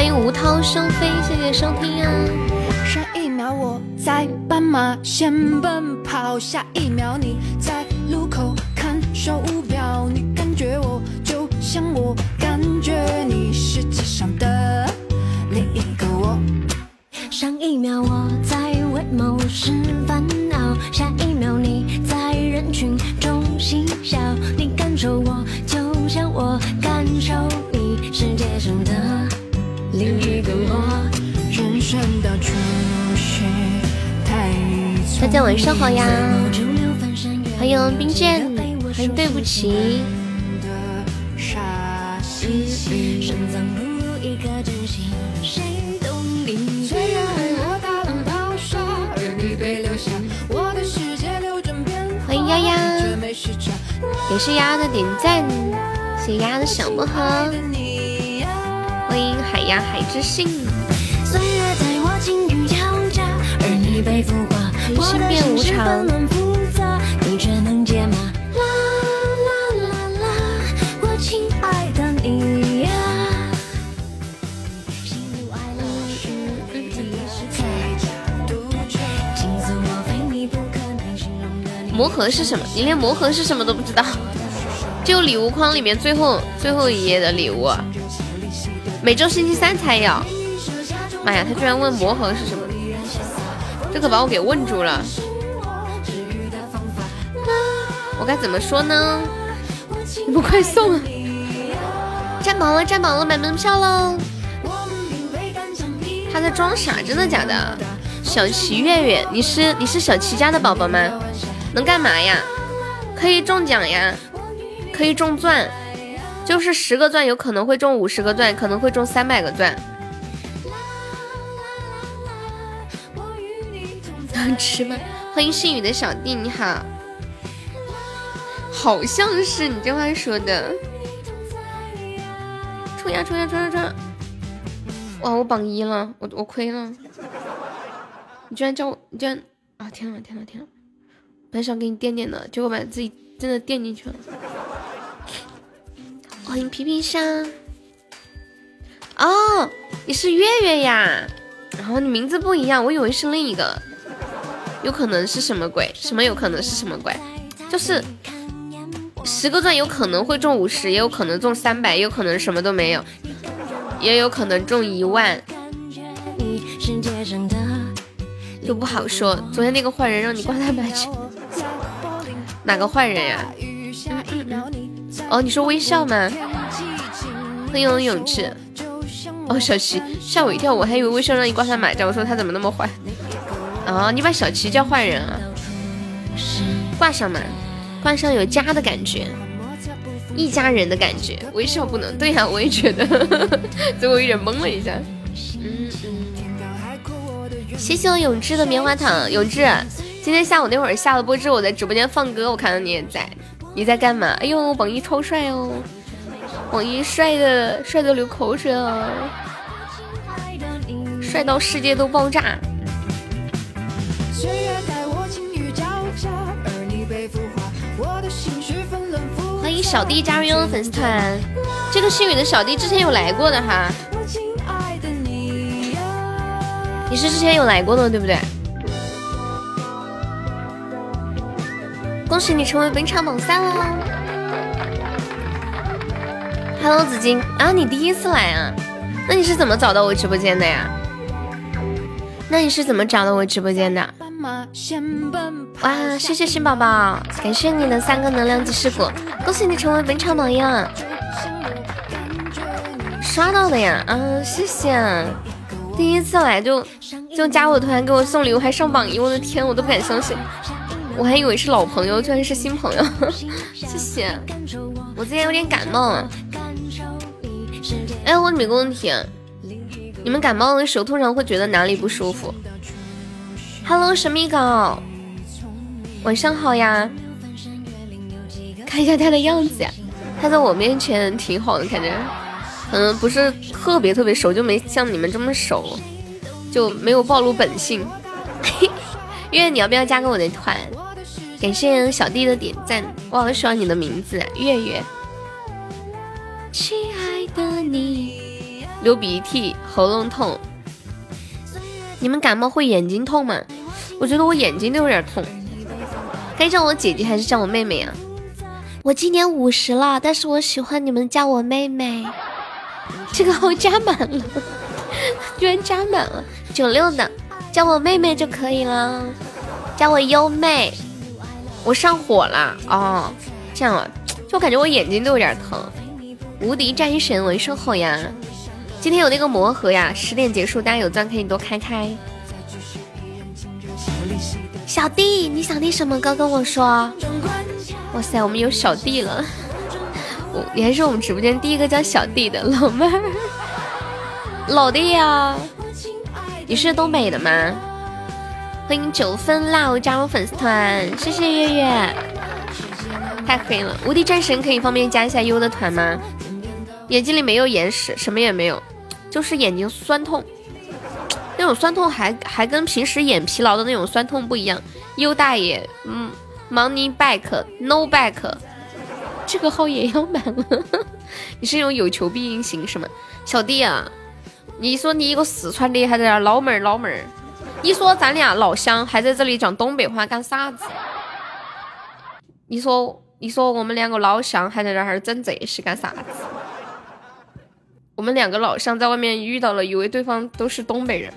欢迎吴涛双飞，谢谢收听啊。上一秒我在斑马线奔跑，下一秒你在路口看手表，你感觉我就像我感觉你，世界上的另一个我。上一秒我在为某事烦家晚上好呀，欢迎冰剑，欢迎对不起。欢迎丫丫，也是丫丫的点赞，谢谢丫丫的小薄荷。欢迎海呀海之信，岁月带我境遇交加，而你被孵化，我心的变无常。魔盒是什么？你连魔盒是什么都不知道？就礼物框里面最后最后一页的礼物，每周星期三才有。妈呀，他居然问魔盒是什么？这可把我给问住了。我该怎么说呢？你们快送啊！占榜了，占榜了，买门票喽！他在装傻，真的假的？小齐月月，你是你是小齐家的宝宝吗？能干嘛呀？可以中奖呀，可以中钻，就是十个钻有可能会中五十个钻，可能会中三百个钻。能吃吗？欢迎心雨的小弟，你好。好像是你这话说的。冲呀冲呀冲呀冲！哇，我榜一了，我我亏了。你居然叫我，你居然啊！天呐天呐天呐！本想给你垫垫的，结果把自己真的垫进去了。欢迎皮皮虾。哦，你是月月呀？然后你名字不一样，我以为是另一个。有可能是什么鬼？什么有可能是什么鬼？就是十个钻有可能会中五十，也有可能中三百，也有可能什么都没有，也有可能中一万，就不好说。昨天那个坏人让你挂他白去，哪个坏人呀？哦，你说微笑吗？很有勇气。哦，小齐吓我一跳，我还以为微笑让你挂他买家，我说他怎么那么坏？哦，你把小齐叫坏人啊？挂上嘛，挂上有家的感觉，一家人的感觉。微笑不能，对呀、我也觉得，所以我有点懵了一下。嗯嗯，谢谢我永志的棉花糖，永志，今天下午那会儿下了播之后，我在直播间放歌，我看到你也在，你在干嘛？哎呦，榜一超帅哦，榜一帅的帅的流口水哦，帅到世界都爆炸。岁月待我境遇交加，而你被孵化，我的心绪纷乱复杂。欢迎小弟加入悠悠粉丝团，这个姓宇的小弟之前有来过的哈，我亲爱的你呀，你是之前有来过的对不对？恭喜你成为本场榜三了！Hello 紫金啊，你第一次来啊？那你是怎么找到我直播间的呀？那你是怎么找到我直播间的？哇，谢谢新宝宝，感谢你的三个能量即视果，恭喜你成为本场榜一。刷到的呀，啊，谢谢。第一次来就就加我团给我送礼物，还上榜一，我的天，我都不敢相信，我还以为是老朋友，居然是新朋友，谢谢。我今天有点感冒。哎，我问你们个问题，你们感冒的时候通常会觉得哪里不舒服？Hello，神秘狗，晚上好呀。看一下他的样子呀，他在我面前挺好的，感觉，嗯，不是特别特别熟，就没像你们这么熟，就没有暴露本性。月月，你要不要加个我的团？感谢小弟的点赞，我好喜欢你的名字，月月。亲爱的你，流鼻涕、喉咙痛。你们感冒会眼睛痛吗？我觉得我眼睛都有点痛。该叫我姐姐还是叫我妹妹啊？我今年五十了，但是我喜欢你们叫我妹妹。这个号加满了，居然加满了。九六的叫我妹妹就可以了，叫我优妹。我上火了哦，这样啊，就感觉我眼睛都有点疼。无敌战神文身后呀，今天有那个魔盒呀，十点结束，大家有钻可以多开开。小弟，你想听什么歌？跟我说。哇塞，我们有小弟了，我你还是我们直播间第一个叫小弟的老妹儿，老弟呀，你是东北的吗？欢迎九分 love 加入粉丝团，谢谢月月。太黑了，无敌战神可以方便加一下优的团吗？眼睛里没有眼屎，什么也没有，就是眼睛酸痛。那种酸痛还还跟平时眼疲劳的那种酸痛不一样。优大爷，嗯，money back no back，这个号也要满了。你是用有求必应型是吗？小弟啊，你说你一个四川的还在这老妹儿老妹儿，你说咱俩老乡还在这里讲东北话干啥子？你说你说我们两个老乡还在这儿整这些干啥子？我们两个老乡在外面遇到了，以为对方都是东北人。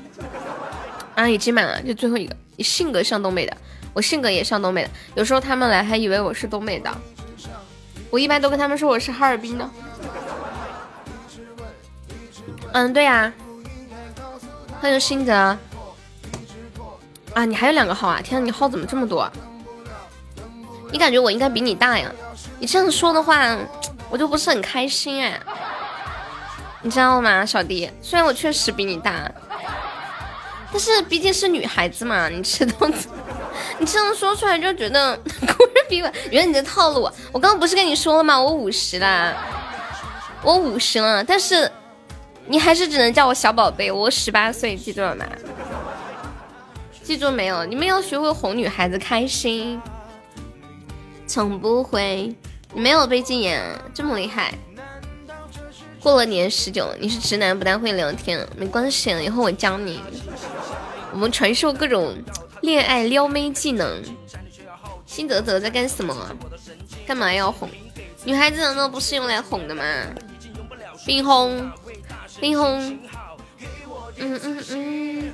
啊，已经满了，就最后一个。你性格像东北的，我性格也像东北的。有时候他们来还以为我是东北的，我一般都跟他们说我是哈尔滨的。嗯，对呀。欢迎新泽。啊，你还有两个号啊！天，你号怎么这么多？你感觉我应该比你大呀？你这样说的话，我就不是很开心哎。你知道吗，小弟？虽然我确实比你大，但是毕竟是女孩子嘛，你吃东西？你这样说出来就觉得 孤人比我。原来你的套路，我刚刚不是跟你说了吗？我五十啦，我五十了，但是你还是只能叫我小宝贝。我十八岁，记住了吗？记住没有？你们要学会哄女孩子开心。从不会，你没有被禁言，这么厉害。过了年十九，你是直男不太会聊天，没关系，以后我教你，我们传授各种恋爱撩妹技能。辛泽泽在干什么？干嘛要哄？女孩子难道不是用来哄的吗？冰红，冰红，嗯嗯嗯，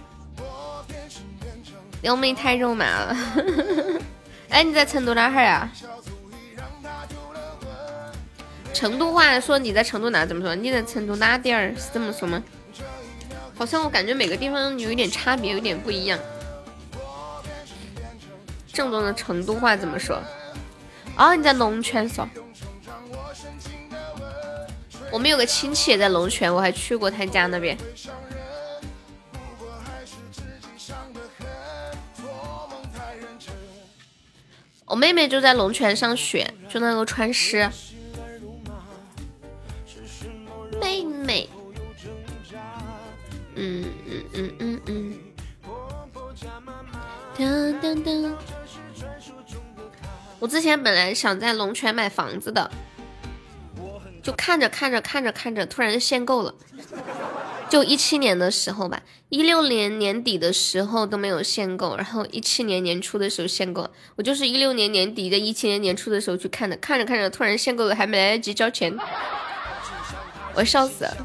撩妹太肉麻了。哎，你在成都哪哈儿啊？成都话说你在成都哪怎么说？你在成都哪点儿是这么说吗？好像我感觉每个地方有一点差别，有点不一样。正宗的成都话怎么说？哦，你在龙泉说。我们有个亲戚也在龙泉，我还去过他家那边。我妹妹就在龙泉上学，就那个川师。妹妹，嗯嗯嗯嗯嗯。噔噔噔。我之前本来想在龙泉买房子的，就看着看着看着看着，突然限购了。就一七年的时候吧，一六年年底的时候都没有限购，然后一七年年初的时候限购。我就是一六年年底跟一七年年初的时候去看的，看着看着突然限购了，还没来得及交钱，我笑死了。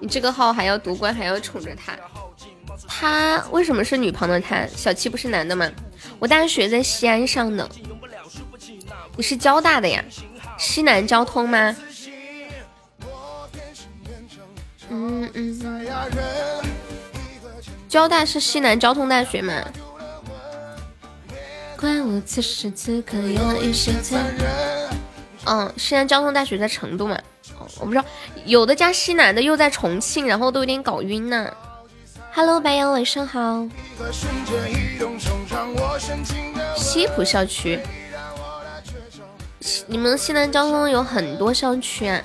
你这个号还要夺冠，还要宠着他，他为什么是女旁的他？小七不是男的吗？我大学在西安上的，你是交大的呀？西南交通吗？嗯嗯，交大是西南交通大学吗？怪我此时此刻有一些残忍。嗯，西南交通大学在成都嘛？我不知道，有的家西南的又在重庆，然后都有点搞晕呢。Hello，白羊，晚上好。西浦校区，你们西南交通有很多校区啊。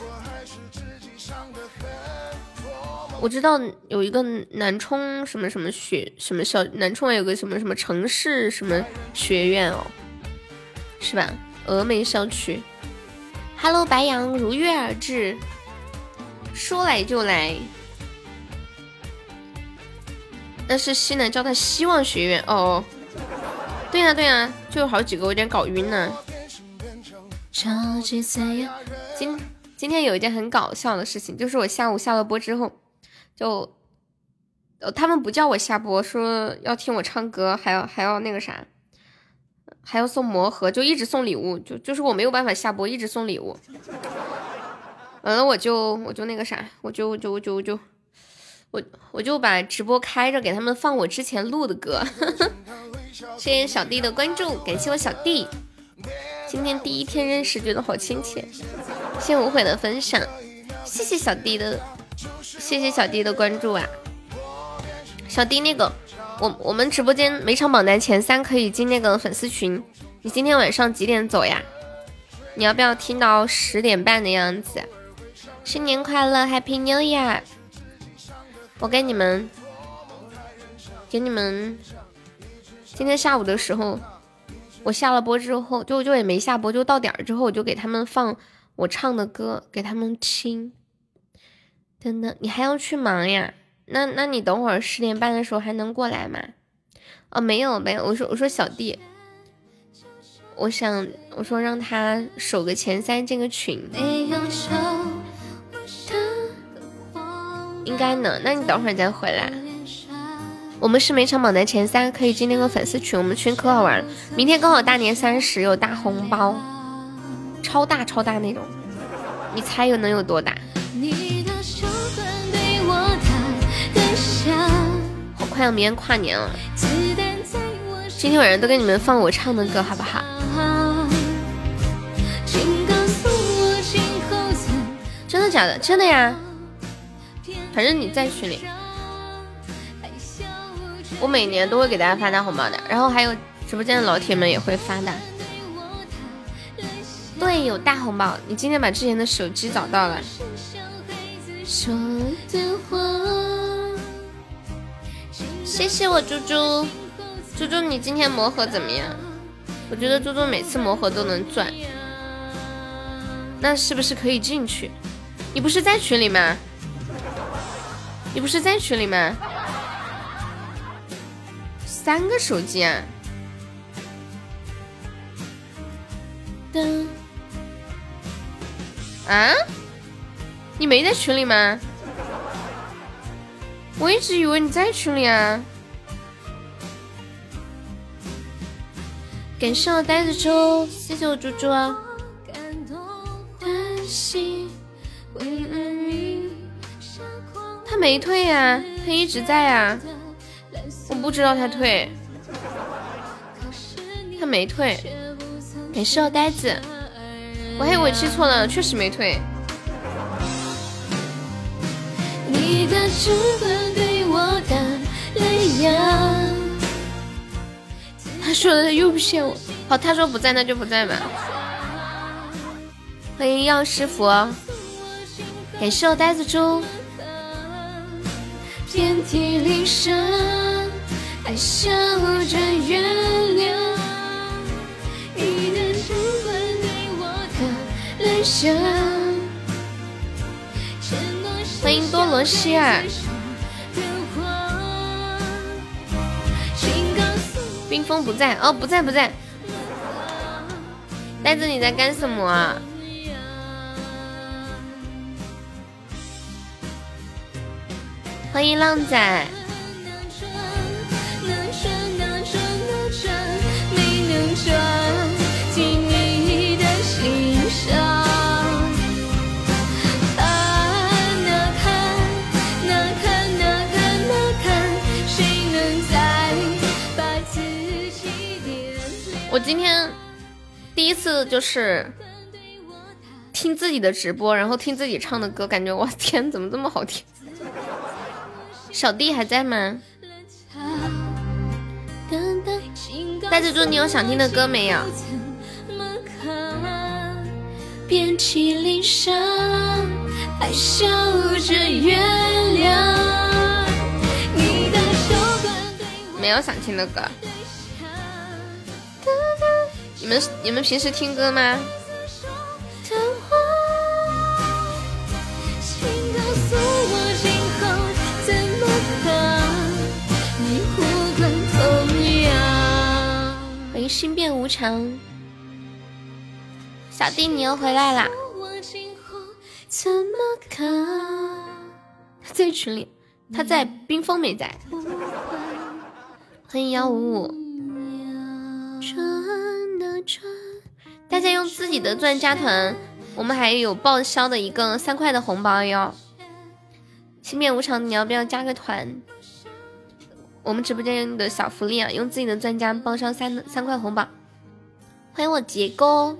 我知道有一个南充什么什么学什么校，南充还有个什么什么城市什么学院哦，是吧？峨眉校区。Hello，白羊如约而至。说来就来。那是西南交大希望学院哦。对呀对呀，就有好几个，我有点搞晕了。今今天有一件很搞笑的事情，就是我下午下了播之后，就他们不叫我下播，说要听我唱歌，还要还要那个啥，还要送魔盒，就一直送礼物，就就是我没有办法下播，一直送礼物。完了我就我就那个啥，我就就就就我我就把直播开着，给他们放我之前录的歌。谢谢小弟的关注，感谢我小弟。今天第一天认识，觉得好亲切。谢无悔的分享，谢谢小弟的，谢谢小弟的关注啊。小弟那个，我我们直播间每场榜单前三可以进那个粉丝群。你今天晚上几点走呀？你要不要听到十点半的样子？新年快乐，Happy New Year！我给你们，给你们，今天下午的时候。我下了播之后，就就也没下播，就到点儿之后，我就给他们放我唱的歌给他们听。等等，你还要去忙呀？那那你等会儿十点半的时候还能过来吗？哦，没有没有，我说我说小弟，我想我说让他守个前三进个群。应该能，那你等会儿再回来。我们是每场榜单前三可以进那个粉丝群，我们群可好玩了。明天刚好大年三十，有大红包，超大超大那种。你猜有能有多大？好快要明天跨年了，今天晚上都给你们放我唱的歌，好不好？真的假的？真的呀。反正你在群里。我每年都会给大家发大红包的，然后还有直播间的老铁们也会发的。对，有大红包。你今天把之前的手机找到了。谢谢我猪猪，猪猪你今天魔盒怎么样？我觉得猪猪每次魔盒都能赚，那是不是可以进去？你不是在群里吗？你不是在群里吗？三个手机啊！噔啊！你没在群里吗？我一直以为你在群里啊！感谢我呆子猪，谢谢我猪猪啊。他没退呀，他一直在呀。我不知道他退，他没退，没事哦，呆子，我还以为我记错了，确实没退。他说的又不骗我，好，他说不在那就不在吧。欢迎药师佛，感谢我呆子猪。遍体鳞伤。还笑着原谅你的主管对我。罗希尔。冰封不在哦，不在不在。呆子你在干什么啊？欢迎浪仔。我今天第一次就是听自己的直播，然后听自己唱的歌，感觉我天，怎么这么好听？小弟还在吗？呆子猪，你有想听的歌没有？没有想听的歌。你们你们平时听歌吗？欢迎心变无常，小弟你又回来啦！他在群里，他在冰封，没在。欢迎幺五五。大家用自己的钻加团，我们还有报销的一个三块的红包哟。心变无常，你要不要加个团？我们直播间的小福利啊，用自己的钻加报销三三块红包。欢迎我杰哥，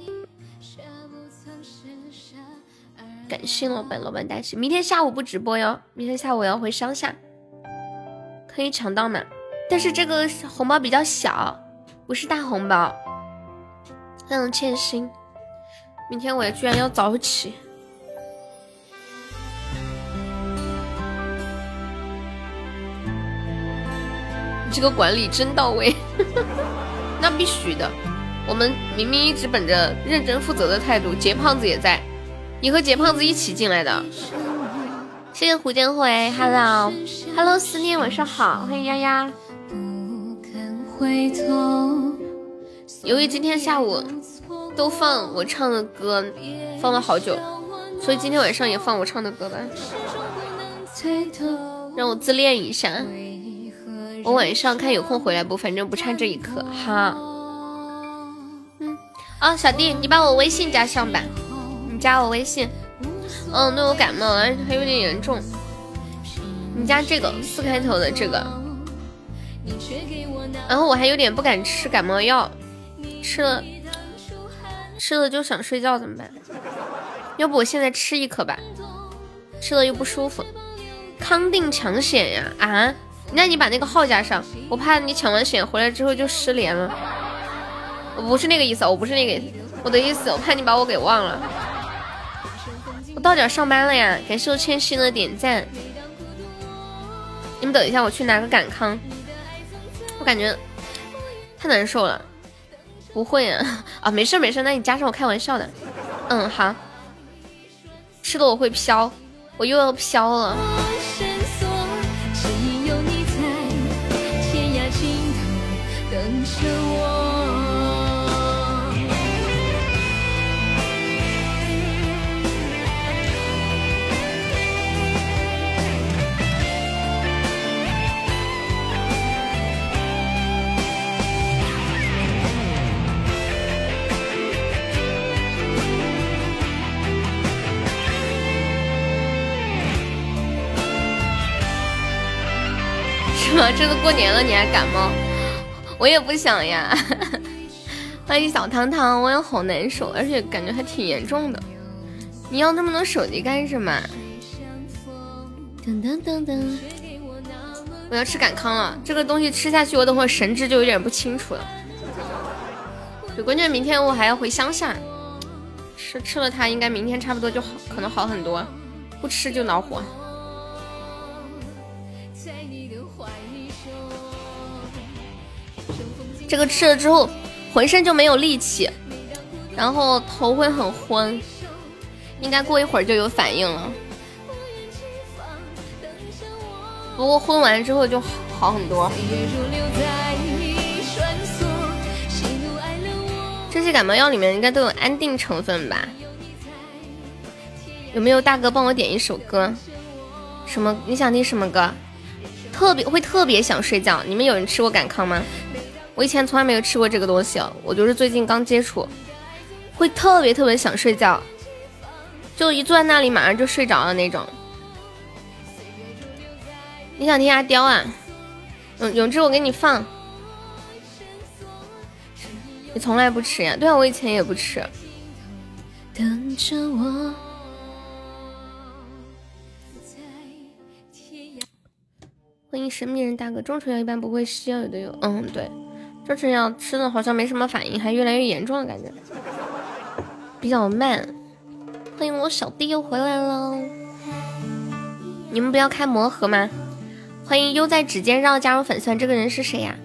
感谢老板，老板大喜。明天下午不直播哟，明天下午我要回乡下，可以抢到吗？但是这个红包比较小，不是大红包。嗯，欠薪，明天我居然要早起。你这个管理真到位，那必须的。我们明明一直本着认真负责的态度，杰胖子也在，你和杰胖子一起进来的。谢谢胡建辉，Hello，Hello，思念，晚上好，欢迎丫丫。由于今天下午都放我唱的歌，放了好久，所以今天晚上也放我唱的歌吧，让我自恋一下。我晚上看有空回来不，反正不差这一刻哈。嗯，啊，小弟，你把我微信加上吧，你加我微信。嗯，那我感冒了，还有点严重。你加这个四开头的这个。然后我还有点不敢吃感冒药，吃了吃了就想睡觉，怎么办？要不我现在吃一颗吧，吃了又不舒服。康定抢险呀啊！那你把那个号加上，我怕你抢完险回来之后就失联了。我不是那个意思，我不是那个，我的意思，我怕你把我给忘了。我到点上班了呀，感谢我千心的点赞。你们等一下，我去拿个感康。我感觉太难受了。不会啊 啊，没事没事，那你加上我开玩笑的。嗯，好。吃的我会飘，我又要飘了。这都过年了你还感冒？我也不想呀。欢迎小糖糖，我也好难受，而且感觉还挺严重的。你要那么多手机干什么？噔噔噔噔！我要吃感康了，这个东西吃下去，我等会神志就有点不清楚了。对，关键明天我还要回乡下，吃吃了它，应该明天差不多就好，可能好很多。不吃就恼火。这个吃了之后。浑身就没有力气，然后头会很昏，应该过一会儿就有反应了。不过昏完之后就好很多。这些感冒药里面应该都有安定成分吧？有没有大哥帮我点一首歌？什么？你想听什么歌？特别会特别想睡觉。你们有人吃过感康吗？我以前从来没有吃过这个东西，我就是最近刚接触，会特别特别想睡觉，就一坐在那里马上就睡着了那种。你想听阿刁啊？永永志，我给你放。你从来不吃呀？对啊，我以前也不吃。等着我。欢迎神秘人大哥，中成药一般不会需要，有的有。嗯，对。就这吃药吃的好像没什么反应，还越来越严重的感觉，比较慢。欢迎我小弟又回来了，你们不要开魔盒吗？欢迎悠在指尖绕加入粉丝团，这个人是谁呀？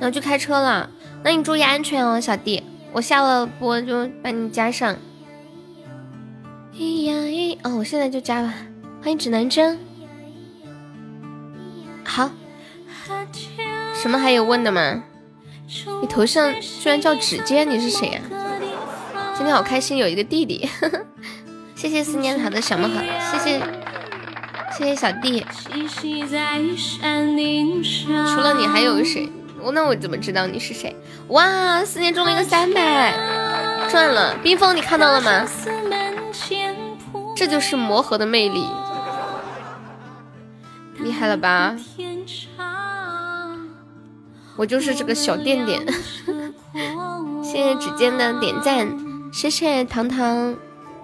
然后就开车了，那你注意安全哦，小弟。我下了播就把你加上。咿呀咿，哦，我现在就加吧。欢迎指南针。好。什么还有问的吗？你头像居然叫指尖，你是谁呀？今天好开心，有一个弟弟。谢谢思念塔的小梦好，谢谢谢谢小弟。除了你还有谁？我那我怎么知道你是谁？哇，思念中了一个三百，赚了！冰封你看到了吗？这就是魔盒的魅力，厉害了吧？我就是这个小电点，谢谢指尖的点赞，谢谢糖糖，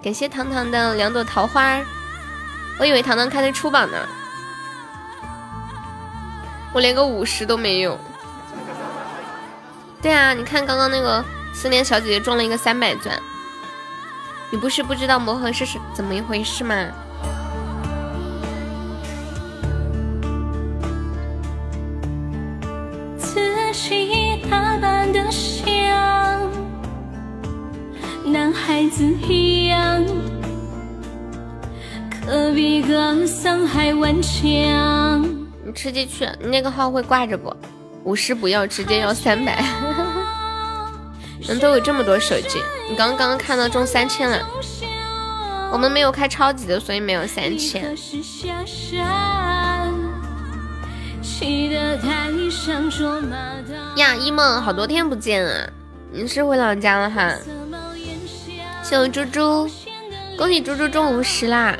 感谢糖糖的两朵桃花，我以为糖糖开的出榜呢，我连个五十都没有。对啊，你看刚刚那个思念小姐姐中了一个三百钻，你不是不知道魔盒是怎么一回事吗？的像男孩子一样，可比格桑还顽强。你吃鸡去，你那个号会挂着不？五十不要，直接要三百。人都有这么多手机，你刚刚看到中三千了，我们没有开超级的，所以没有三千。呀，一梦，好多天不见啊！你是回老家了哈？谢我猪猪，恭喜猪猪中五十啦！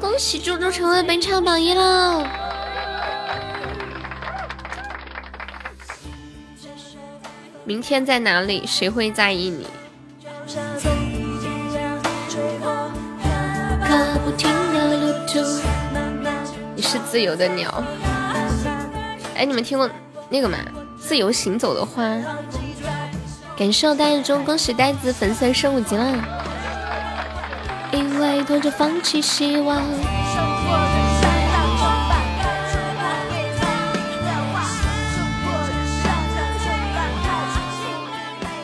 恭喜猪猪成为本场榜一喽！明天在哪里？谁会在意你？你是自由的鸟。哎，你们听过那个吗？自由行走的花。感受呆中，恭喜呆子粉丝升五级了。因为拖着放弃希望。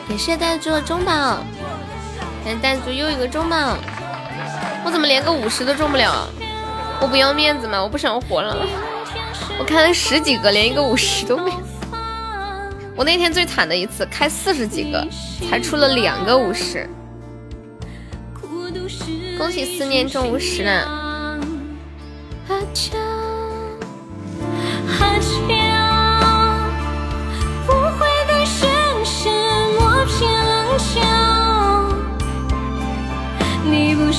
感谢呆子的中宝。感谢呆子又一个中宝。我怎么连个五十都中不了？我不要面子吗？我不想活了。我开了十几个，连一个五十都没。我那天最惨的一次，开四十几个，才出了两个五十。恭喜思念中五十了。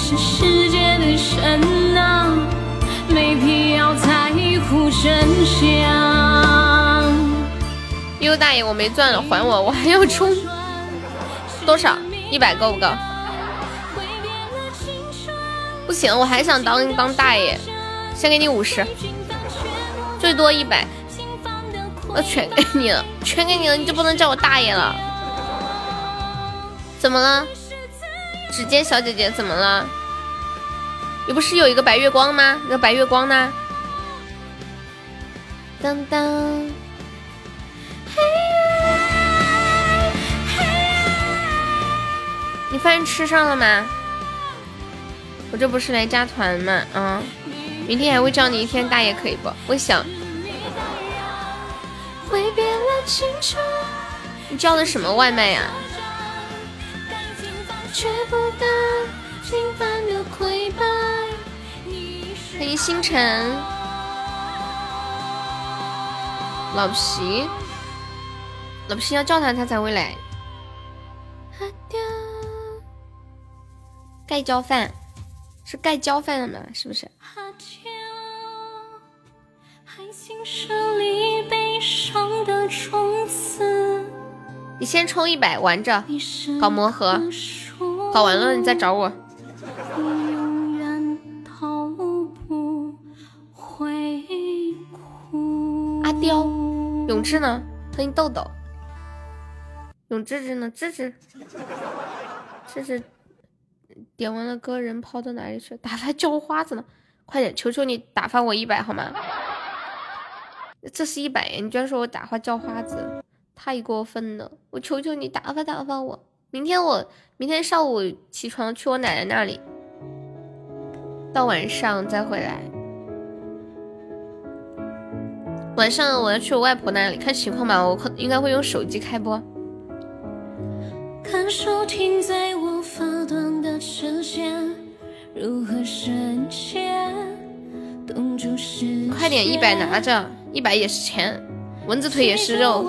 是世界的神啊，没必要在乎真相。优大爷，我没钻了，还我，我还要充多少？一百够不够？不行，我还想当当大爷，先给你五十，最多一百，我全给你了，全给你了，你就不能叫我大爷了？怎么了？指尖小姐姐怎么了？你不是有一个白月光吗？那个白月光呢？当当，你饭吃上了吗？我这不是来加团吗？嗯，明天还会叫你一天大爷，可以不？我想。你叫的什么外卖呀？欢迎星辰，老皮，老皮要叫他，他才会来。盖浇饭是盖浇饭的吗？是不是？你先充一百玩着，搞魔盒。搞完了你再找我。阿刁，永志呢？欢迎豆豆。永志志呢？志志，志志点完了歌，人跑到哪里去？打发叫花子呢？快点，求求你打发我一百好吗？这是一百，你居然说我打发叫花子，太过分了！我求求你打发打发我。明天我明天上午起床去我奶奶那里，到晚上再回来。晚上我要去我外婆那里，看情况吧，我可应该会用手机开播。快点，一百拿着，一百也是钱，蚊子腿也是肉。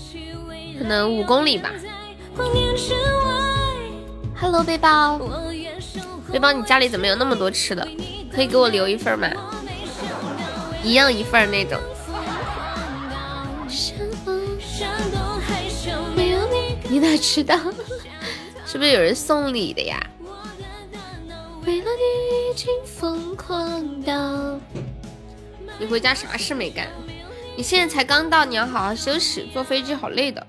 可能五公里吧。Hello，背包，背包，你家里怎么有那么多吃的？可以给我留一份吗？一样一份那种。你哪知道？是不是有人送礼的呀？你回家啥事没干？你现在才刚到，你要好好休息。坐飞机好累的。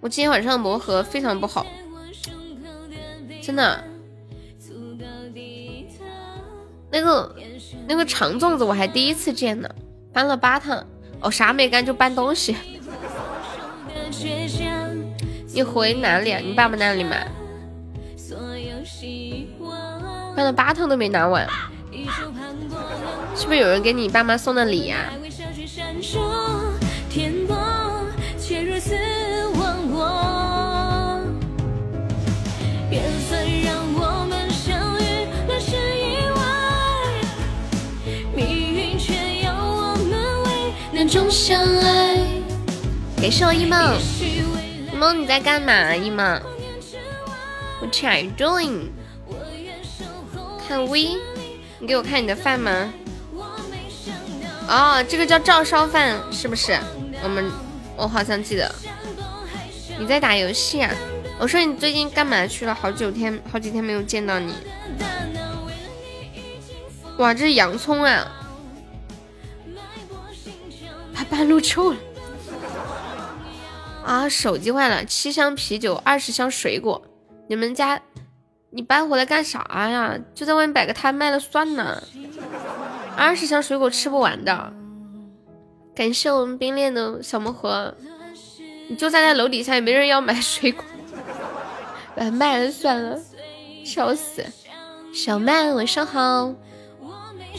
我今天晚上磨合非常不好，真的。那个那个长粽子我还第一次见呢，搬了八趟，哦，啥没干就搬东西。你回哪里啊？你爸爸那里吗？搬了八趟都没拿完，是不是有人给你爸妈送的礼呀？给寿一梦，一梦你在干嘛？一梦，What are you doing？看 V，你给我看你的饭吗？哦，这个叫照烧饭是不是？我们我好像记得你在打游戏啊。我说你最近干嘛去了？好久天，好几天没有见到你。哇，这是洋葱啊！半路臭了。啊，手机坏了，七箱啤酒，二十箱水果。你们家，你搬回来干啥呀？就在外面摆个摊卖了算了。二十箱水果吃不完的。感谢我们冰恋的小魔盒，你就站在楼底下，也没人要买水果，把 它卖了算了，笑死。小曼，晚上好。一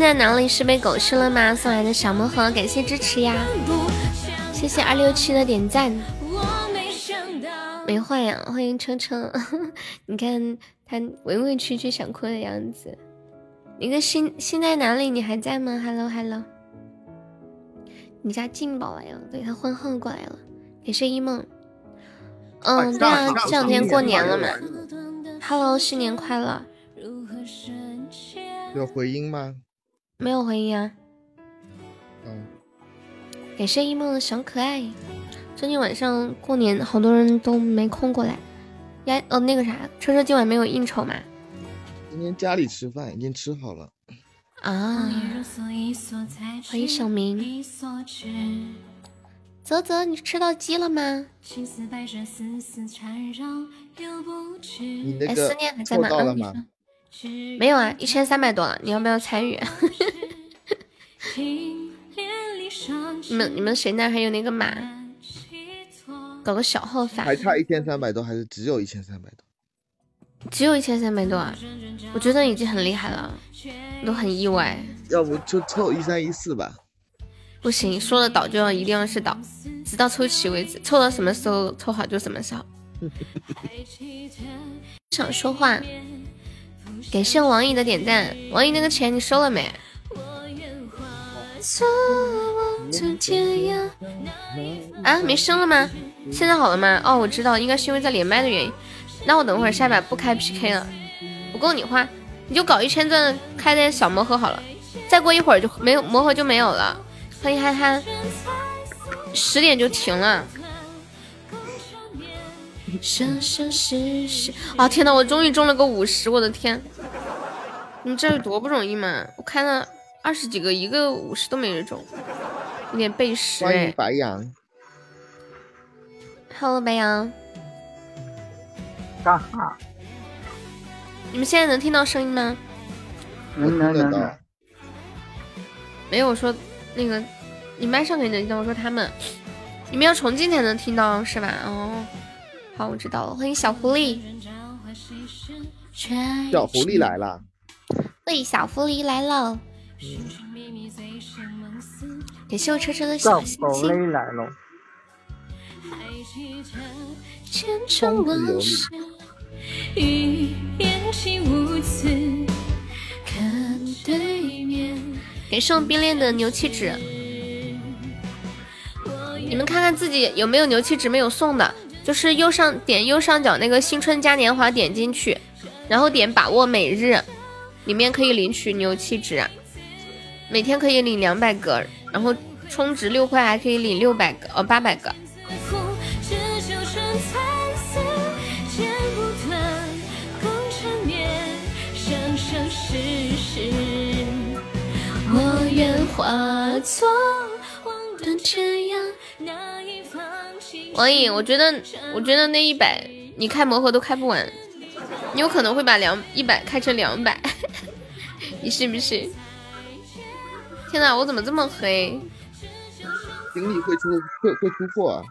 在哪里是被狗吃了吗？送来的小魔盒，感谢支持呀！谢谢二六七的点赞。没坏呀，欢迎车车。你看他委委屈屈想哭的样子。你的心心在哪里？你还在吗？Hello Hello。你家静宝来了，对他婚后过来了。感谢一梦。嗯，对啊，这两天过年了嘛。Hello，新年快乐。有回音吗？没有回应啊。嗯。感谢一梦的小可爱。最近晚上过年，好多人都没空过来。呀，哦，那个啥，车车今晚没有应酬吗？今天家里吃饭，已经吃好了。啊。欢迎小明。泽泽，你吃到鸡了吗？你那个做到了吗？没有啊，一千三百多了，你要不要参与？你们你们谁那还有那个码？搞个小号发。还差一千三百多，还是只有一千三百多？只有一千三百多啊！我觉得已经很厉害了，都很意外。要不就凑一三一四吧？不行，说了倒就要一定要是倒，直到凑齐为止。凑到什么时候凑好就什么时候。想说话，感谢王毅的点赞。王毅那个钱你收了没？啊，没声了吗？现在好了吗？哦，我知道，应该是因为在连麦的原因。那我等会儿下把不开 PK 了，不够你花，你就搞一千钻开点小魔盒好了。再过一会儿就没有魔盒就没有了。欢迎憨憨，十点就停了。啊天呐，我终于中了个五十，我的天！你们这有多不容易嘛？我开了二十几个，一个五十都没人中，有点背时欢迎白羊。Hello，白羊。干哈？你们现在能听到声音吗？能能能。没有说那个，你麦上肯定能听到。我说他们，你们要重进才能听到是吧？哦，好，我知道了。欢迎小狐狸。小狐狸来了。喂，小狐狸来了。感谢我车车的小心心。小狐狸来了。给送冰恋的牛气纸，你们看看自己有没有牛气纸没有送的，就是右上点右上角那个新春嘉年华，点进去，然后点把握每日，里面可以领取牛气值，每天可以领两百个，然后充值六块还可以领六百个，哦八百个。王颖，我觉得，我觉得那一百你开魔盒都开不完，你有可能会把两一百开成两百，你信不信？天哪，我怎么这么黑？锦鲤会出会会突破啊！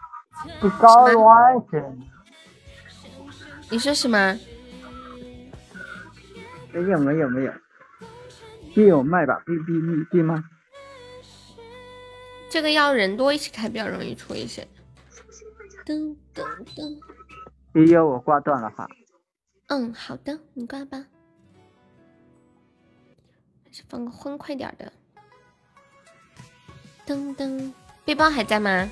不搞乱你说什么？没有没有没有，必有卖吧？必必必必卖。这个要人多一起开比较容易出一些。噔噔噔。必有我挂断了哈。嗯，好的，你挂吧。放个欢快点的。噔噔，背包还在吗？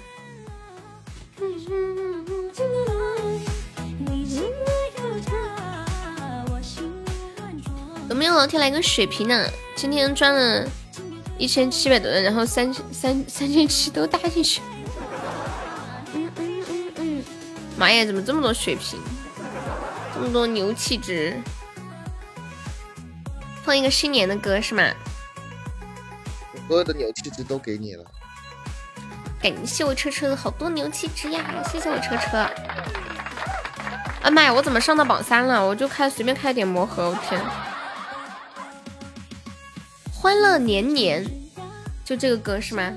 有没有老铁来个血瓶呢？今天赚了。一千七百多人，然后三三三千七都搭进去。妈呀，怎么这么多血瓶，这么多牛气值？放一个新年的歌是吗？所有的牛气值都给你了。感谢我车车的好多牛气值呀！谢谢我车车。啊妈呀，我怎么上到榜三了？我就开随便开点魔盒，我天！欢乐年年，就这个歌是吗？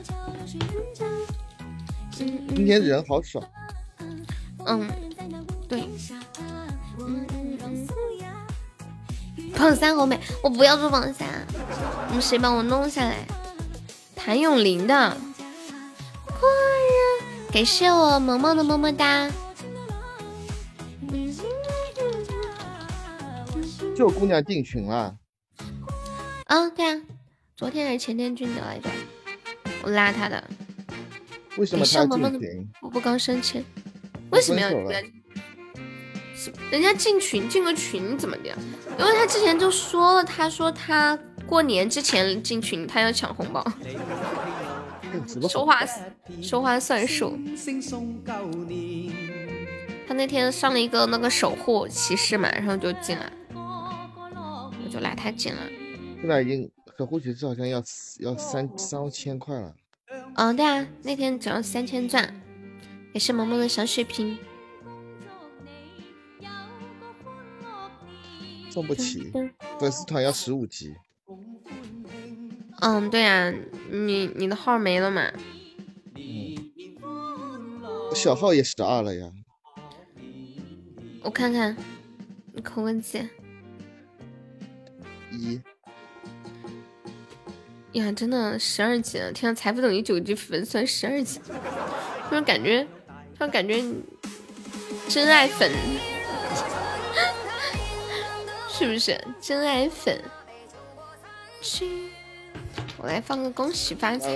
今天人好少。嗯，对。榜三好美，我不要做榜三，你们谁帮我弄下来？谭咏麟的《花感谢我萌萌的么么哒。就姑娘进群了。嗯，对啊。昨天还是前天进的来着，我拉他的。为什么他进群？我不刚申请，为什么要？人家进群进个群怎么的？因为他之前就说了，他说他过年之前进群，他要抢红包。说话说话算数。他那天上了一个那个守护骑士嘛，然后就进来，我就拉他进来。现在已经。守护骑士好像要要三三千块了。嗯，对啊，那天只要三千钻，也是萌萌的小血瓶。送不起，粉丝团要十五级。嗯，对啊，你你的号没了嘛？小号也十二了呀。我看看，你扣个几？一。呀，真的十二级了！天啊，财富等于九级粉丝团十二级，突然感觉，突然感觉真爱粉，是不是真爱粉？我来放个恭喜发财。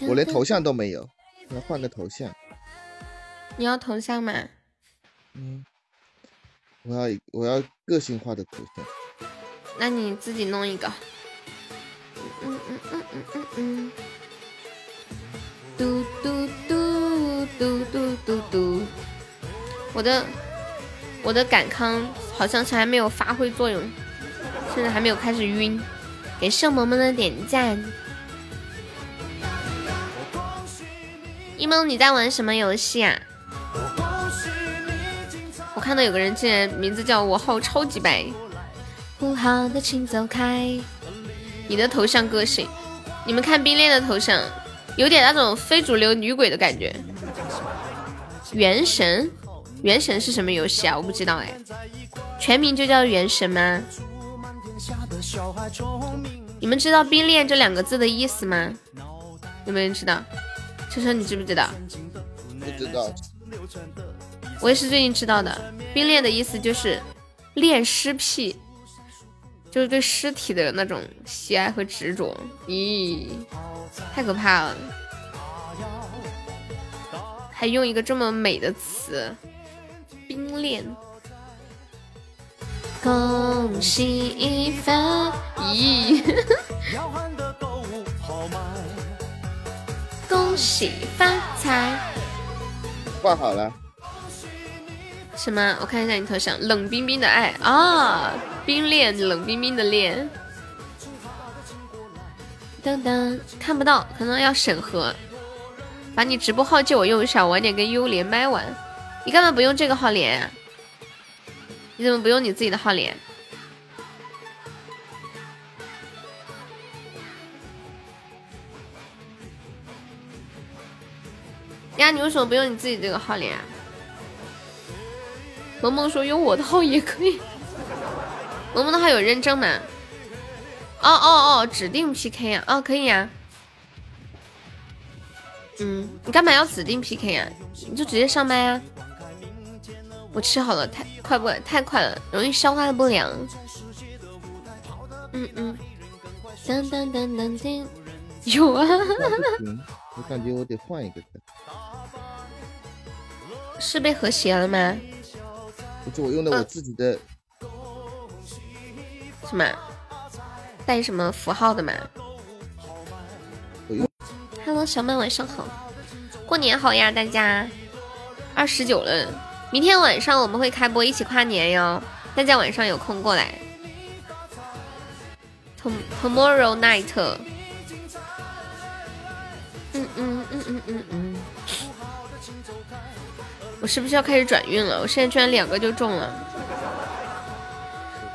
我连头像都没有，要换个头像。你要头像吗？嗯，我要我要个性化的头像。那你自己弄一个。嗯嗯嗯嗯嗯嗯。嘟嘟嘟嘟嘟。我的我的感康好像是还没有发挥作用，现在还没有开始晕。给圣萌萌的点赞。一萌，你在玩什么游戏啊？我看到有个人竟然名字叫我号超级白。不好的，请走开。你的头像个性，你们看冰恋的头像，有点那种非主流女鬼的感觉。原神，原神是什么游戏啊？我不知道哎。全名就叫原神吗？你们知道冰恋这两个字的意思吗？有没有人知道？车车，你知不知道？不知道。我也是最近知道的。冰恋的意思就是恋尸癖。就是对尸体的那种喜爱和执着，咦，太可怕了！还用一个这么美的词，冰恋。恭喜发，咦，恭喜发财。挂好了。什么？我看一下你头像，冷冰冰的爱啊。冰恋，冷冰冰的恋。噔噔，看不到，可能要审核。把你直播号借我用一下，晚点跟优连麦玩。你干嘛不用这个号连啊？你怎么不用你自己的号连？呀，你为什么不用你自己这个号连？萌萌说用我的号也可以。萌萌的号有认证吗？哦哦哦，指定 PK 呀！哦，可以呀。嗯，你干嘛要指定 PK 啊？你就直接上麦啊！我吃好了，太快不？太快了，容易消化不良。嗯嗯。有啊。我感觉我得换一个。是被和谐了吗？不是，我用的我自己的。什么？带什么符号的吗？Hello，小妹，晚上好，过年好呀，大家。二十九了，明天晚上我们会开播一起跨年哟，大家晚上有空过来。Tomorrow night。嗯嗯嗯嗯嗯嗯。我是不是要开始转运了？我现在居然两个就中了。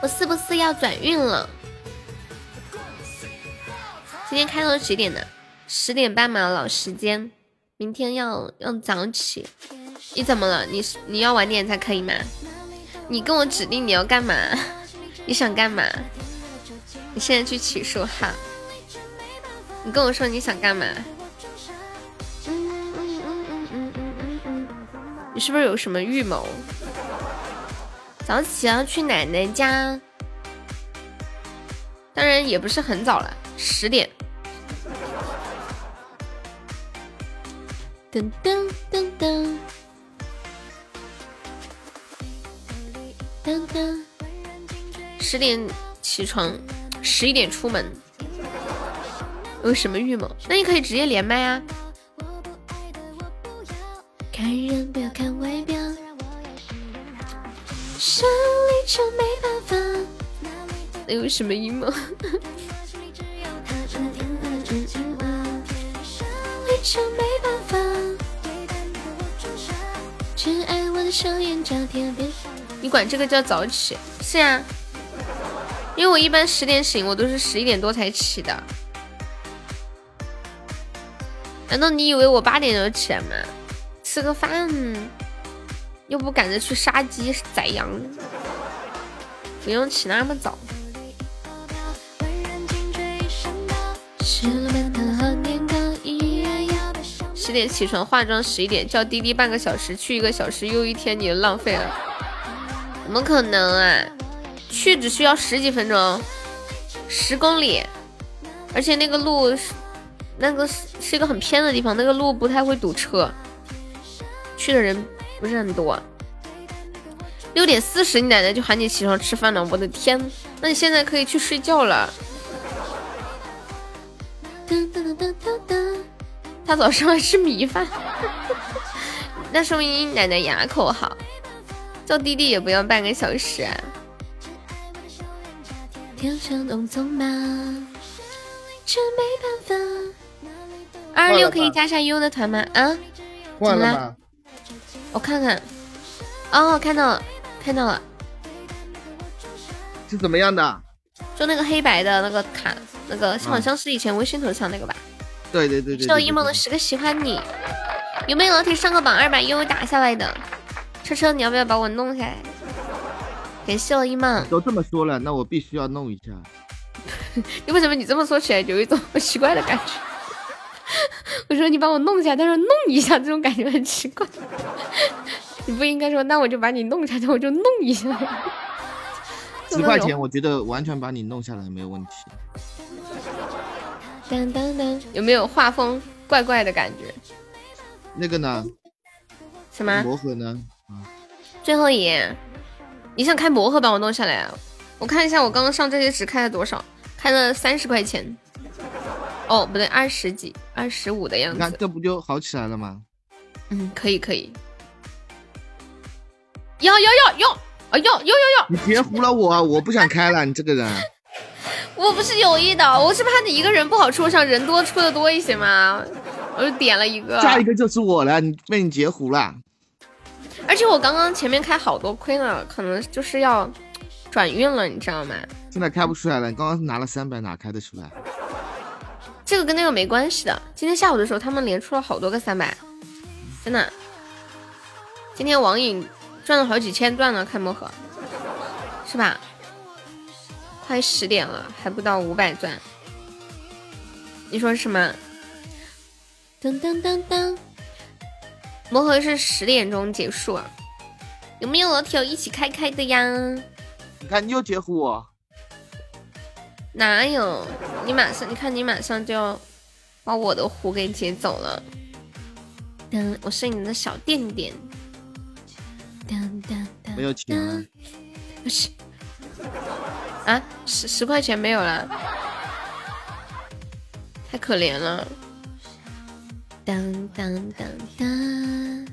我是不是要转运了？今天开到几点呢？十点半嘛，老时间。明天要要早起。你怎么了？你你要晚点才可以吗？你跟我指定你要干嘛？你想干嘛？你现在去起数哈。你跟我说你想干嘛？你是不是有什么预谋？早起要去奶奶家，当然也不是很早了，十点。噔噔噔噔噔噔，十点起床，十一点出门。有什么预谋？那你可以直接连麦啊。看人不要看外表。胜利就没办法，那有什么阴谋？你管这个叫早起？是啊，因为我一般十点醒，我都是十一点多才起的。难道你以为我八点就起来吗？吃个饭。又不赶着去杀鸡宰羊，不用起那么早。十点起床化妆，十一点叫滴滴半个小时，去一个小时又一天，你就浪费了。怎么可能啊？去只需要十几分钟，十公里，而且那个路是那个是一个很偏的地方，那个路不太会堵车，去的人不是很多。六点四十，你奶奶就喊你起床吃饭了，我的天！那你现在可以去睡觉了。他早上还吃米饭，那说明你奶奶牙口好。叫弟弟也不要半个小时啊。二十六可以加下悠的团吗？啊？换了吗？我看看。哦，看到了，看到了。是怎么样的？就那个黑白的那个卡，那个好像是以前微信头像那个吧？对对对对。受一梦的十个喜欢你，有没有老铁上个榜二把悠悠打下来的？车车，你要不要把我弄下来？感谢我一梦。都这么说了，那我必须要弄一下。你为什么你这么说起来有一种很奇怪的感觉？我说你把我弄下，他说弄一下，这种感觉很奇怪。你不应该说，那我就把你弄下，去，我就弄一下。十块钱，我觉得完全把你弄下来没有问题。当当当，有没有画风怪怪的感觉？那个呢？什么魔盒呢？啊，最后一页，你想开魔盒把我弄下来啊？我看一下我刚刚上这些值开了多少，开了三十块钱。哦，不对，二十几，二十五的样子。那这不就好起来了吗？嗯，可以可以。要要要要啊要要要要！你别糊了我，我不想开了，你这个人。我不是有意的，我是怕你一个人不好出上，人多出的多一些嘛。我就点了一个，下一个就是我了，你被你截胡了。而且我刚刚前面开好多亏呢，可能就是要转运了，你知道吗？现在开不出来了，你刚刚拿了三百，哪开得出来？这个跟那个没关系的。今天下午的时候，他们连出了好多个三百，真的。今天网瘾赚了好几千钻了，开魔盒，是吧？快十点了，还不到五百钻，你说什么？噔噔噔噔。魔盒是十点钟结束啊，有没有老铁一起开开的呀？你看你又截胡我，哪有？你马上，你看你马上就要把我的壶给截走了。噔，我是你的小垫垫。噔噔噔，没有钱。不是啊，十十块钱没有了，太可怜了。当当当当，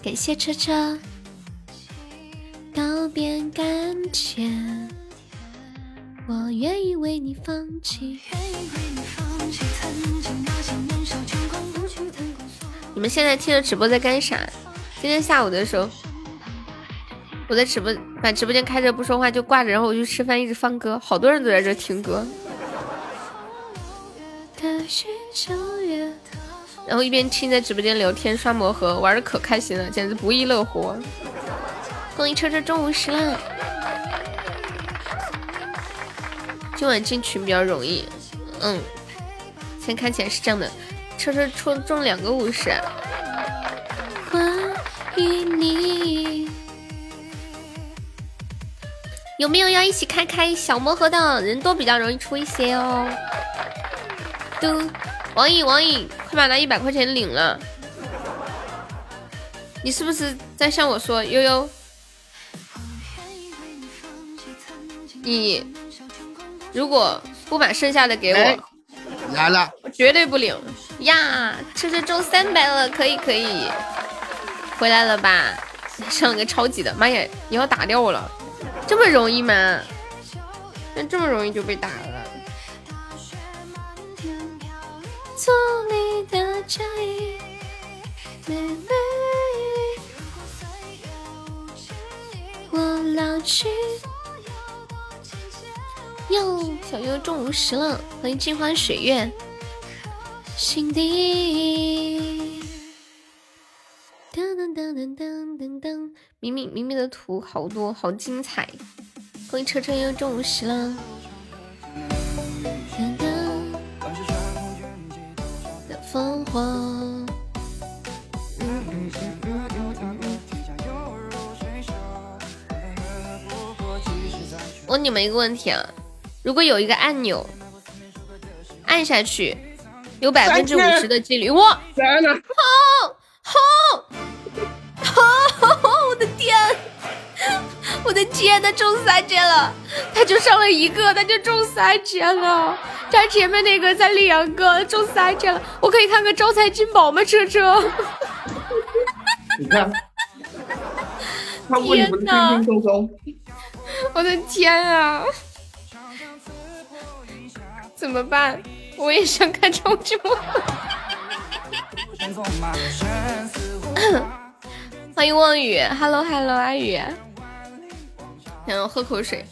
感谢车车，告别感情，我愿意为你放弃。你们现在听着直播在干啥？今天下午的时候，我在直播把直播间开着不说话就挂着，然后我去吃饭，一直放歌，好多人都在这听歌。然后一边听在直播间聊天刷魔盒，玩的可开心了，简直不亦乐乎。恭喜车车中五十了，今晚进群比较容易。嗯，先看起来是这样的，车车抽中两个五十。关于你，有没有要一起开开小魔盒的？人多比较容易出一些哦。嘟。王颖，王颖，快把那一百块钱领了！你是不是在向我说悠悠？你如果不把剩下的给我，来了，我绝对不领呀！这是中三百了，可以可以，回来了吧？上个超级的，妈呀！你要打掉我了，这么容易吗？那这么容易就被打了？做你的嫁衣，妹妹，我老去。哟，小优中五十了，欢迎镜花水月，心底。噔噔噔噔噔噔噔，明明明明的图好多，好精彩！恭喜车车又中五十了。的。问你们一个问题啊，如果有一个按钮，按下去有百分之五十的几率，哇，好好，我的天，我的天，他中三千了，他就上了一个，他就中三千了，他前面那个才两个，中三千了，我可以看个招财进宝吗？车车，你看，他问你不是轻轻松松，我的天啊，怎么办？我也想看超级梦。欢迎望雨，Hello Hello，阿雨，想要喝口水。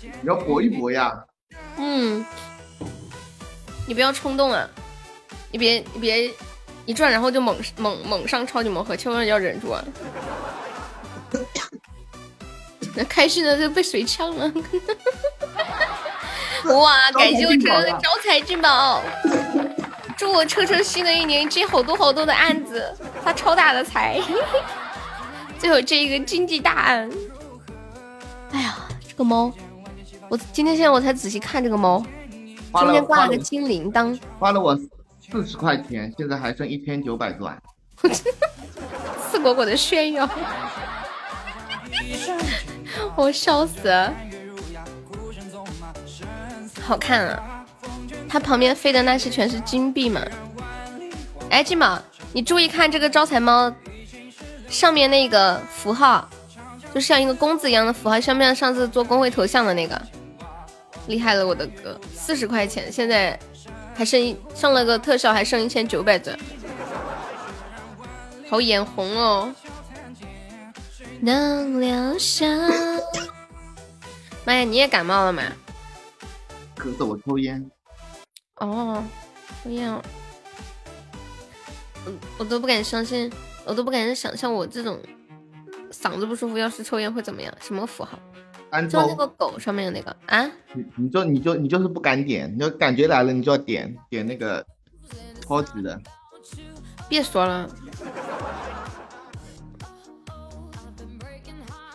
你要搏一搏呀！嗯，你不要冲动啊！你别你别一转然后就猛猛猛上超级魔盒，千万要忍住啊！那开心的就被谁呛了。哇！感谢我车车的招财进宝，祝我车车新的一年接好多好多的案子，发超大的财。最后这一个经济大案。哎呀，这个猫，我今天现在我才仔细看这个猫，中间挂了个金铃铛，花了我四十块钱，现在还剩一千九百钻。四果果的炫耀，我笑死了。好看啊！它旁边飞的那些全是金币嘛？哎，金宝，你注意看这个招财猫上面那个符号，就像一个公子一样的符号，像不像上次做公会头像的那个？厉害了，我的哥！四十块钱，现在还剩一上了个特效，还剩一千九百钻，好眼红哦！能疗伤。妈呀，你也感冒了吗？可是我抽烟。哦，抽烟哦，我我都不敢相信，我都不敢想象我这种嗓子不舒服，要是抽烟会怎么样？什么符号？就那个狗上面的那个啊？你你就你就你就是不敢点，你就感觉来了你就要点点那个超级的。别说了。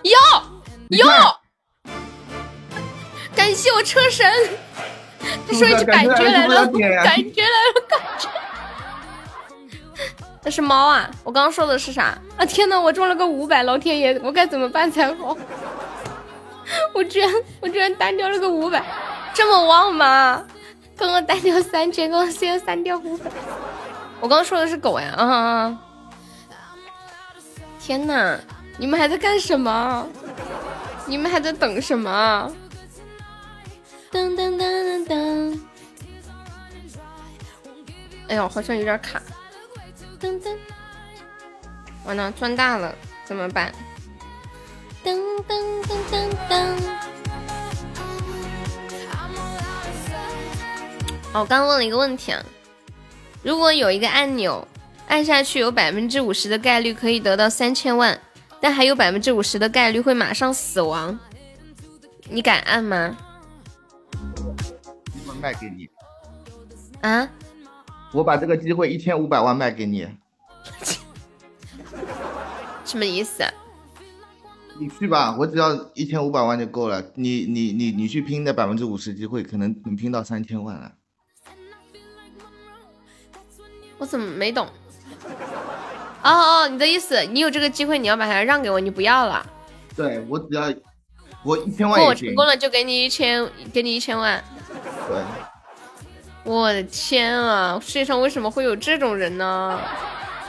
哟哟，感谢我车神。他说一句感觉来了，感觉来了，感觉。那是猫啊！我刚刚说的是啥啊？天呐，我中了个五百，老天爷，我该怎么办才好？我居然，我居然单掉了个五百，这么旺吗？刚刚单掉三千，刚刚现在单掉五百。我刚刚说的是狗呀！啊！天呐，你们还在干什么？你们还在等什么？噔噔噔噔噔！哎呦，好像有点卡。噔噔，完了，赚大了，怎么办？噔噔噔噔噔！哦，我刚问了一个问题啊，如果有一个按钮，按下去有百分之五十的概率可以得到三千万，但还有百分之五十的概率会马上死亡，你敢按吗？卖给你啊！我把这个机会一千五百万卖给你，什么意思？你去吧，我只要一千五百万就够了。你你你你去拼那百分之五十机会，可能能拼到三千万了。我怎么没懂？哦哦，你的意思，你有这个机会，你要把它让给我，你不要了？对，我只要我一千万，我成功了就给你一千，给你一千万。对，我的天啊！世界上为什么会有这种人呢？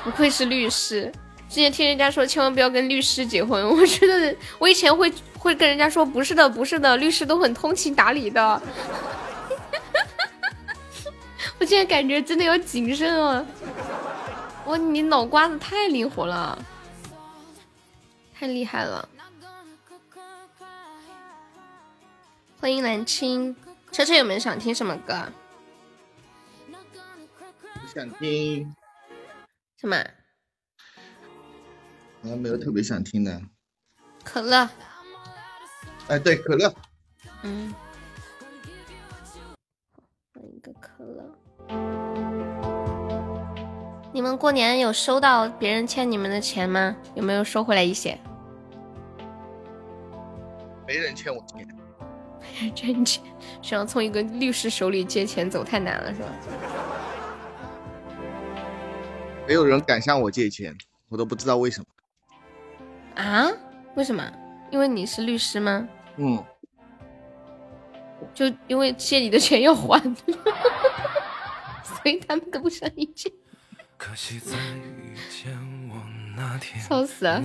不愧是律师。之前听人家说，千万不要跟律师结婚。我觉得我以前会会跟人家说，不是的，不是的，律师都很通情达理的。我现在感觉真的要谨慎啊。哇，你脑瓜子太灵活了，太厉害了！欢迎蓝青。车车有没有想听什么歌？想听什么？好像没有特别想听的。可乐，哎，对，可乐。嗯，换一个可乐。你们过年有收到别人欠你们的钱吗？有没有收回来一些？没人欠我钱。没人欠钱，想从一个律师手里借钱走太难了，是吧？没有人敢向我借钱，我都不知道为什么。啊？为什么？因为你是律师吗？嗯。就因为借你的钱要还，所以他们都不向你借。笑死了！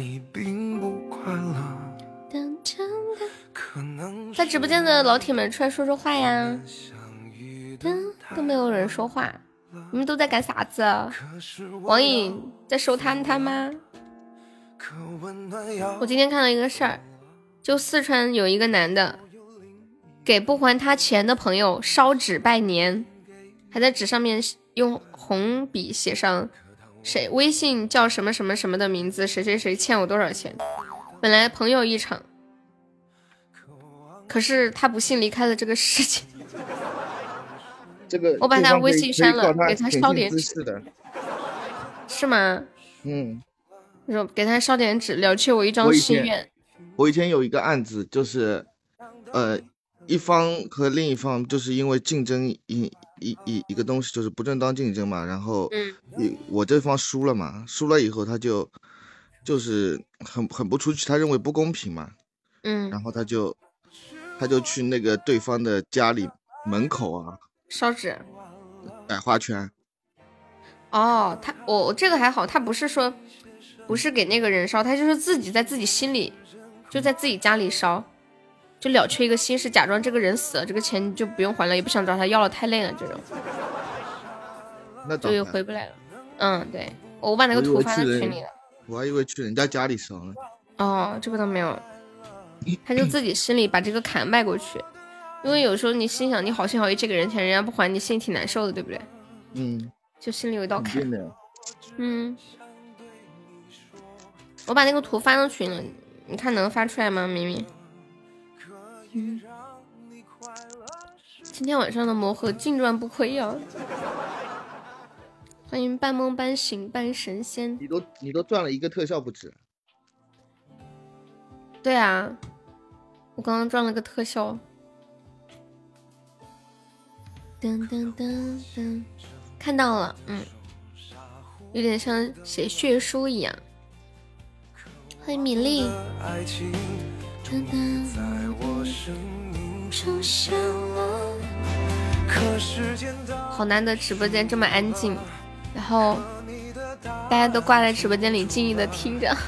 在直播间的老铁们出来说说话呀！都没有人说话，你们都在干啥子？网瘾在收摊摊吗？我今天看到一个事儿，就四川有一个男的给不还他钱的朋友烧纸拜年，还在纸上面用红笔写上谁微信叫什么什么什么的名字，谁谁谁欠我多少钱。本来朋友一场，可是他不幸离开了这个世界。这个我把他微信删了，给他烧点纸。是吗？嗯。说给他烧点纸，了却我一张心愿。我以前有一个案子，就是，呃，一方和另一方就是因为竞争一一一一个东西，就是不正当竞争嘛。然后，嗯，我这方输了嘛，输了以后他就就是很很不出去，他认为不公平嘛。嗯，然后他就他就去那个对方的家里门口啊烧纸，摆花圈。哦，他我这个还好，他不是说。不是给那个人烧，他就是自己在自己心里，就在自己家里烧，就了却一个心事，假装这个人死了，这个钱就不用还了，也不想找他要了，太累了这种，那就又回不来了。嗯，对，我把那个图发到群里了。我还以为去人家家里烧呢。哦，这个倒没有，他就自己心里把这个坎迈过去，因为有时候你心想你好心好意这个人钱，人家不还你，心里挺难受的，对不对？嗯，就心里有一道坎。嗯。我把那个图发到群了，你看能发出来吗，明明？嗯，今天晚上的魔盒净赚不亏呀！欢迎半梦半醒半神仙。你都你都赚了一个特效不止。对啊，我刚刚赚了个特效。噔噔噔噔，看到了，嗯，有点像写血书一样。欢迎米粒。好难得直播间这么安静，然后大家都挂在直播间里静意的听着。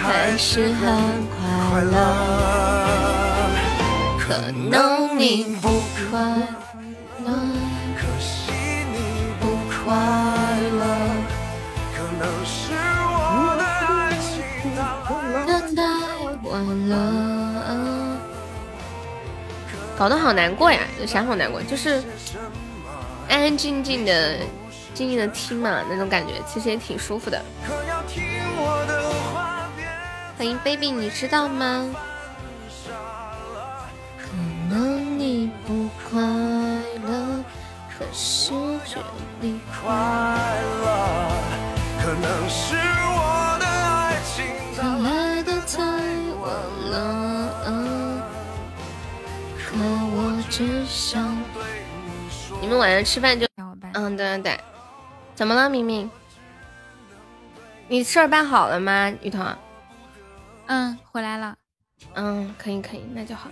还是很快乐，可能你不快乐，可惜你不快乐。可能是我的爱情等太晚了搞得好难过呀！有啥好难过？就是安安静静的、静静的听嘛，那种感觉其实也挺舒服的。欢迎 baby，你知道吗？可能你不快乐，可是却你快乐。可能是我的爱情它来的太晚了，可我只想对你们晚上吃饭就嗯，对对对，怎么了，明明？你事儿办好了吗，雨桐？嗯，回来了。嗯，可以可以，那就好。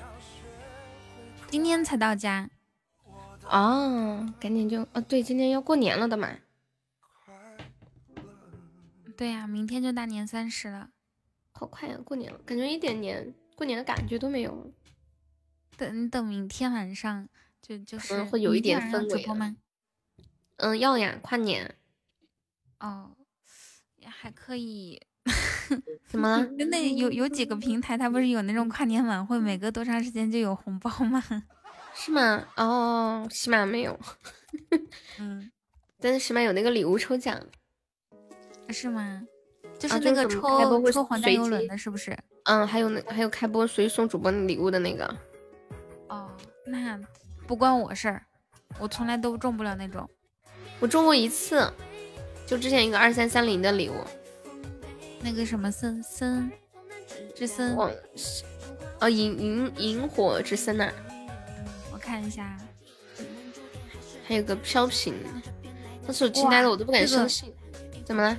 今天才到家。哦，赶紧就哦，对，今天要过年了的嘛。对呀，明天就大年三十了，好快呀！过年了，感觉一点年过年的感觉都没有。等等，明天晚上就就是会有一点氛围吗？嗯，要呀，跨年。哦，也还可以。怎么了？那有有几个平台，它不是有那种跨年晚会，每隔多长时间就有红包吗？是吗？哦，起码没有。嗯，但是起码有那个礼物抽奖。是吗？就是那个抽抽皇家游轮的，是不是？嗯，还有那还有开播随送主播礼物的那个。哦，那不关我事儿，我从来都中不了那种。我中过一次，就之前一个二三三零的礼物，那个什么森森之森，哦，萤萤萤火之森呐。我看一下，还有个飘屏，当时我惊呆了，我都不敢相信。怎么了？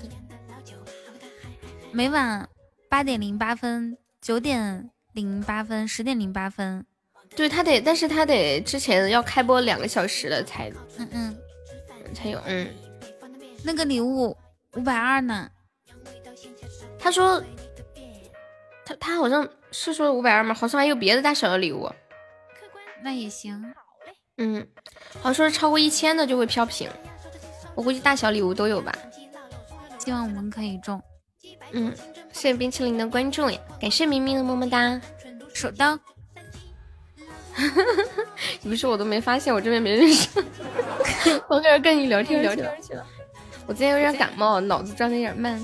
每晚八点零八分、九点零八分、十点零八分，对他得，但是他得之前要开播两个小时了才，嗯嗯，才有，嗯，那个礼物五百二呢。他说，他他好像是说五百二吗？好像还有别的大小的礼物，那也行，嗯，好像说是超过一千的就会飘屏，我估计大小礼物都有吧，希望我们可以中。嗯，谢谢冰淇淋的关注呀，感谢明明的么么哒，手刀。你不说我都没发现，我这边没认识。我开始跟你聊天聊天去了。我今天有点感冒，脑子转的有点慢。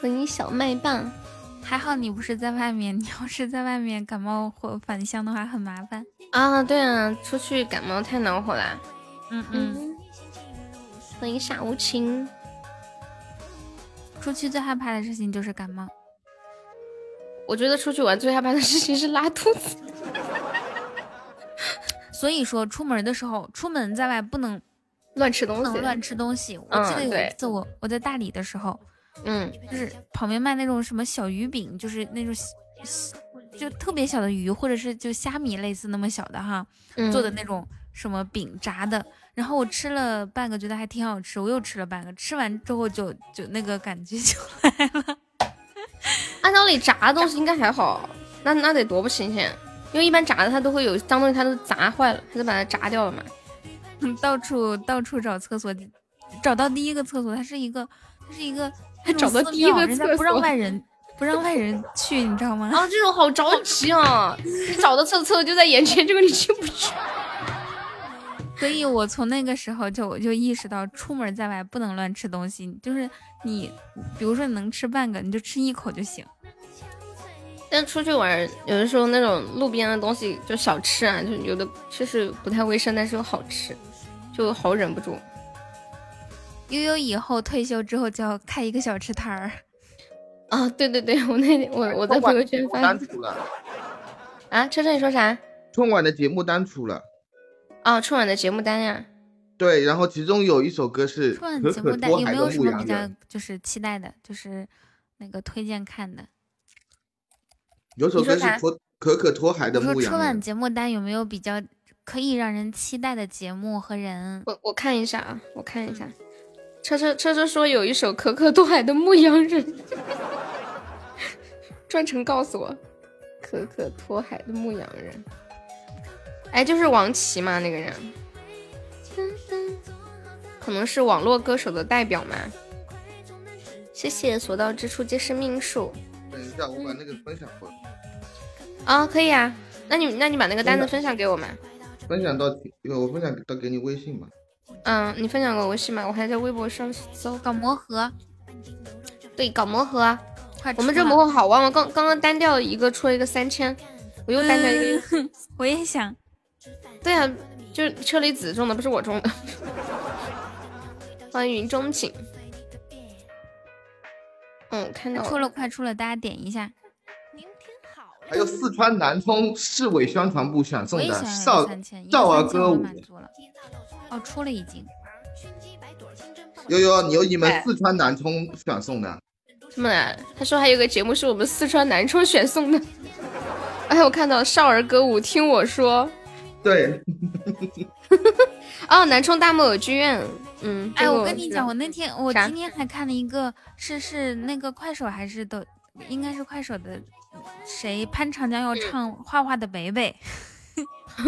欢迎小麦棒，还好你不是在外面，你要是在外面感冒或返乡的话很麻烦啊。对啊，出去感冒太恼火了。嗯嗯。欢迎傻无情。出去最害怕的事情就是感冒。我觉得出去玩最害怕的事情是拉肚子。所以说出门的时候，出门在外不能乱吃东西，乱吃东西。我记得有一次我我在大理的时候，嗯，就是旁边卖那种什么小鱼饼，就是那种就特别小的鱼，或者是就虾米类似那么小的哈，做的那种什么饼炸的。然后我吃了半个，觉得还挺好吃。我又吃了半个，吃完之后就就那个感觉就来了。按道理炸的东西应该还好，那那得多不新鲜？因为一般炸的它都会有脏东西，它都炸坏了，它就把它炸掉了嘛。到处到处找厕所，找到第一个厕所，它是一个它是一个，还找到第一个厕所，不让外人不让外人去，你知道吗？啊，这种好着急啊！你找到厕所就在眼前，这个你进不去。所以我从那个时候就我就意识到，出门在外不能乱吃东西。就是你，比如说你能吃半个，你就吃一口就行。但出去玩，有的时候那种路边的东西就小吃啊，就有的确实不太卫生，但是又好吃，就好忍不住。悠悠以后退休之后就要开一个小吃摊儿。啊，对对对，我那天我我在朋友圈发。出了。啊，车车你说啥？春晚的节目单出了。哦，春晚的节目单呀，对，然后其中有一首歌是春晚节目单，有没有什么比较就是期待的，就是那个推荐看的？有首歌是可可可托海的牧羊人。春晚节目单有没有比较可以让人期待的节目和人？我我看一下啊，我看一下。车车车车说有一首可可托海的牧羊人，专程告诉我，可可托海的牧羊人。哎，就是王琦嘛，那个人，可能是网络歌手的代表嘛。谢谢所到之处皆是命数。等一下，我把那个分享过来。啊，可以啊，那你那你把那个单子分享给我嘛。分享到，我分享到给你微信嘛。嗯，你分享给我微信嘛，我还在微博上搜搞魔盒。对，搞魔盒。我们这魔盒好玩吗？刚刚刚单调一个出了一个三千，我又单调一个，我也想。对啊，就是车厘子中的，不是我中的。欢迎云中景。嗯，看到出了，快出了，大家点一下。还有四川南充市委宣传部选送的少少儿歌舞。哦，出了已经。悠悠，你有你们四川南充选送的。什么？他说还有个节目是我们四川南充选送的。哎，我看到少儿歌舞，听我说。对，哦，南充大木偶剧院，嗯，哎，我跟你讲，我那天我今天还看了一个，是是那个快手还是抖，应该是快手的，谁潘长江要唱画画的北北，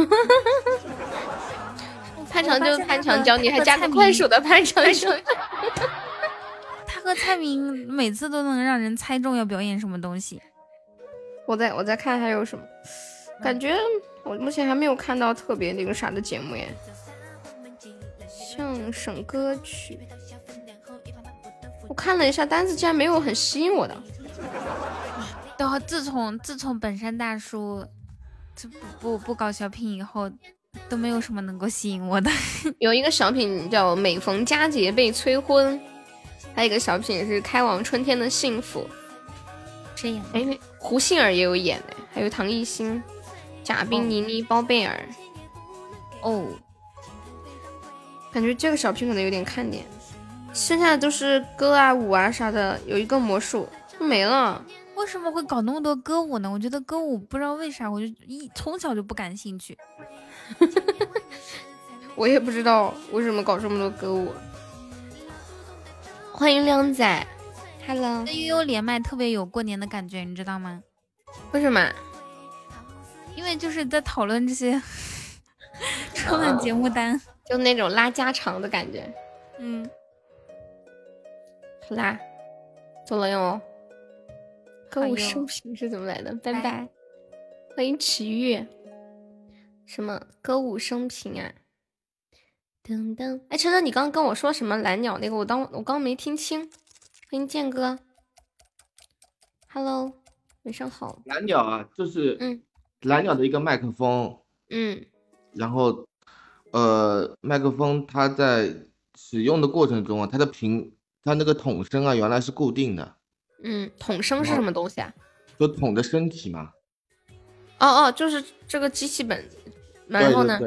潘长江潘长江，你还加个快手的潘长江，他和蔡明每次都能让人猜中要表演什么东西，我再我再看还有什么，感觉。我目前还没有看到特别那个啥的节目耶，相声歌曲，我看了一下单子，竟然没有很吸引我的。然后自从自从本山大叔这不不不搞小品以后，都没有什么能够吸引我的。有一个小品叫《每逢佳节被催婚》，还有一个小品是《开往春天的幸福》。谁演？哎，胡杏儿也有演的，还有唐艺昕、贾冰、倪妮、包贝尔。哦，感觉这个小品可能有点看点。剩下的都是歌啊、舞啊啥的，有一个魔术就没了。为什么会搞那么多歌舞呢？我觉得歌舞不知道为啥，我就一从小就不感兴趣。我也不知道为什么搞这么多歌舞。欢迎靓仔，Hello。那悠悠连麦特别有过年的感觉，你知道吗？为什么？因为就是在讨论这些 春晚节目单，就那种拉家常的感觉。嗯。好啦，走了哟。歌舞升平是怎么来的？拜拜，欢迎奇遇。什么歌舞升平啊？噔噔，哎，车车，你刚刚跟我说什么蓝鸟那个？我当我刚没听清。欢迎剑哥，Hello，晚上好。蓝鸟啊，就是嗯，蓝鸟的一个麦克风，嗯，然后呃，麦克风它在使用的过程中啊，它的频。它那个筒声啊，原来是固定的。嗯，筒声是什么东西啊？就筒的身体嘛。哦哦，就是这个机器本。然后呢？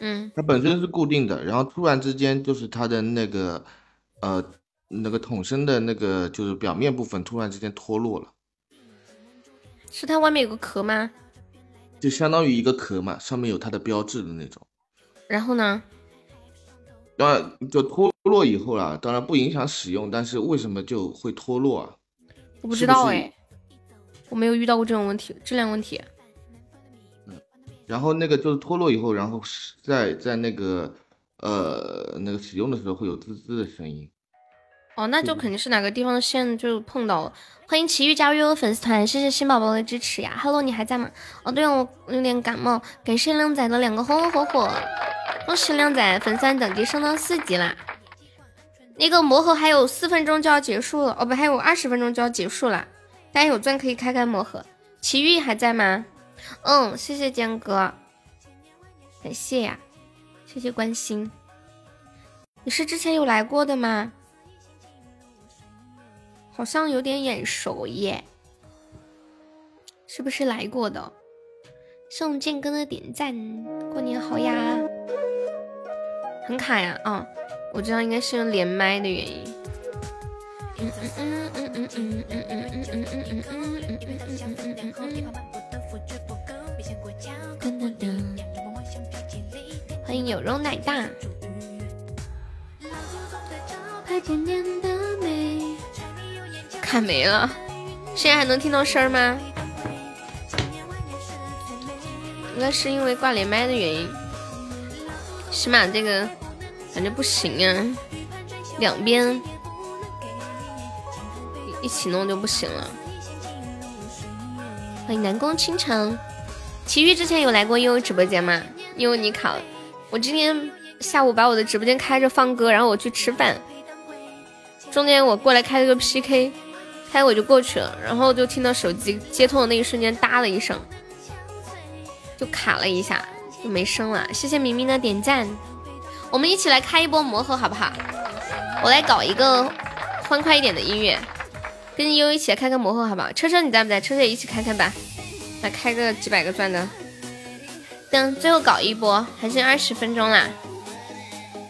嗯。它本身是固定的，然后突然之间就是它的那个呃那个桶身的那个就是表面部分突然之间脱落了。是它外面有个壳吗？就相当于一个壳嘛，上面有它的标志的那种。然后呢？那就脱落以后啦，当然不影响使用，但是为什么就会脱落啊？我不知道哎，我没有遇到过这种问题，质量问题。嗯，然后那个就是脱落以后，然后在在那个呃那个使用的时候会有滋滋的声音。哦，那就肯定是哪个地方的线就碰到了。欢迎奇遇加入悠悠粉丝团，谢谢新宝宝的支持呀。Hello，你还在吗？哦，对了，我有点感冒，感谢靓仔的两个红红火火。恭喜靓仔粉丝等级升到四级啦！那个魔盒还有四分钟就要结束了，哦不，还有二十分钟就要结束了。大家有钻可以开开魔盒。奇遇还在吗？嗯，谢谢坚哥，感谢呀，谢谢关心。你是之前有来过的吗？好像有点眼熟耶，是不是来过的？送剑哥的点赞，过年好呀！很卡呀，啊，我知道应该是连麦的原因。嗯嗯嗯嗯嗯嗯嗯嗯嗯嗯嗯嗯嗯嗯嗯嗯嗯。欢迎有容奶大。卡没了，现在还能听到声吗？应该是因为挂连麦的原因。起码这个感觉不行啊，两边一起弄就不行了。欢迎南宫倾城，奇遇之前有来过悠悠直播间吗？悠悠你卡了，我今天下午把我的直播间开着放歌，然后我去吃饭，中间我过来开了个 PK，开我就过去了，然后就听到手机接通的那一瞬间哒了一声，就卡了一下。就没声了，谢谢明明的点赞，我们一起来开一波魔盒好不好？我来搞一个欢快一点的音乐，跟悠悠一起来开个魔盒好不好？车车你在不在？车车也一起开开吧，来开个几百个钻的。噔，最后搞一波，还剩二十分钟啦。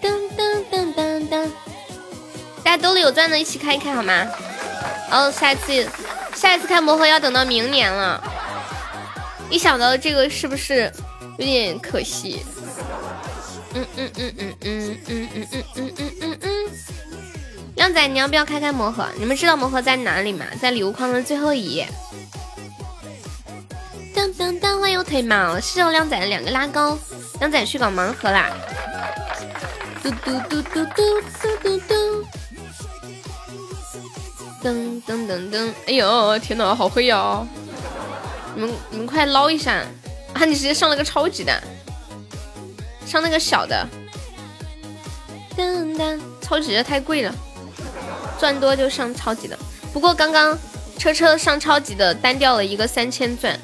噔噔噔噔噔，大家兜里有钻的，一起开一开好吗？哦，下一次下一次开魔盒要等到明年了，一想到这个是不是？有点可惜，嗯嗯嗯嗯嗯嗯嗯嗯嗯嗯嗯嗯。靓仔，你要不要开开魔盒？你们知道魔盒在哪里吗？在礼物框的最后一页。当当当，欢迎腿毛，谢谢我靓仔的两个拉钩。靓仔去搞盲盒啦！嘟嘟嘟嘟嘟嘟嘟嘟。噔噔噔噔，哎呦天哪，好黑呀！你们你们快捞一下！啊！你直接上了个超级的，上那个小的，噔噔，超级的太贵了。钻多就上超级的。不过刚刚车车上超级的单掉了一个三千钻，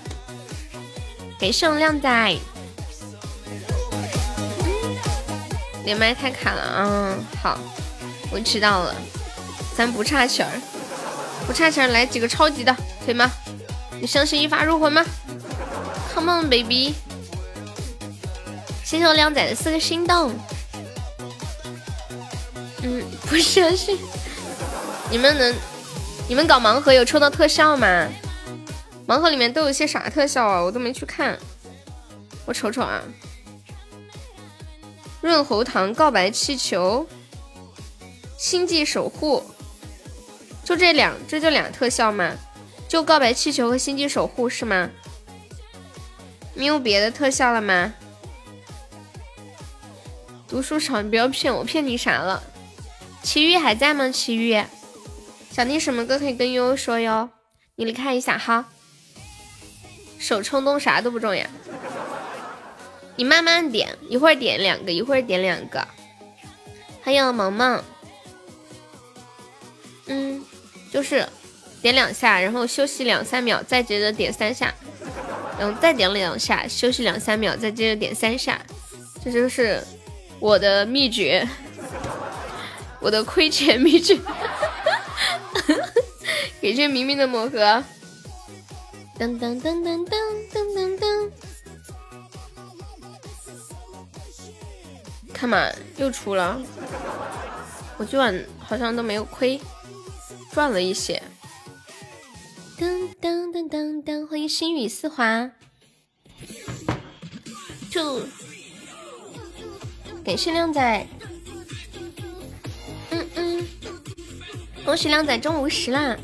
给盛靓仔。连麦太卡了，嗯，好，我知道了，咱不差钱儿，不差钱儿，来几个超级的，可以吗？你相信一发入魂吗？Come on baby，谢谢我靓仔的四个心动。嗯，不相信，你们能，你们搞盲盒有抽到特效吗？盲盒里面都有些啥特效啊？我都没去看，我瞅瞅啊。润喉糖、告白气球、星际守护，就这两，这就俩特效吗？就告白气球和星际守护是吗？没有别的特效了吗？读书少，你不要骗我，骗你啥了？奇遇还在吗？奇遇，想听什么歌可以跟悠悠说哟。你离开一下哈，手冲动啥都不重要。你慢慢点，一会儿点两个，一会儿点两个。还有萌萌，嗯，就是点两下，然后休息两三秒，再接着点三下，然后再点两下，休息两三秒，再接着点三下。这就是我的秘诀，我的亏钱秘诀。给这明明的魔盒。噔噔噔噔噔噔噔噔。看嘛，又出了，我今晚好像都没有亏，赚了一些。噔噔噔噔噔，欢迎心雨丝滑，就感谢靓仔，嗯嗯，恭喜靓仔中五十啦！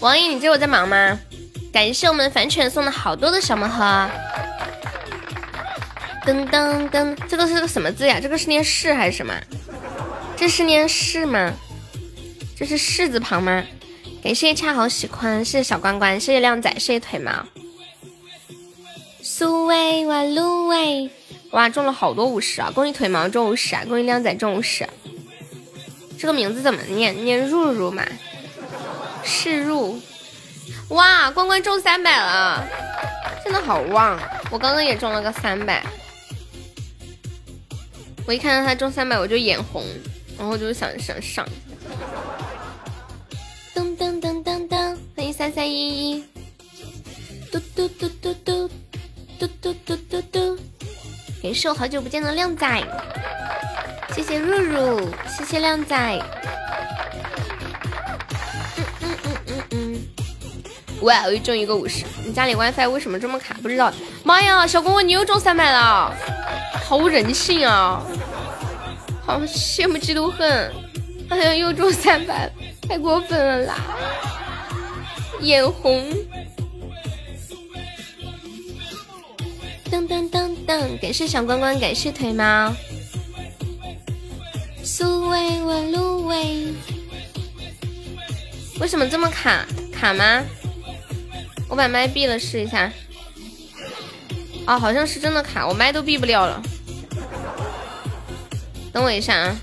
王毅，你这会在忙吗？感谢我们凡犬送的好多的小盲盒，噔噔噔，这个是个什么字呀？这个是念士还是什么？这是念士吗？这是士字旁吗？感谢恰好喜欢，谢谢小关关，谢谢靓仔，谢谢腿毛，苏喂哇芦苇，哇中了好多五十啊！恭喜腿毛中五十啊！恭喜靓仔中五十，这个名字怎么念？念入入嘛？是入。哇，关关中三百了，真的好旺！我刚刚也中了个三百，我一看到他中三百我就眼红，然后就想想上。噔噔噔噔噔，欢迎三三一一，嘟嘟嘟嘟嘟嘟嘟嘟嘟嘟，感谢我好久不见的靓仔，谢谢入入，谢谢靓仔。嗯嗯哇，我又中一个五十！你家里 WiFi 为什么这么卡？不知道。妈呀，小公公你又中三百了，好无人性啊！好羡慕嫉妒恨，好像又中三百，太过分了啦！眼红。噔噔噔噔，感谢小关关，感谢腿毛。苏威文芦苇，为什么这么卡？卡吗？我把麦闭了试一下，哦，好像是真的卡，我麦都闭不了了。等我一下啊。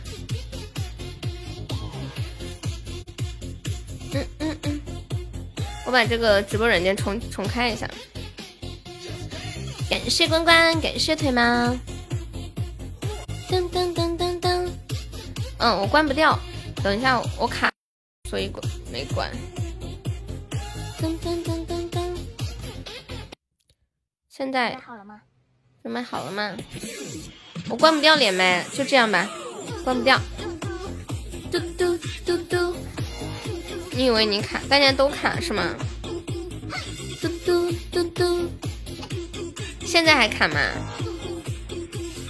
嗯嗯嗯，我把这个直播软件重重开一下。感谢关关，感谢腿毛。噔噔噔噔噔。嗯，我关不掉，等一下我卡，所以关没关。噔噔噔噔。现在好了吗？准备好了吗？我关不掉连麦，就这样吧，关不掉。嘟嘟嘟嘟，你以为你卡，大家都卡是吗？嘟嘟嘟嘟，现在还卡吗？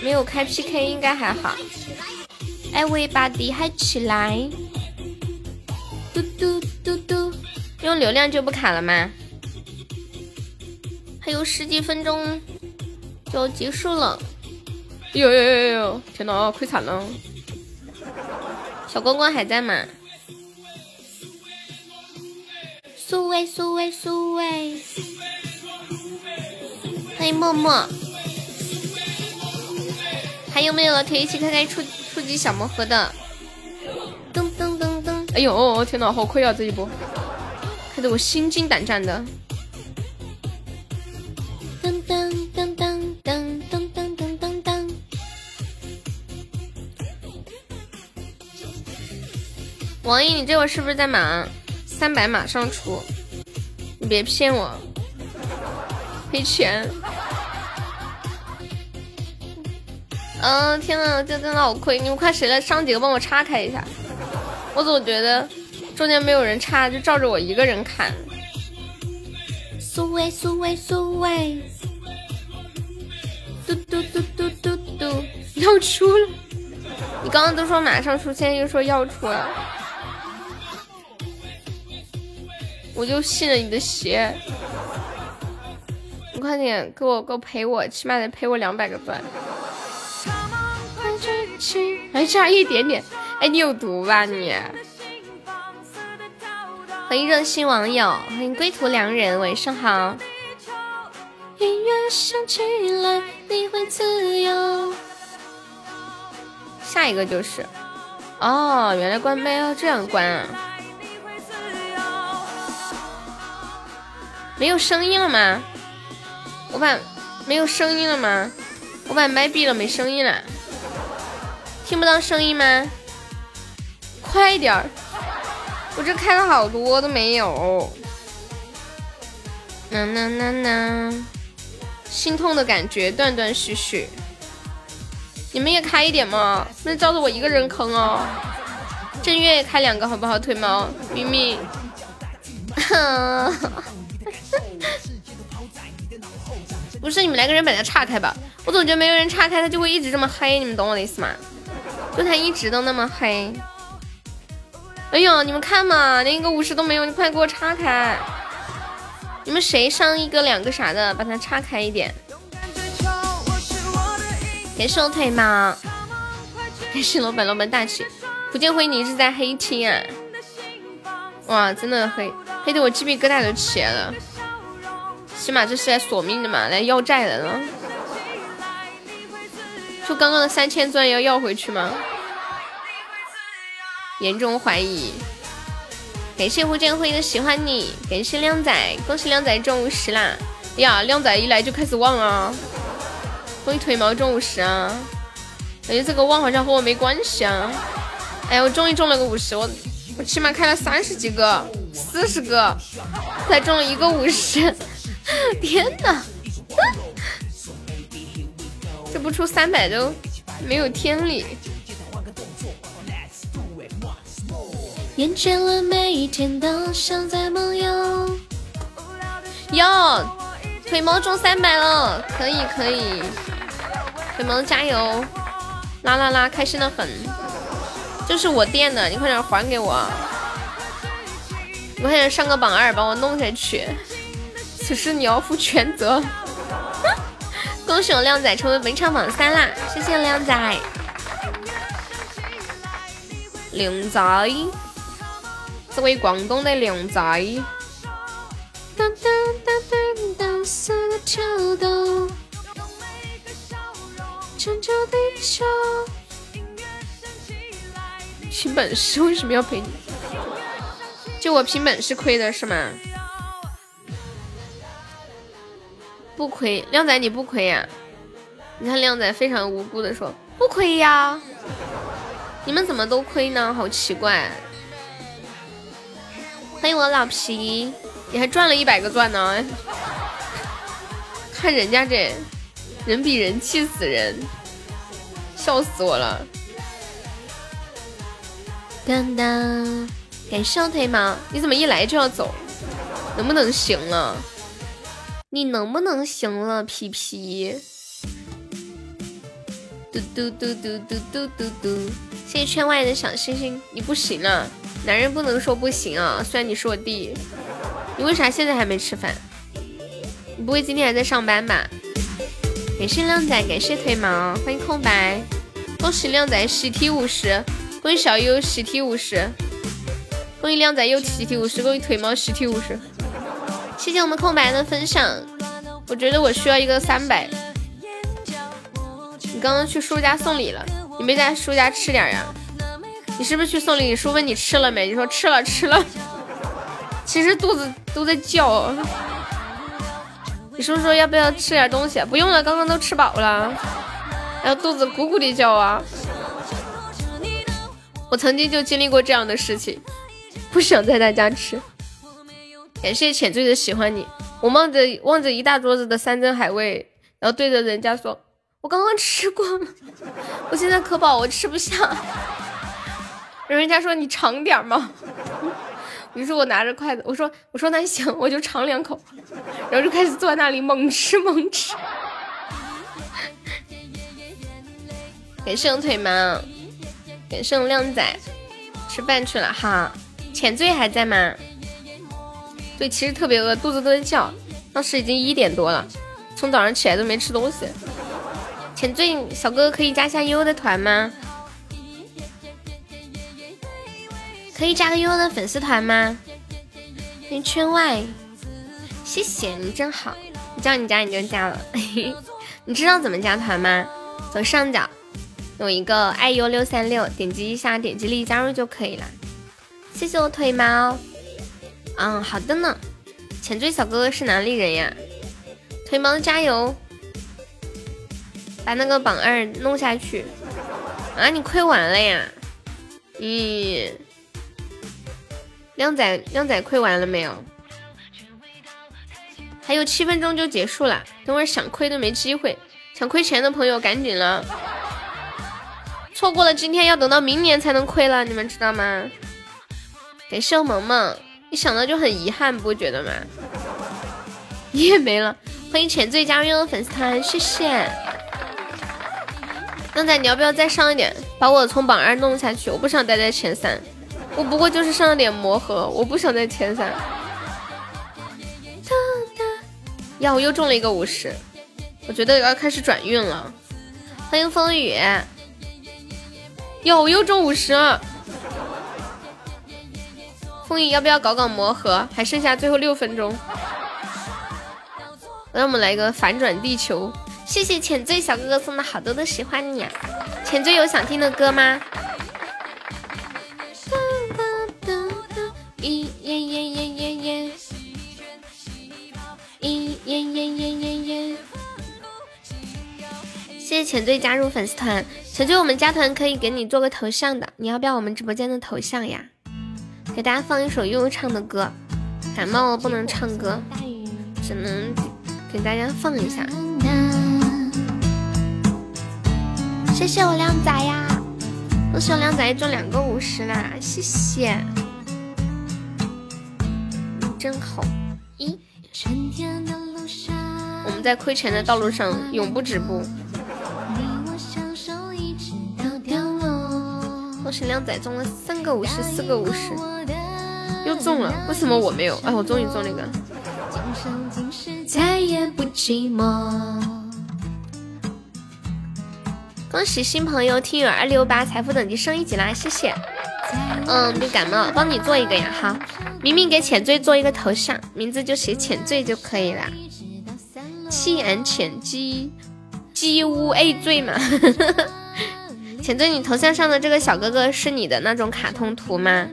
没有开 PK 应该还好。Everybody 嗨起来！用流量就不卡了吗？还有十几分钟就要结束了，呦呦呦呦！天呐，亏惨了！小光光还在吗？苏威苏威苏威，欢迎默默。还有没有了可以一起开开初初级小魔盒的？噔噔噔噔！哎呦，天哪，好亏啊！这一波，害得我心惊胆战的。噔噔噔噔噔噔噔噔噔噔。王毅，你这会儿是不是在忙？三百马上出，你别骗我，赔钱。嗯，天呐，这真的好亏！你们快谁来上几个帮我岔开一下？我总觉得中间没有人插，就照着我一个人砍。苏威苏威苏威，嘟嘟嘟嘟嘟嘟，要出了！你刚刚都说马上出，现在又说要出了，我就信了你的邪！你快点给我给我赔我，起码得赔我两百个钻。还差一点点，哎，你有毒吧你？欢迎热心网友，欢迎归途良人，晚上好。音乐响起来，你会自由。下一个就是，哦，原来关麦要这样关啊？没有声音了吗？我把没有声音了吗？我把麦闭了，没声音了。听不到声音吗？快点儿！我这开了好多都没有。呐呐呐呐，心痛的感觉断断续续。你们也开一点嘛，不能照着我一个人坑哦。正月也开两个好不好？腿毛咪咪。不是你们来个人把它岔开吧，我总觉得没有人岔开，它就会一直这么黑，你们懂我的意思吗？就他一直都那么黑，哎呦，你们看嘛，连一个五十都没有，你快给我岔开！你们谁上一个两个啥的，把它岔开一点。感谢我腿毛，感谢老板老板大气。福建辉，你是在黑听啊？哇，真的黑黑的我鸡皮疙瘩都起来了。起码这是来索命的嘛，来要债的了。就刚刚的三千钻要要回去吗？严重怀疑。感谢胡建辉的喜欢你，感谢靓仔，恭喜靓仔中五十啦！呀，靓仔一来就开始旺啊！恭喜腿毛中五十啊！感觉这个旺好像和我没关系啊！哎呀，我终于中了个五十，我我起码开了三十几个、四十个，才中了一个五十，天哪！这不出三百都没有天理。厌倦了每一天都像在梦游。哟，腿毛中三百了，可以可以，腿毛加油，啦啦啦，开心的很。这是我垫的，你快点还给我。你快点上个榜二，把我弄下去。此事你要负全责。恭喜我靓仔成为本场榜三啦！谢谢靓仔，靓仔，这位广东的靓仔。凭本事为什么要陪你？就我凭本事亏的是吗？不亏，靓仔你不亏呀？你看靓仔非常无辜的说不亏呀，你们怎么都亏呢？好奇怪！欢迎我老皮，你还赚了一百个钻呢！看人家这人比人气死人，笑死我了！当当，感谢我腿毛，你怎么一来就要走？能不能行了？你能不能行了，皮皮？嘟嘟嘟嘟嘟嘟嘟嘟！谢谢圈外的小星星，你不行了，男人不能说不行啊！虽然你是我弟，你为啥现在还没吃饭？你不会今天还在上班吧？感谢靓仔，感谢腿毛，欢迎空白，恭喜靓仔喜提五十，恭喜小优喜提五十，恭喜靓仔又喜提五十，恭喜腿毛喜提五十。谢谢我们空白的分享，我觉得我需要一个三百。你刚刚去叔家送礼了，你没在叔家吃点呀？你是不是去送礼？叔问你吃了没？你说吃了吃了，其实肚子都在叫。你叔说要不要吃点东西？不用了，刚刚都吃饱了，然后肚子鼓鼓的叫啊。我曾经就经历过这样的事情，不想在他家吃。感谢浅醉的喜欢你，我望着望着一大桌子的山珍海味，然后对着人家说：“我刚刚吃过了，我现在可饱，我吃不下。”人家说：“你尝点嘛。”于是我拿着筷子，我说：“我说那行，我就尝两口。”然后就开始坐在那里猛吃猛吃。感谢腿毛，感谢靓仔，吃饭去了哈。浅醉还在吗？对，其实特别饿，肚子都在叫。当时已经一点多了，从早上起来都没吃东西。浅醉小哥哥可以加下悠悠的团吗？可以加个悠悠的粉丝团吗？你圈外，谢谢你真好。你叫你加你就加了。你知道怎么加团吗？左上角有一个爱优六三六，点击一下，点击立即加入就可以了。谢谢我腿毛。嗯，好的呢。浅醉小哥哥是哪里人呀？腿毛加油，把那个榜二弄下去。啊，你亏完了呀？咦，靓仔靓仔亏完了没有？还有七分钟就结束了，等会想亏都没机会。想亏钱的朋友赶紧了，错过了今天要等到明年才能亏了，你们知道吗？感谢萌萌。一想到就很遗憾，不觉得吗？你也没了，欢迎浅醉加入粉丝团，谢谢。靓仔，你要不要再上一点，把我从榜二弄下去？我不想待在前三，我不过就是上了点魔盒，我不想在前三。呀，我又中了一个五十，我觉得要开始转运了。欢迎风雨。哟，我又中五十了。风雨要不要搞搞魔盒？还剩下最后六分钟，让我们来一个反转地球。谢谢浅醉小哥哥送的好多的喜欢你。浅醉有想听的歌吗？耶耶耶耶耶耶，耶耶耶耶耶耶。谢谢浅醉加入粉丝团，浅醉我们加团可以给你做个头像的，你要不要我们直播间的头像呀？给大家放一首悠悠唱的歌，感冒了不能唱歌，只能给大家放一下。谢谢我靓仔呀，恭喜我靓仔中两个五十啦，谢谢，真好。一，我们在亏钱的道路上永不止步。恭喜靓仔中了三个五十，四个五十，又中了，为什么我没有？哎，我终于中了一个。恭喜新朋友听友二六八财富等级升一级啦，谢谢。嗯，别感冒，帮你做一个呀，好。明明给浅醉做一个头像，名字就写浅醉就可以了。七言浅鸡鸡乌 A 醉嘛。浅醉，你头像上的这个小哥哥是你的那种卡通图吗？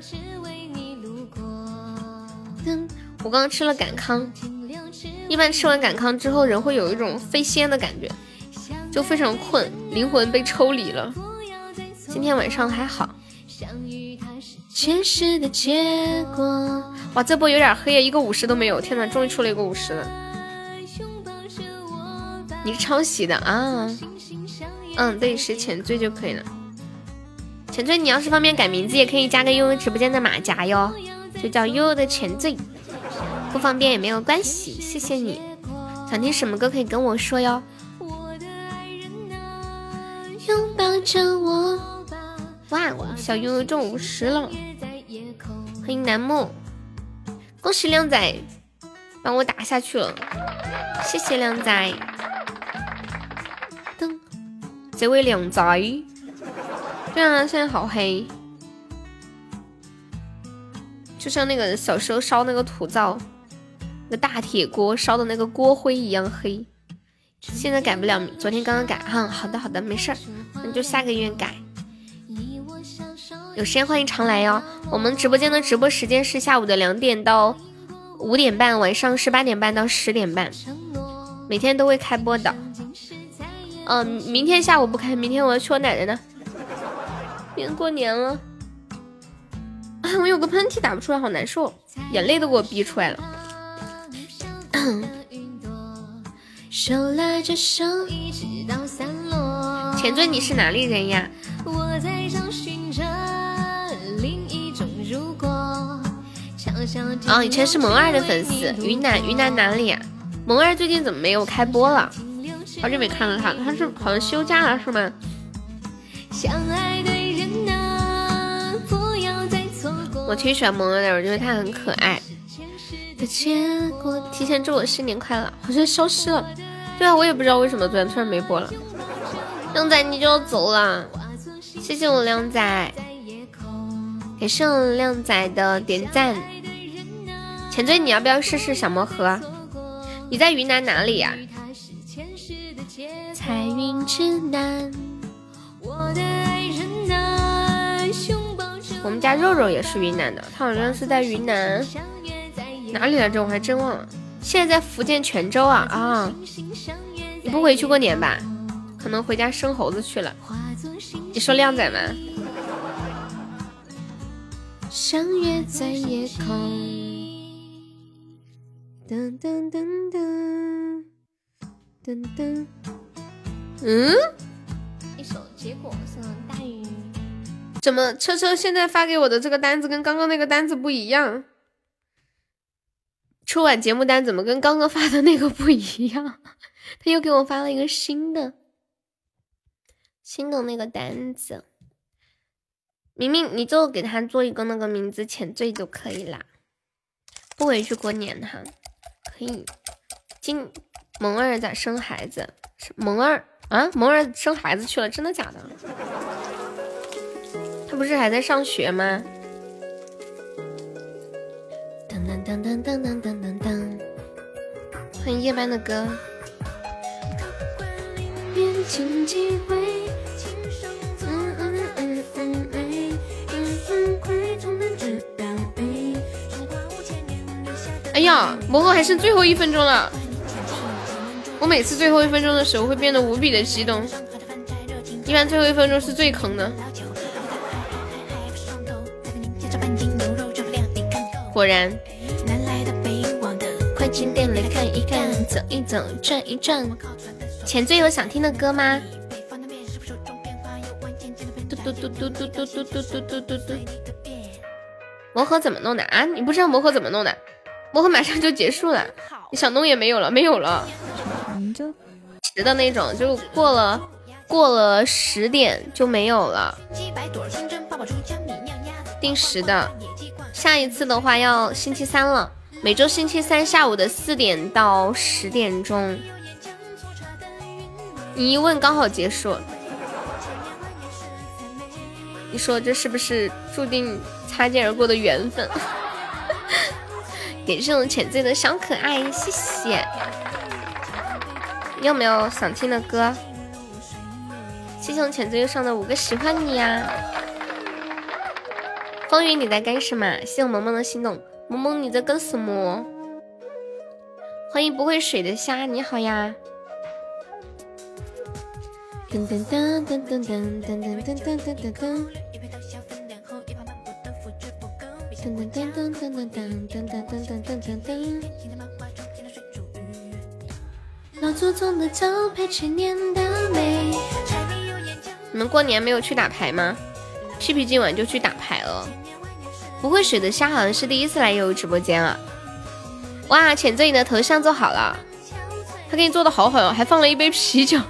我刚刚吃了感康，一般吃完感康之后，人会有一种飞仙的感觉，就非常困，灵魂被抽离了。今天晚上还好。前世的结果哇，这波有点黑，一个五十都没有。天哪，终于出了一个五十了。你是抄袭的啊？嗯，对，是浅醉就可以了。浅醉，你要是方便改名字，也可以加个悠悠直播间的马甲哟，就叫悠悠的浅醉。不方便也没有关系，谢谢你。想听什么歌可以跟我说哟。拥抱着我。哇，小悠悠中五十了，欢迎楠木，恭喜靓仔，帮我打下去了，谢谢靓仔。这位靓仔，对啊，现在好黑，就像那个小时候烧那个土灶，那大铁锅烧的那个锅灰一样黑。现在改不了，昨天刚刚改哈。好的好的，没事儿，那就下个月改。有时间欢迎常来哟。我们直播间的直播时间是下午的两点到五点半，晚上是八点半到十点半，每天都会开播的。嗯，明天下午不开，明天我要去我奶奶那。明天过年了，我有个喷嚏打不出来，好难受，眼泪都给我逼出来了。前缀你是哪里人呀？我在找寻着哦，以前是萌二的粉丝，云南云南哪里呀？萌二最近怎么没有开播了？好久没看到他，他是好像休假了是吗？我挺喜欢萌二的，我觉得他很可爱。提前祝我新年快乐，好像消失了。对啊，我也不知道为什么昨天突然没播了。靓仔你就要走了，谢谢我靓仔，感谢我靓仔的点赞。前缀你要不要试试小魔盒？你在云南哪里呀？彩云之南。我们家肉肉也是云南的，他好像是在云南。哪里来着？我还真忘了。现在在福建泉州啊啊！你不回去过年吧？可能回家生猴子去了。你说靓仔吗？相约在夜空。噔噔噔噔噔噔。嗯？一首结果送大雨。怎么车车现在发给我的这个单子跟刚刚那个单子不一样？春晚节目单怎么跟刚刚发的那个不一样？他又给我发了一个新的，新的那个单子。明明你就给他做一个那个名字前缀就可以啦。不回去过年哈，可以。今萌儿咋生孩子？萌儿啊，萌儿生孩子去了，真的假的？他不是还在上学吗？噔噔噔噔噔噔噔！欢迎夜班的歌。哎呀，魔盒还剩最后一分钟了！我每次最后一分钟的时候会变得无比的激动，一般最后一分钟是最坑的。果然。快进店里看一看，走一走，转一转。前最有想听的歌吗？嘟嘟嘟嘟嘟嘟嘟嘟嘟嘟嘟。魔盒怎么弄的啊？你不知道魔盒怎么弄的？魔盒马上就结束了，你想弄也没有了，没有了。就十的那种，就过了过了十点就没有了。定时的，下一次的话要星期三了。每周星期三下午的四点到十点钟，你一问刚好结束。你说这是不是注定擦肩而过的缘分？给这种浅醉的小可爱，谢谢。你有没有想听的歌？谢谢我浅醉又上的五个喜欢你呀。风雨你在干什么？谢谢我萌萌的心动。萌萌，你在干什么？欢迎不会水的虾，你好呀！噔噔噔噔噔噔噔噔噔噔噔噔噔。噔噔噔噔噔噔噔噔噔噔噔噔。老祖宗的招牌，千年的美。你们过年没有去打牌吗？屁屁今晚就去打牌了。不会水的虾好像是第一次来悠悠直播间啊！哇，浅醉你的头像做好了，他给你做的好好哟，还放了一杯啤酒，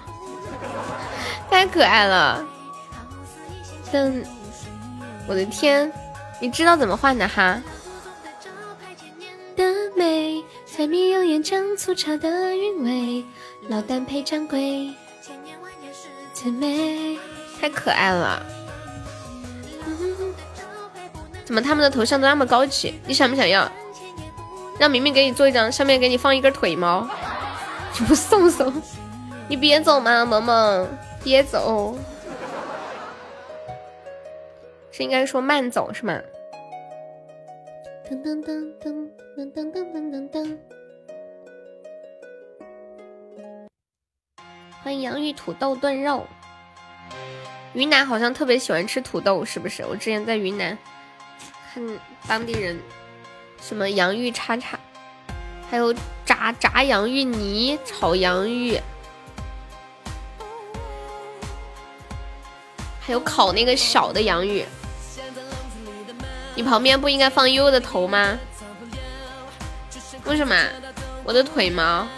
太可爱了。噔，我的天，你知道怎么换的哈？的美，柴米油盐酱醋茶的韵味，老单配掌柜，最美，太可爱了。怎么他们的头像都那么高级？你想不想要？让明明给你做一张，上面给你放一根腿毛，你不送送？你别走嘛，萌萌，别走。是应该说慢走是吗？噔噔噔噔噔噔噔噔噔。欢迎洋芋土豆炖肉。云南好像特别喜欢吃土豆，是不是？我之前在云南看当地人什么洋芋叉叉，还有炸炸洋芋泥、炒洋芋，还有烤那个小的洋芋。你旁边不应该放悠悠的头吗？为什么？我的腿吗？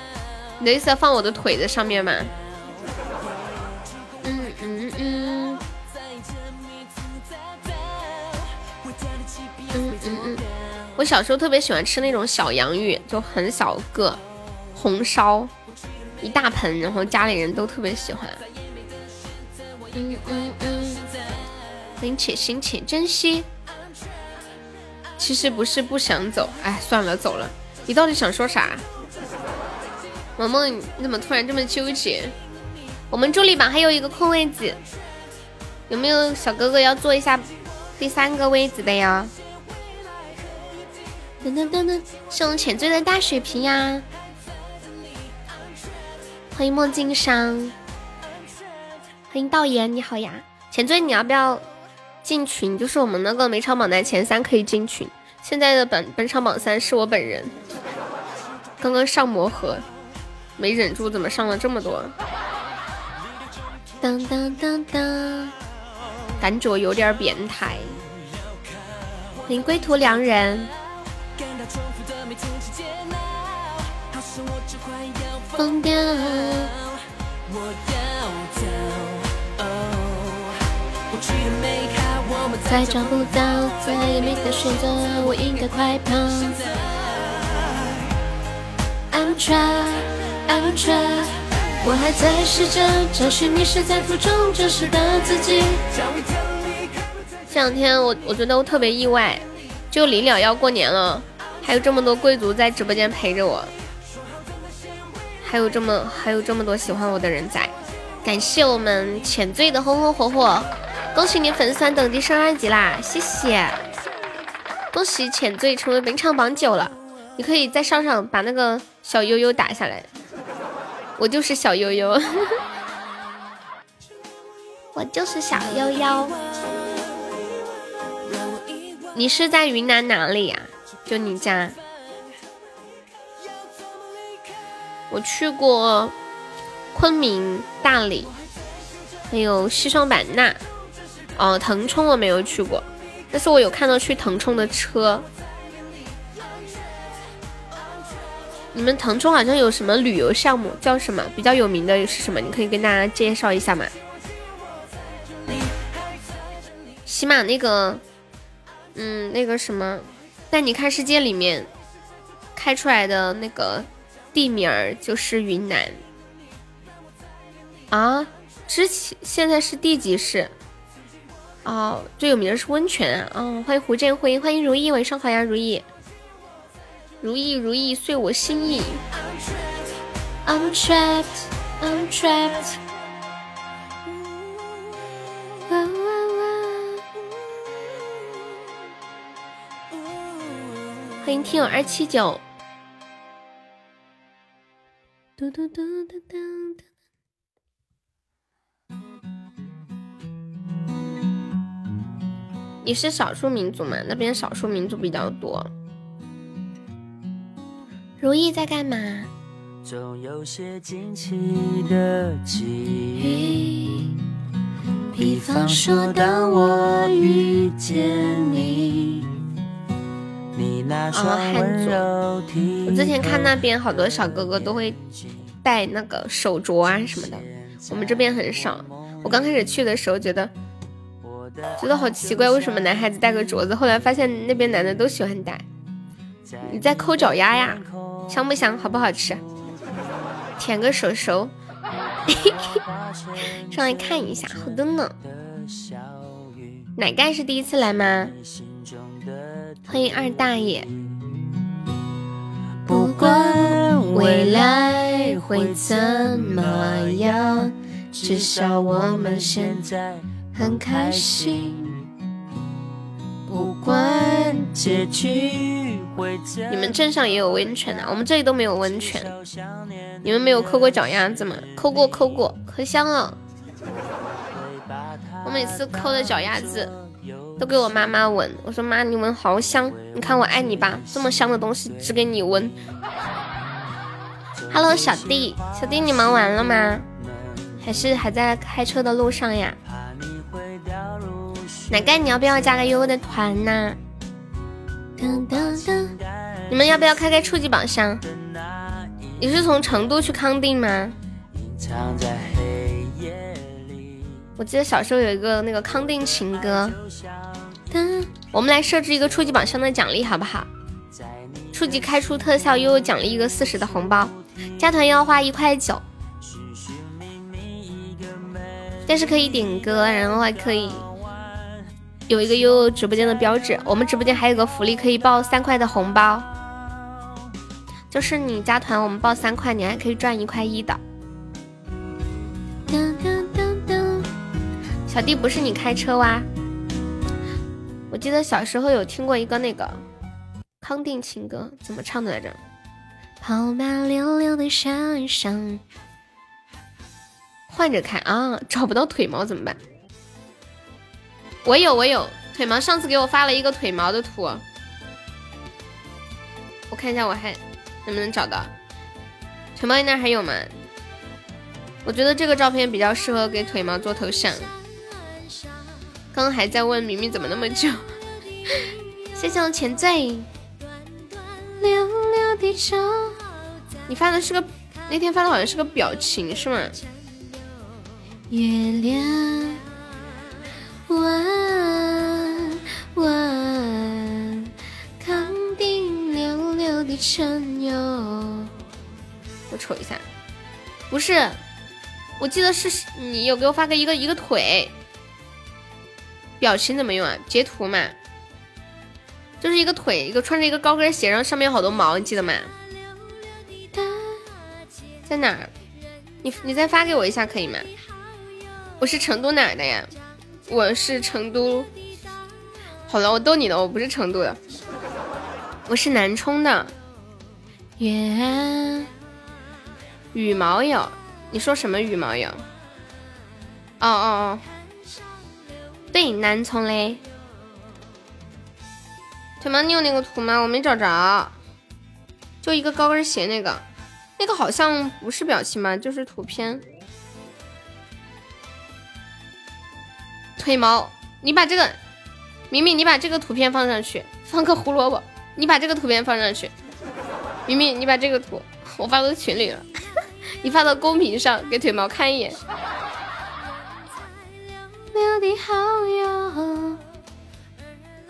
你的意思要放我的腿在上面吗？嗯嗯嗯。嗯嗯嗯。我小时候特别喜欢吃那种小洋芋，就很小个，红烧一大盆，然后家里人都特别喜欢。嗯嗯嗯。请且行且珍惜。其实不是不想走，哎，算了，走了。你到底想说啥？萌萌，你怎么突然这么纠结？我们助力榜还有一个空位子，有没有小哥哥要坐一下第三个位子的呀？噔噔噔噔，送浅醉的大水瓶呀！欢迎墨镜商，欢迎道爷，你好呀，浅醉，你要不要？进群就是我们那个每场榜单前三可以进群，现在的本本场榜三是我本人，刚刚上魔盒，没忍住，怎么上了这么多？当当当当，感觉有点变态。欢迎归途良人。疯掉。再找不到，再也没得选择，我应该快跑。I'm try, I'm try，我还在试着找寻迷失在途中真实的自己。这两天我我觉得我特别意外，就临了要过年了，还有这么多贵族在直播间陪着我，还有这么还有这么多喜欢我的人在，感谢我们浅醉的红红火火。恭喜你粉丝团等级升二级啦，谢谢！恭喜浅醉成为本场榜九了，你可以在上上把那个小悠悠打下来。我就是小悠悠，我就是小悠悠。你是在云南哪里呀？就你家？我去过昆明、大理，还有西双版纳。哦，腾冲我没有去过，但是我有看到去腾冲的车。你们腾冲好像有什么旅游项目，叫什么？比较有名的是什么？你可以跟大家介绍一下吗？起码那个，嗯，那个什么，带你看世界里面开出来的那个地名儿就是云南。啊，之前现在是第几市？哦，最有名的是温泉啊！欢迎胡建辉，欢迎如意，晚上好呀，如意，如意如意，遂我心意。I'm trapped, I'm trapped。欢迎听友二七九。嘟嘟嘟嘟嘟。你是少数民族吗？那边少数民族比较多。如意在干嘛？总有些惊奇的际遇，比方说当我遇见你，你那双温柔体。我之前看那边好多小哥哥都会戴那个手镯啊什么的，我们这边很少。我刚开始去的时候觉得。觉得好奇怪，为什么男孩子戴个镯子？后来发现那边男的都喜欢戴。你在抠脚丫呀？香不香？好不好吃？舔个手手，上来看一下，好的呢。奶盖是第一次来吗？欢迎二大爷。不管未来会怎么样？至少我们现在很开心。不管结局会怎你们镇上也有温泉啊？我们这里都没有温泉。你们没有抠过脚丫子吗？抠过，抠过，可香了。我每次抠的脚丫子。都给我妈妈闻，我说妈，你闻好香，你看我爱你吧，这么香的东西只给你闻。Hello，小弟，小弟你忙完了吗？还是还在开车的路上呀？奶盖，你要不要加个悠悠的团呢？你们要不要开开初级宝箱？你是从成都去康定吗？我记得小时候有一个那个康定情歌，我们来设置一个初级宝箱的奖励好不好？初级开出特效，悠悠奖励一个四十的红包，加团要花一块九，但是可以点歌，然后还可以有一个悠悠直播间的标志。我们直播间还有个福利，可以报三块的红包，就是你加团我们报三块，你还可以赚一块一的。小弟不是你开车哇？我记得小时候有听过一个那个康定情歌，怎么唱的来着？跑马溜溜的山上，换着看啊！找不到腿毛怎么办？我有我有腿毛，上次给我发了一个腿毛的图，我看一下我还能不能找到。腿毛你那还有吗？我觉得这个照片比较适合给腿毛做头像。刚刚还在问明明怎么那么久，谢谢我前醉。你发的是个那天发的好像是个表情是吗？月亮弯弯，康定溜溜的城哟。我瞅一下，不是，我记得是你有给我发个一个一个腿。表情怎么用啊？截图嘛，就是一个腿，一个穿着一个高跟鞋，然后上面有好多毛，你记得吗？在哪？你你再发给我一下。可以吗？我是成都哪儿的呀？我是成都。好了，我逗你的，我不是成都的，我是南充的。月羽毛有？你说什么羽毛有？哦哦哦。对，南充嘞。小猫，你有那个图吗？我没找着，就一个高跟鞋那个，那个好像不是表情吧，就是图片。腿毛，你把这个，明明你把这个图片放上去，放个胡萝卜，你把这个图片放上去，明明你把这个图，我发到群里了，你发到公屏上给腿毛看一眼。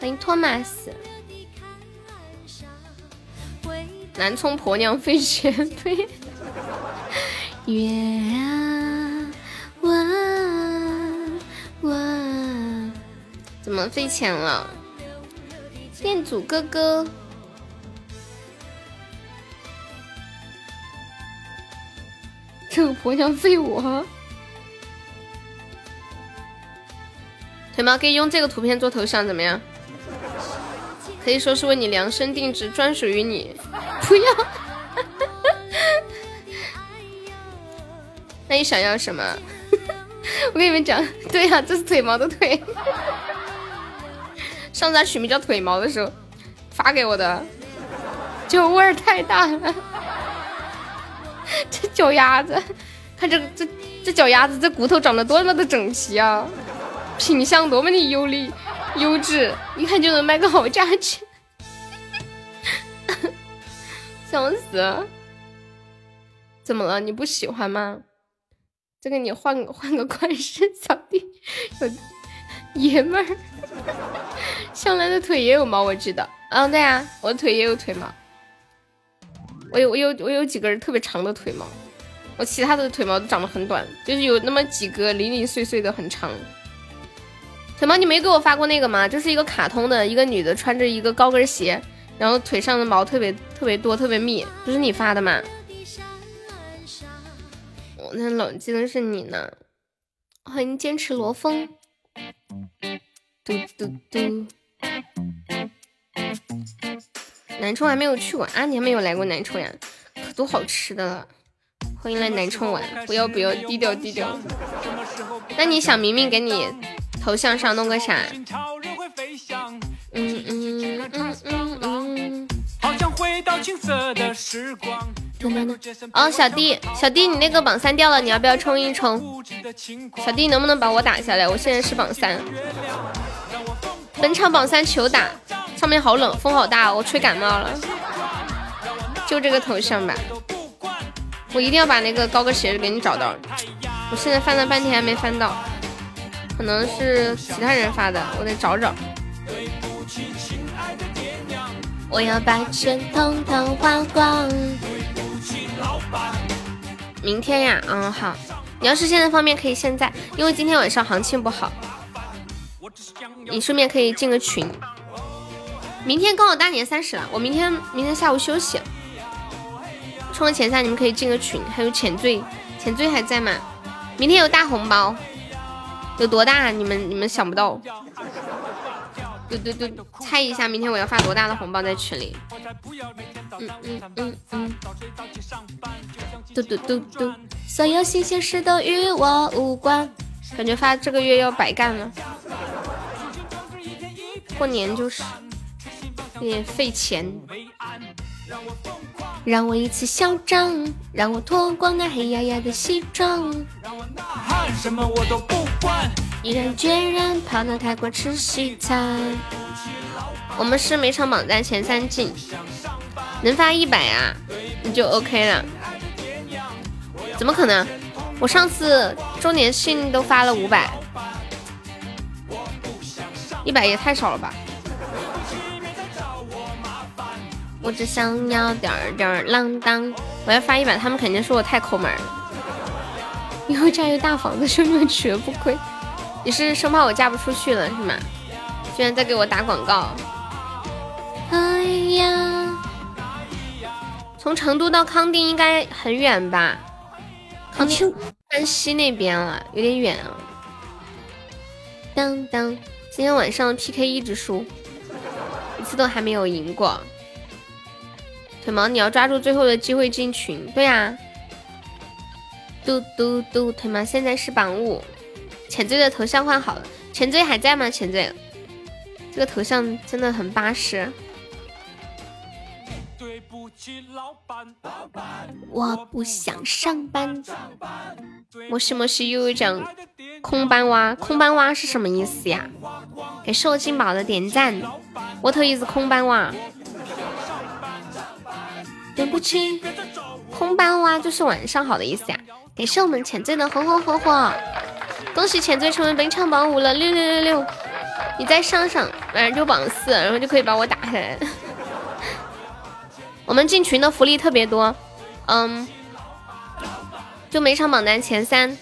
欢迎托马斯。南充婆娘费钱费。月啊弯弯，怎么费钱了？店主哥哥，这个婆娘费我。腿毛可以用这个图片做头像，怎么样？可以说是为你量身定制，专属于你。不要。那你想要什么？我跟你们讲，对呀，这是腿毛的腿。上次他取名叫腿毛的时候发给我的，就味儿太大了。这脚丫子，看这这这脚丫子，这骨头长得多么的整齐啊！品相多么的优丽、优质，一看就能卖个好价钱，笑死！怎么了？你不喜欢吗？再给你换个换个款式，小弟有爷们儿。向来的腿也有毛，我知道。嗯，对啊，我的腿也有腿毛。我有我有我有几根特别长的腿毛，我其他的腿毛都长得很短，就是有那么几个零零碎碎的很长。腿毛，你没给我发过那个吗？就是一个卡通的一个女的穿着一个高跟鞋，然后腿上的毛特别特别多，特别密，不是你发的吗？我那冷记的是你呢。欢迎坚持罗峰。嘟嘟嘟。南充还没有去过啊？你还没有来过南充呀？可多好吃的了！欢迎来南充玩，不要不要，低调低调。那你想明明给你头像上弄个啥？嗯嗯嗯嗯嗯。哦，小弟小弟，你那个榜三掉了，你要不要冲一冲？小弟能不能把我打下来？我现在是榜三。本场榜三求打，上面好冷，风好大，我吹感冒了。就这个头像吧，我一定要把那个高跟鞋给你找到。我现在翻了半天还没翻到，可能是其他人发的，我得找找。我要把钱统统花光。明天呀，嗯好。你要是现在方便，可以现在，因为今天晚上行情不好。你顺便可以进个群。明天刚好大年三十了，我明天明天下午休息，冲个前三，你们可以进个群。还有浅醉，浅醉还在吗？明天有大红包，有多大？你们你们想不到。对对对，猜一下明天我要发多大的红包在群里。嗯嗯嗯嗯。嘟嘟嘟嘟，所有新鲜事都与我无关。感觉发这个月要白干了。过年就是有点费钱，让我一次嚣张，让我脱光那黑压压的西装，毅然决然跑到泰国吃西餐。我们是每场榜单前三进，能发一百啊，你就 OK 了。怎么可能？我上次周年庆都发了五百。一百也太少了吧！我只想要点点浪荡，我要发一百，他们肯定说我太抠门了。以后家有大房子，兄弟们绝不亏。你是生怕我嫁不出去了是吗？居然在给我打广告！哎呀，从成都到康定应该很远吧？康定山西那边了，有点远啊。当当。今天晚上 PK 一直输，一次都还没有赢过。腿毛，你要抓住最后的机会进群。对呀，嘟嘟嘟，腿毛现在是榜五。浅醉的头像换好了，浅醉还在吗？浅醉，这个头像真的很巴适。对不起，老板我不想上班。莫西莫西又讲空班蛙，空班蛙是什么意思呀？给受金宝的点赞。我头一是空班蛙。对不起，空班蛙就是晚上好的意思呀。感谢我们浅醉的红红火火，恭喜浅醉成为本场榜五了，六六六六。你再上上，马上就榜四，然后就可以把我打下来。我们进群的福利特别多，嗯，就每场榜单前三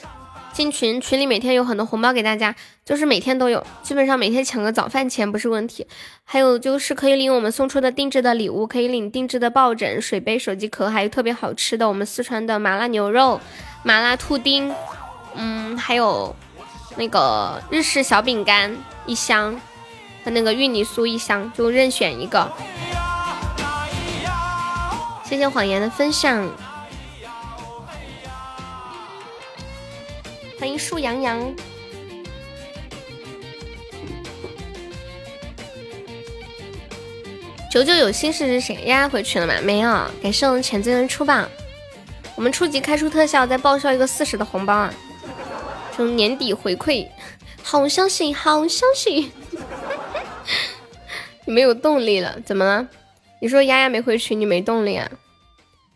进群，群里每天有很多红包给大家，就是每天都有，基本上每天抢个早饭钱不是问题。还有就是可以领我们送出的定制的礼物，可以领定制的抱枕、水杯、手机壳，还有特别好吃的我们四川的麻辣牛肉、麻辣兔丁，嗯，还有那个日式小饼干一箱和那个芋泥酥一箱，就任选一个。谢谢谎言的分享，欢迎树洋洋。九九有心事是谁呀？回去了吗？没有。感谢我们前醉人出榜，我们初级开出特效，再报销一个四十的红包啊！从年底回馈，好消息，好消息！你没有动力了，怎么了？你说丫丫没回群，你没动力啊？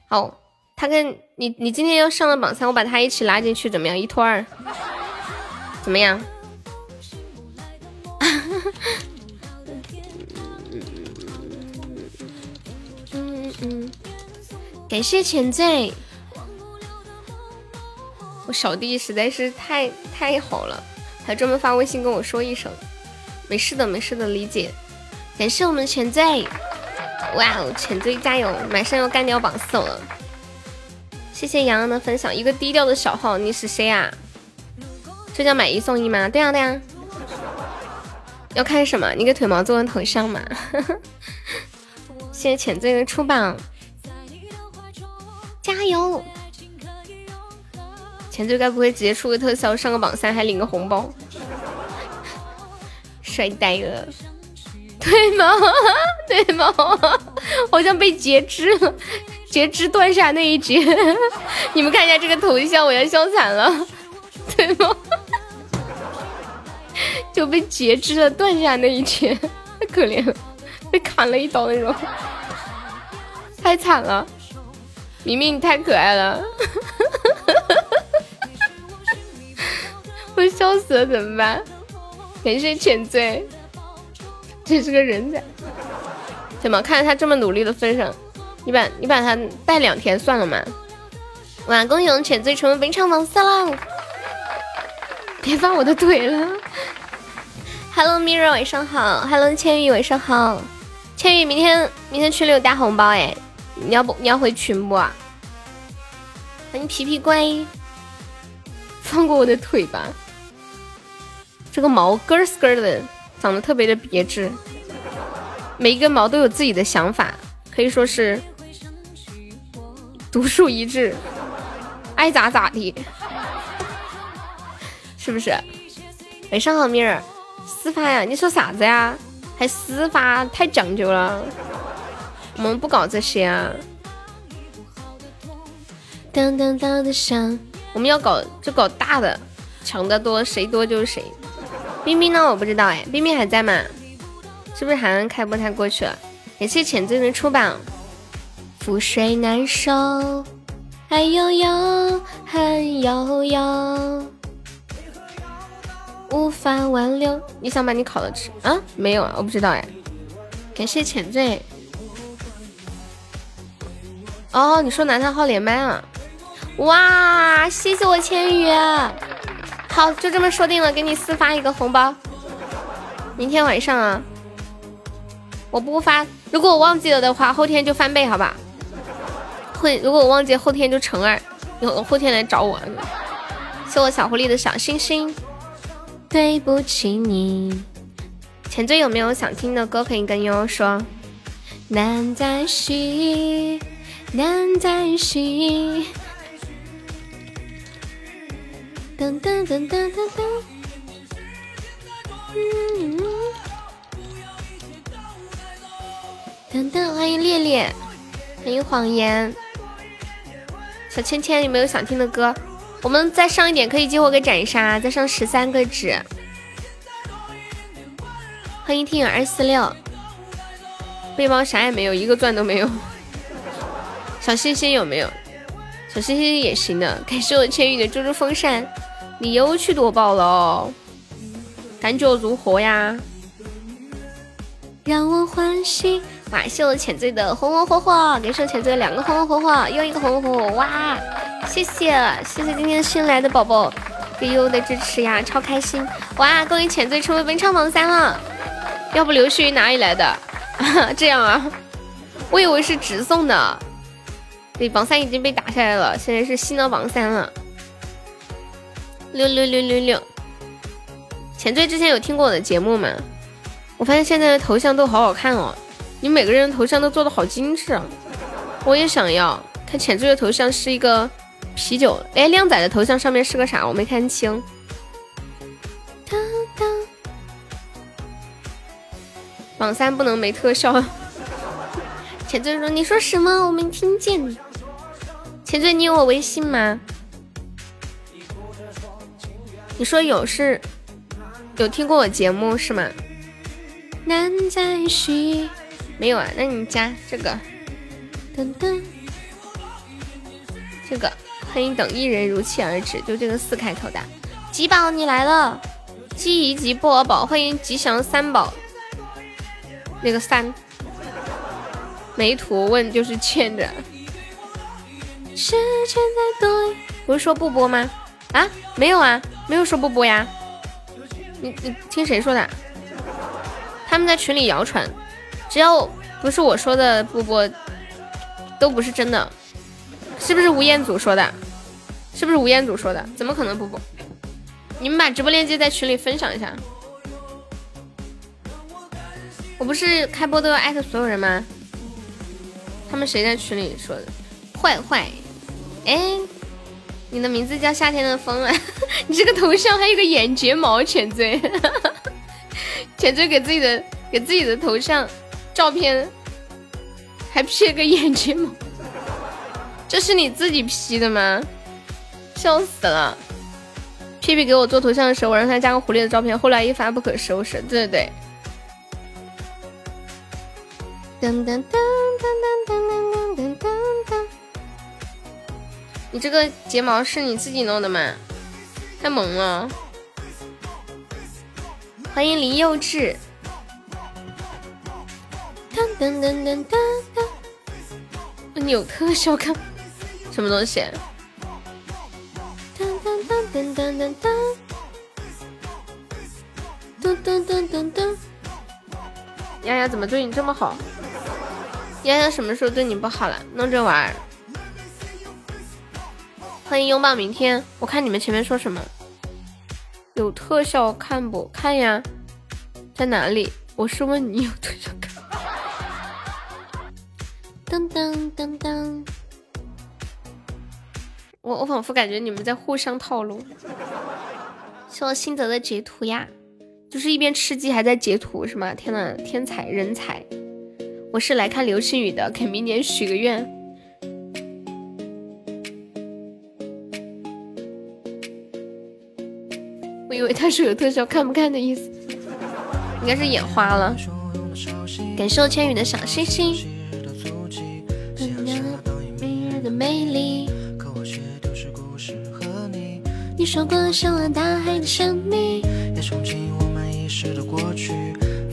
好，他跟你，你今天要上了榜三，我把他一起拉进去，怎么样？一拖二，怎么样？嗯嗯，感谢前醉，我小弟实在是太太好了，还专门发微信跟我说一声，没事的，没事的，理解。感谢我们全醉。哇哦，浅醉加油！马上要干掉榜四了，谢谢洋洋的分享，一个低调的小号，你是谁啊？这叫买一送一吗？对呀对呀。要看什么？你给腿毛做个头像嘛。谢谢浅醉的出榜，加油！浅醉该不会直接出个特效上个榜三还领个红包？帅呆了！对吗？对吗，好像被截肢了，截肢断下那一截。你们看一下这个头像，我要笑惨了。对吗就被截肢了，断下那一截，太可怜了，被砍了一刀那种。太惨了，明明你太可爱了，我笑死了，怎么办？感谢浅醉，这是个人才。怎么看他这么努力的份上，你把你把他带两天算了嘛？哇，恭喜我们浅醉成为本场榜三了！别发我的腿了。Hello 迷人晚上好。Hello 千羽，晚上好。千羽，明天明天群里有大红包哎。你要不你要回群不？欢迎皮皮乖，放过我的腿吧！这个毛根儿根儿的，长得特别的别致，每一根毛都有自己的想法，可以说是独树一帜，爱咋咋地，是不是？晚上好，米儿，私发呀？你说啥子呀？还私发，太讲究了。我们不搞这些啊！当当当的响，我们要搞就搞大的，抢的多谁多就是谁。冰冰呢？我不知道哎，冰冰还在吗？是不是韩安开播他过去了？感谢浅醉的出榜。覆水难收，爱悠悠，恨悠悠，无法挽留。你想把你烤了吃啊？没有啊，我不知道哎。感谢浅醉。哦，你说拿他号连麦啊，哇！谢谢我千羽，好，就这么说定了，给你私发一个红包，明天晚上啊，我不发，如果我忘记了的话，后天就翻倍，好吧？会，如果我忘记，后天就乘二，有后天来找我。谢我小狐狸的小星星，对不起你。前缀有没有想听的歌可以跟悠悠说？难再续。难再续。噔噔噔噔噔噔。嗯。噔噔，欢迎烈烈，欢迎谎言。小芊芊，有没有想听的歌？我们再上一点，可以激活个斩杀，再上十三个纸。欢迎听友二四六。背包啥也没有，一个钻都没有。小星星有没有？小星星也行的。感谢我千羽的猪猪风扇，你又去夺宝了，感觉如何呀？让我欢喜。哇，谢我浅醉的红红火火，感谢我浅醉的两个红红火火，又一个红红火火，哇！谢谢谢谢今天新来的宝宝对悠悠的支持呀，超开心！哇，恭喜浅醉成为本场榜三了。要不刘旭哪里来的？这样啊？我以为是直送的。对，榜三已经被打下来了，现在是新的榜三了。六六六六六，前缀之前有听过我的节目吗？我发现现在的头像都好好看哦，你每个人的头像都做的好精致啊！我也想要看浅醉的头像是一个啤酒，哎，靓仔的头像上面是个啥？我没看清。榜三不能没特效。浅醉说：“你说什么？我没听见。”前缀，你有我微信吗？你说有是，有听过我节目是吗？难再续，没有啊？那你加这个，噔噔，这个欢迎等一人如期而至，就这个四开头的。吉宝你来了，鸡一吉薄荷宝，欢迎吉祥三宝，那个三，没图问就是欠着。时间不是说不播吗？啊，没有啊，没有说不播呀。你你听谁说的？他们在群里谣传，只要不是我说的不播，都不是真的。是不是吴彦祖说的？是不是吴彦祖说的？怎么可能不播？你们把直播链接在群里分享一下。我不是开播都要艾特所有人吗？他们谁在群里说的？坏坏，哎，你的名字叫夏天的风啊！你这个头像还有个眼睫毛，浅醉，浅醉给自己的给自己的头像照片还 P 了个眼睫毛，这是你自己 P 的吗？笑死了！屁屁给我做头像的时候，我让他加个狐狸的照片，后来一发不可收拾。对对对。噔噔噔噔噔噔噔噔噔。你这个睫毛是你自己弄的吗？太萌了！欢迎林幼稚。噔噔噔噔噔噔。你有特效看？什么东西？噔噔噔噔，噔噔噔噔噔噔噔。丫丫怎么对你这么好？丫丫什么时候对你不好了？弄着玩儿。欢迎拥抱明天。我看你们前面说什么？有特效看不？看呀，在哪里？我是问你有特效看。噔噔噔噔。我我仿佛感觉你们在互相套路。谢我心泽的截图呀，就是一边吃鸡还在截图是吗？天呐，天才人才！我是来看流星雨的，给明年许个愿。是有特效看不看的意思，应该是眼花了。感谢我千羽的小星星。的美丽。你说过向往大海的神秘。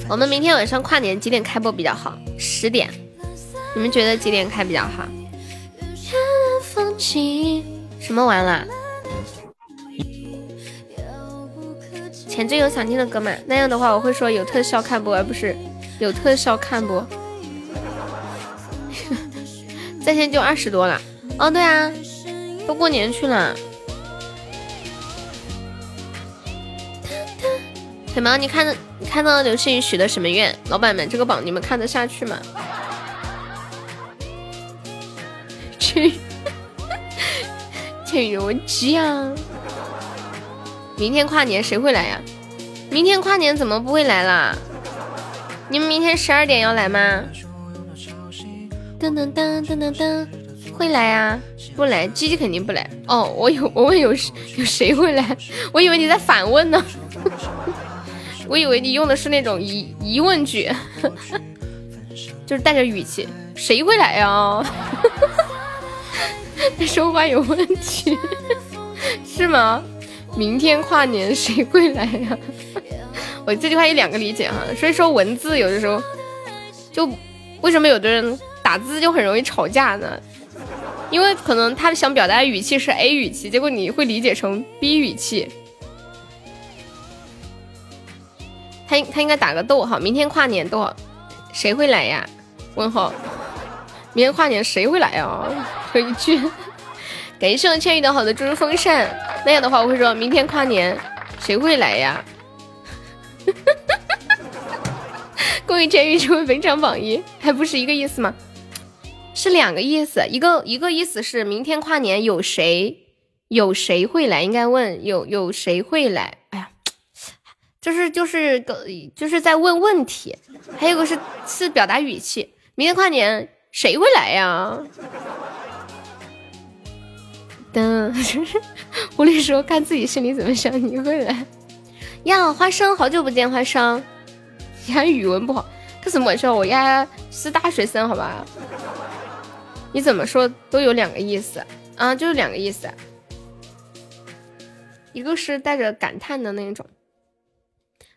我们明天晚上跨年几点开播比较好？十点。你们觉得几点开比较好？什么完了？前阵有想听的歌吗？那样的话我会说有特效看不，而不是有特效看不。在线就二十多了。哦，对啊，都过年去了。腿毛，你看到你看到刘星宇许的什么愿？老板们，这个榜你们看得下去吗？去，去有鸡啊！明天跨年谁会来呀？明天跨年怎么不会来啦？你们明天十二点要来吗？噔噔噔噔噔噔，会来呀？不来，鸡鸡肯定不来。哦，我有我问有有谁会来？我以为你在反问呢。我以为你用的是那种疑疑问句，就是带着语气，谁会来呀？说话有问题，是吗？明天跨年谁会来呀？我这句话有两个理解哈，所以说文字有的时候就为什么有的人打字就很容易吵架呢？因为可能他想表达的语气是 A 语气，结果你会理解成 B 语气。他他应该打个逗号，明天跨年逗号，谁会来呀？问号，明天跨年谁会来呀？回一句，感谢我千羽的好的猪猪风扇。那样的话，我会说明天跨年谁会来呀？恭喜千羽成为本场榜一，还不是一个意思吗？是两个意思，一个一个意思是明天跨年有谁有谁会来？应该问有有谁会来？哎呀。就是就是就是在问问题，还有个是是表达语气。明天跨年谁会来呀？等，狐狸说看自己心里怎么想，你会来呀？花生，好久不见，花生。你还语文不好，这怎么回事？我丫是大学生，好吧？你怎么说都有两个意思啊，就是两个意思，一个是带着感叹的那种。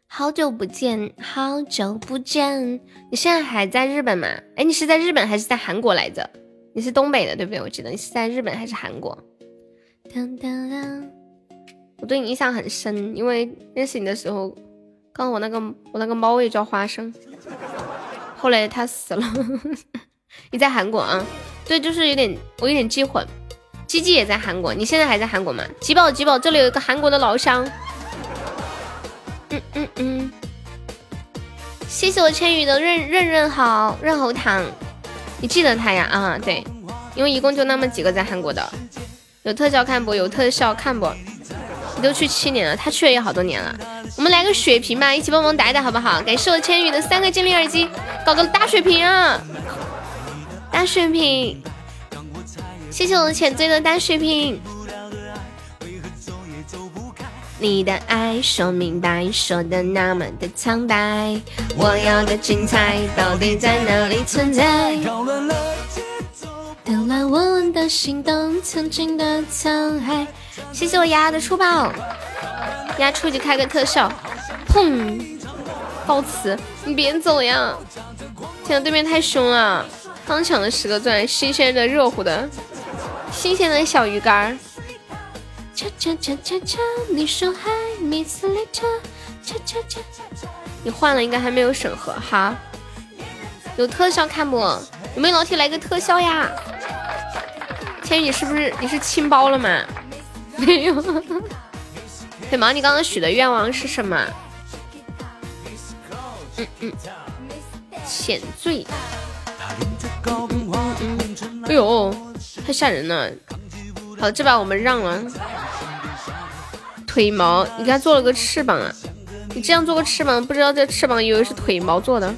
好久不见，好久不见！你现在还在日本吗？哎，你是在日本还是在韩国来着？你是东北的对不对？我记得你是在日本还是韩国？我对你印象很深，因为认识你的时候，刚我那个我那个猫也叫花生，后来它死了。你在韩国啊？对，就是有点我有点记混。鸡鸡也在韩国，你现在还在韩国吗？吉宝吉宝，这里有一个韩国的老乡。嗯嗯嗯，谢谢我千羽的润润润好润喉糖，你记得他呀？啊，对，因为一共就那么几个在韩国的，有特效看不？有特效看不？你都去七年了，他去了也好多年了。我们来个血瓶吧，一起帮忙打一打好不好？感谢我千羽的三个精灵耳机，搞个大血瓶啊！大血瓶，谢谢我的浅醉的大血瓶。你的爱说明白，说的那么的苍白。我要的精彩到底在哪里存在？丢乱我们的心动，曾经的沧海。谢谢我丫丫的出宝，丫丫出去开个特效，砰！告辞，你别走呀！天呐，对面太凶了，刚抢了十个钻，新鲜的、热乎的，新鲜的小鱼干儿。恰恰恰恰恰，你说还没死来着？恰恰恰，你换了应该还没有审核哈。有特效看不？有没有老铁来个特效呀？千羽，你是不是你是清包了吗？没有。腿毛，你刚刚许的愿望是什么？嗯嗯，浅醉。哎呦，太吓人了。好，这把我们让了。腿毛，你给他做了个翅膀啊！你这样做个翅膀，不知道这翅膀以为是腿毛做的。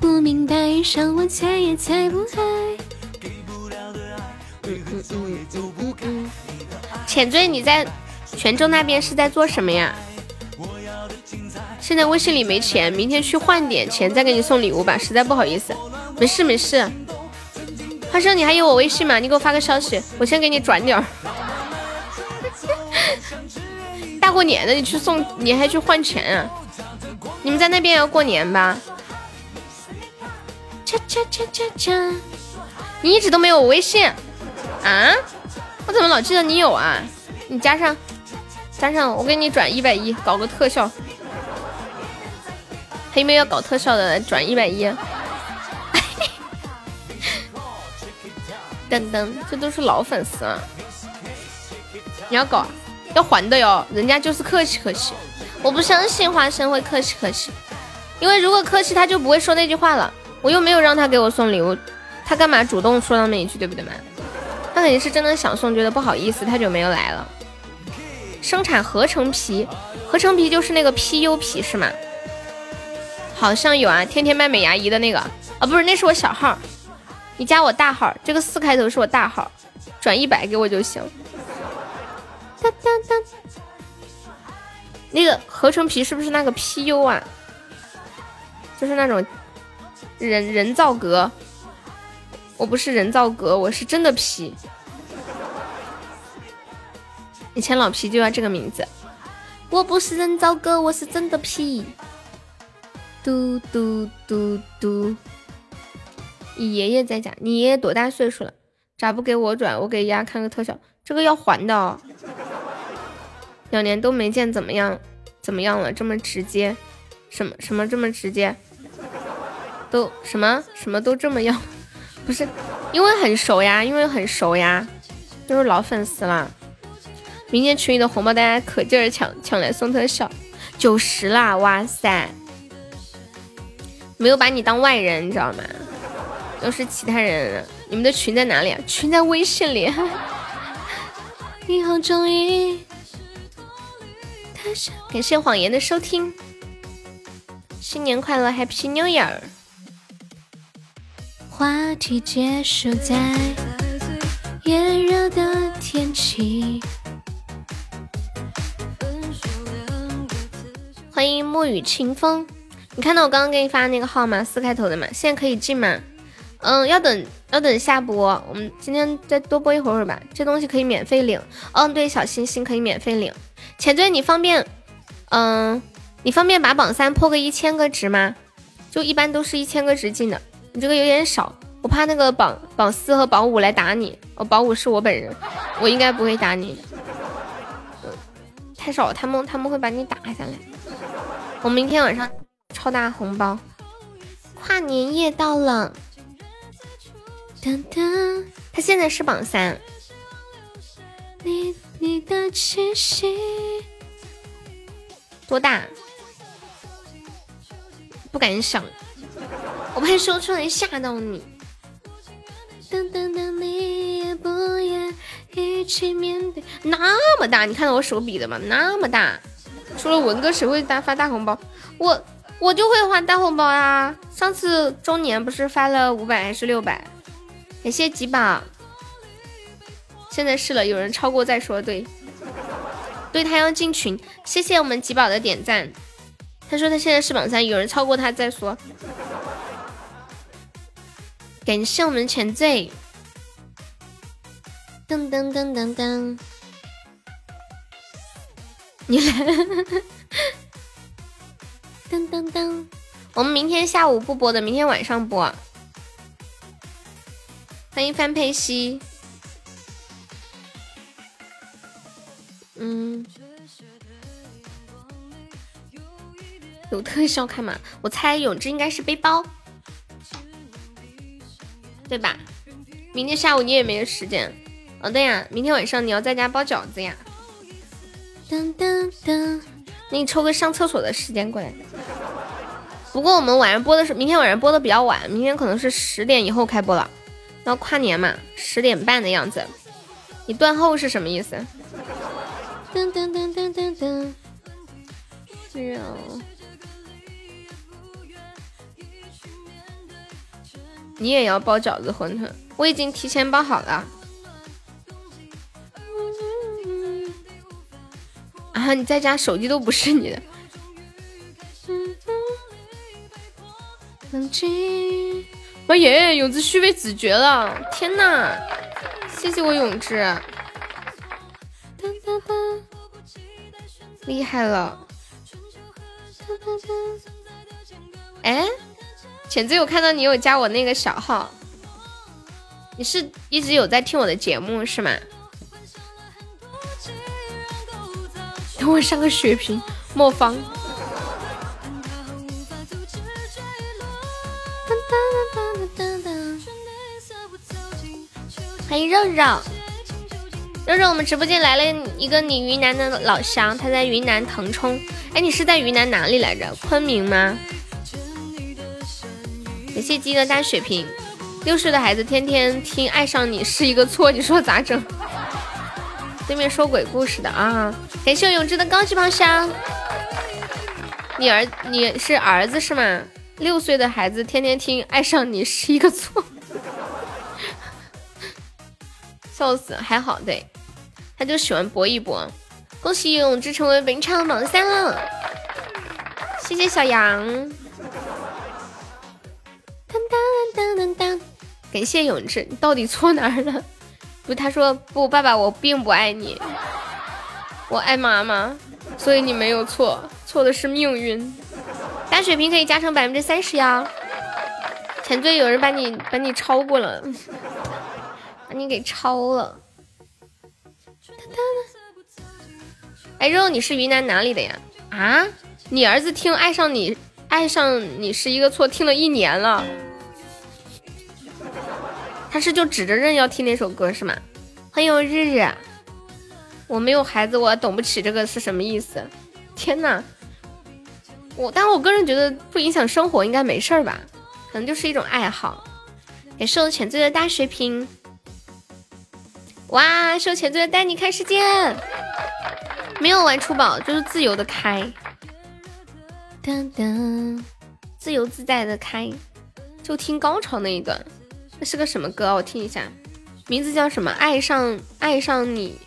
不明白，让我猜也猜不开。浅醉，你在泉州那边是在做什么呀？现在微信里没钱，明天去换点钱再给你送礼物吧。实在不好意思，没事没事。花生，你还有我微信吗？你给我发个消息，我先给你转点儿。大过年的，你去送，你还去换钱啊？你们在那边要过年吧？恰恰恰恰恰，你一直都没有我微信啊？我怎么老记得你有啊？你加上，加上，我给你转一百一，搞个特效。还有没有要搞特效的？转一百一。噔噔，这都是老粉丝啊！你要搞，要还的哟。人家就是客气客气，我不相信花生会客气客气，因为如果客气，他就不会说那句话了。我又没有让他给我送礼物，他干嘛主动说那么一句，对不对嘛？他肯定是真的想送，觉得不好意思，太久没有来了。生产合成皮，合成皮就是那个 PU 皮是吗？好像有啊，天天卖美牙仪的那个啊，不是，那是我小号。你加我大号，这个四开头是我大号，转一百给我就行。哒哒哒，那个合成皮是不是那个 PU 啊？就是那种人人造革，我不是人造革，我是真的皮。以前老皮就要这个名字，我不是人造哥，我是真的皮。嘟嘟嘟嘟。你爷爷在家，你爷爷多大岁数了？咋不给我转？我给丫看个特效，这个要还的哦。两年都没见，怎么样？怎么样了？这么直接？什么什么这么直接？都什么什么都这么样？不是，因为很熟呀，因为很熟呀，都是老粉丝了。明天群里的红包大家可劲儿抢，抢来送特效，九十啦！哇塞，没有把你当外人，你知道吗？都是其他人，你们的群在哪里啊？群在微信里。以后终于，感谢谎言的收听，新年快乐，Happy New Year！话题结束在炎热的天气。欢迎沐雨清风，你看到我刚刚给你发的那个号吗？四开头的吗？现在可以进吗？嗯，要等要等下播，我们今天再多播一会儿吧。这东西可以免费领。嗯，对，小星星可以免费领。浅醉，你方便，嗯，你方便把榜三破个一千个值吗？就一般都是一千个值进的，你这个有点少，我怕那个榜榜四和榜五来打你。哦，榜五是我本人，我应该不会打你。嗯太少了，他们他们会把你打下来。我明天晚上超大红包，跨年夜到了。他现在是榜三。你你的气息多大？不敢想，我怕说出来吓到你。等等等，你也不愿一起面对。那么大，你看到我手比的吗？那么大，除了文哥，谁会大发大红包？我我就会发大红包啊！上次周年不是发了五百还是六百？感谢吉宝。现在是了，有人超过再说。对，对他要进群。谢谢我们吉宝的点赞。他说他现在是榜三，有人超过他再说。感谢我们前醉。噔噔噔噔噔，你来。噔噔噔，我们明天下午不播的，明天晚上播。欢迎范佩西。嗯。有特效看吗？我猜永志应该是背包，对吧？明天下午你也没有时间。哦，对呀，明天晚上你要在家包饺子呀。那你抽个上厕所的时间过来。不过我们晚上播的是明天晚上播的比较晚，明天可能是十点以后开播了。要跨年嘛，十点半的样子。你断后是什么意思？噔噔噔噔噔噔。是哦。你也要包饺子馄饨，我已经提前包好了。啊，你在家手机都不是你的。冷静，妈耶，永志续被子绝了！天呐，谢谢我永志，厉害了！哎。浅子我看到你有加我那个小号，你是一直有在听我的节目是吗？等我上个血瓶，莫方。欢迎肉肉，肉肉，我们直播间来了一个你云南的老乡，他在云南腾冲。哎，你是在云南哪里来着？昆明吗？感谢鸡的大血瓶，六岁的孩子天天听爱上你是一个错，你说咋整？对面说鬼故事的啊！感谢永志的高级宝箱。你儿你是儿子是吗？六岁的孩子天天听爱上你是一个错，笑死！还好对，他就喜欢搏一搏。恭喜永志成为本场榜三了，谢谢小杨。当当当当！感谢永志，你到底错哪儿了？不，他说不，爸爸，我并不爱你，我爱妈妈，所以你没有错，错的是命运。大血瓶可以加成百分之三十呀！前缀有人把你把你超过了，把你给超了。哎，肉，你是云南哪里的呀？啊，你儿子听《爱上你》。爱上你是一个错，听了一年了。他是就指着任要听那首歌是吗？欢迎日日，我没有孩子，我懂不起这个是什么意思。天呐，我但我个人觉得不影响生活，应该没事吧？可能就是一种爱好。感谢我浅醉的大水瓶。哇，受浅醉的带你看世界，没有玩出宝，就是自由的开。噔噔，自由自在的开，就听高潮那一段。那是个什么歌？我听一下，名字叫什么？爱上爱上你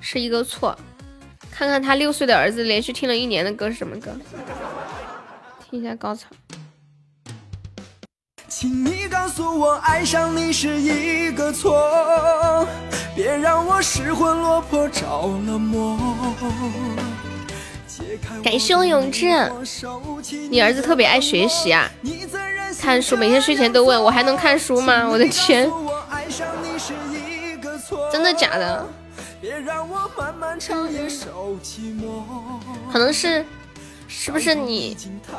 是一个错。看看他六岁的儿子连续听了一年的歌是什么歌？听一下高潮。请你告诉我，爱上你是一个错，别让我失魂落魄着了魔。感谢我永志，你儿子特别爱学习啊，看书，每天睡前都问我还能看书吗？我的天，真的假的？可能是，是不是你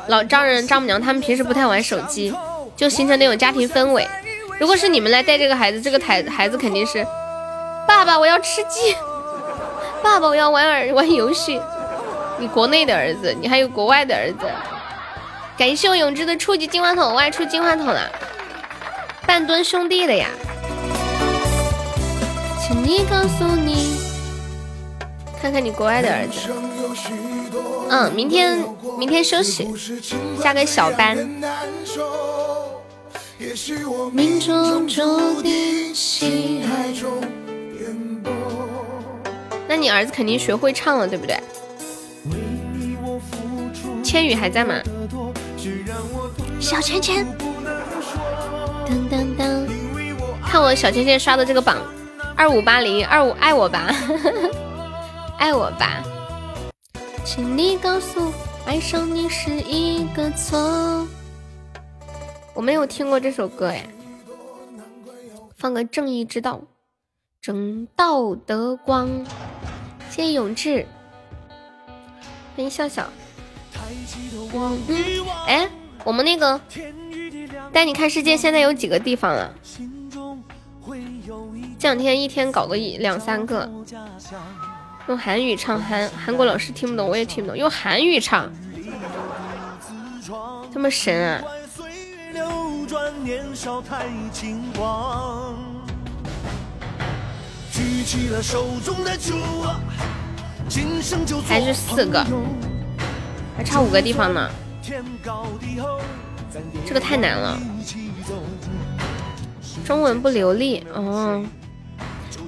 老丈人丈母娘他们平时不太玩手机，就形成那种家庭氛围？如果是你们来带这个孩子，这个孩孩子肯定是，爸爸我要吃鸡，爸爸我要玩儿玩游戏。你国内的儿子，你还有国外的儿子。感谢我永志的初级金话筒，外出金话筒了，半吨兄弟的呀。请你告诉你，看看你国外的儿子。嗯，明天明天休息，下个小班。命中注定那你儿子肯定学会唱了，对不对？千羽还在吗？小钱钱，噔噔噔，看我小钱钱刷的这个榜，二五八零二五，爱我吧，爱我吧，请你告诉，爱上你是一个错。我没有听过这首歌哎，放个正义之道，正道的光。谢谢永志，欢迎笑笑。哎，我们那个带你看世界现在有几个地方了？这两天一天搞个一两三个，用韩语唱韩韩国老师听不懂，我也听不懂，用韩语唱，这么神啊！还是四个。还差五个地方呢，这个太难了，中文不流利哦。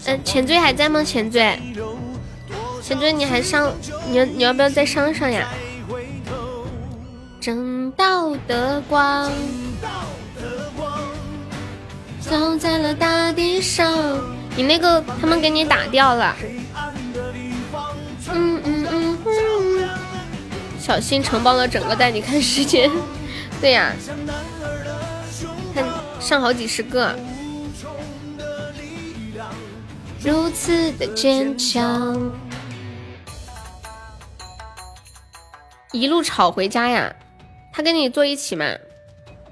嗯，前缀还在吗？前缀，前缀你还上？你要你要不要再上上呀？正道的光照在了大地上，你那个他们给你打掉了。嗯嗯嗯嗯。小心承包了整个带你看世界，对呀，看上好几十个，如此的坚强，一路吵回家呀？他跟你坐一起吗？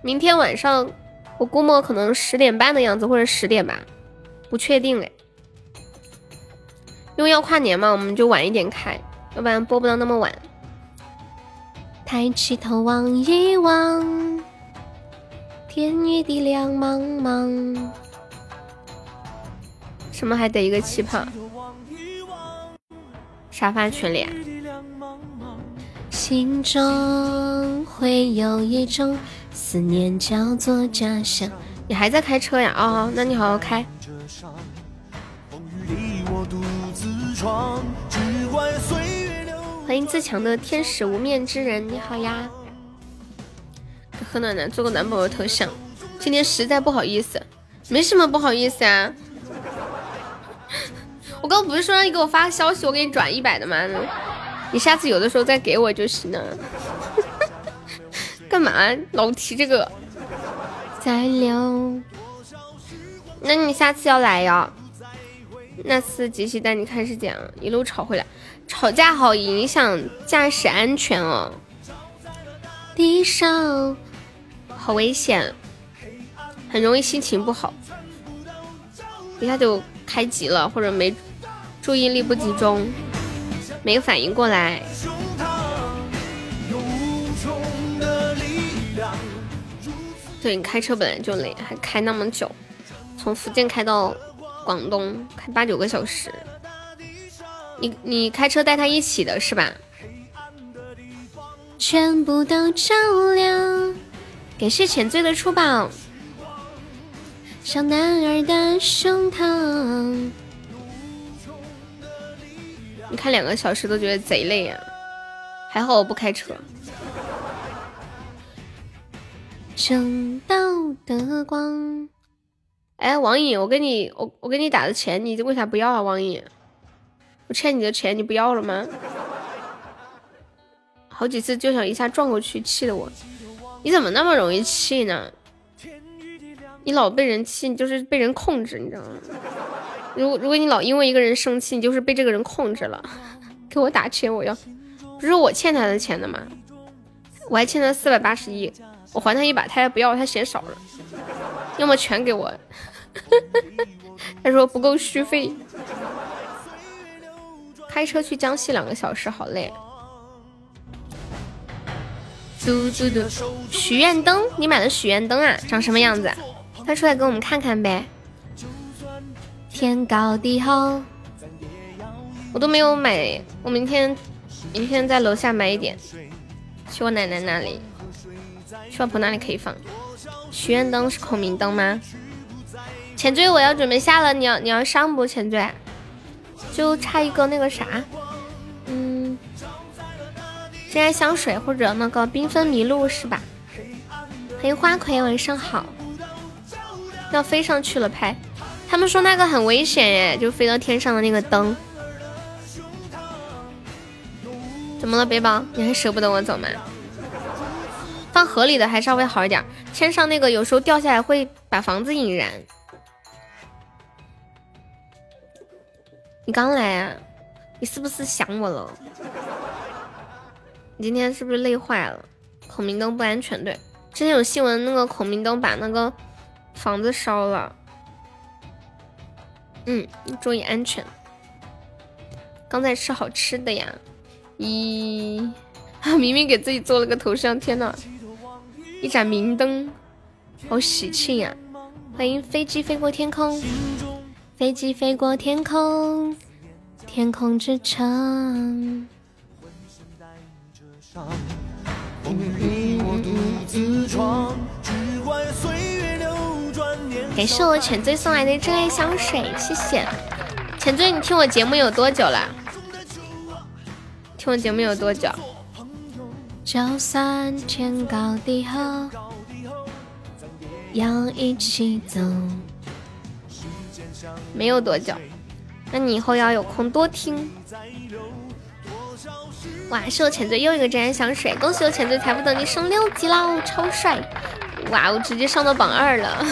明天晚上我估摸可能十点半的样子，或者十点吧，不确定哎，因为要跨年嘛，我们就晚一点开，要不然播不到那么晚。抬起头望一望，天与地两茫茫。什么还得一个气泡？沙发群里。心中会有一种思念，叫做家乡。你还在开车呀？哦，那你好好开。欢迎自强的天使无面之人，你好呀！何暖暖做个男朋友头像，今天实在不好意思，没什么不好意思啊。我刚刚不是说让你给我发个消息，我给你转一百的吗？你下次有的时候再给我就行了。干嘛老提这个？再聊。那你下次要来呀？那次杰西带你看世界，一路吵回来。吵架好影响驾驶安全哦，地上好危险，很容易心情不好，一下就开急了，或者没注意力不集中，没反应过来。对你开车本来就累，还开那么久，从福建开到广东，开八九个小时。你你开车带他一起的是吧？全部都照亮。感谢浅醉的出宝。小男儿的胸膛。你看两个小时都觉得贼累呀，还好我不开车。正道的光。哎，王颖，我给你我我给你打的钱，你为啥不要啊，王颖？我欠你的钱你不要了吗？好几次就想一下撞过去，气的我。你怎么那么容易气呢？你老被人气，你就是被人控制，你知道吗？如果如果你老因为一个人生气，你就是被这个人控制了。给我打钱，我要。不是我欠他的钱的吗？我还欠他四百八十一，我还他一百，他还不要，他嫌少了。要么全给我。他说不够续费。开车去江西两个小时，好累。嘟嘟嘟，许愿灯，你买的许愿灯啊？长什么样子？发出来给我们看看呗。天高地厚，我都没有买，我明天明天在楼下买一点，去我奶奶那里，去我婆那里可以放。许愿灯是孔明灯吗？前缀我要准备下了，你要你要上不？前缀就差一个那个啥，嗯，真爱香水或者那个缤纷麋鹿是吧？欢迎花魁，晚上好。要飞上去了拍。他们说那个很危险耶，就飞到天上的那个灯。怎么了，背包？你还舍不得我走吗？放河里的还稍微好一点，天上那个有时候掉下来会把房子引燃。你刚来啊？你是不是想我了？你今天是不是累坏了？孔明灯不安全，对，之前有新闻，那个孔明灯把那个房子烧了。嗯，注意安全。刚在吃好吃的呀，咦，明明给自己做了个头像，天呐，一盏明灯，好喜庆呀！欢迎飞机飞过天空，飞机飞过天空，天空之城。感谢我浅醉送来的真爱香水，谢谢浅醉。你听我节目有多久了？听我节目有多久？就算天高地厚，要一起走。没有多久，那你以后要有空多听。哇，是我浅醉又一个真爱香水，恭喜我浅醉财富等级升六级喽，超帅！哇，我直接上到榜二了，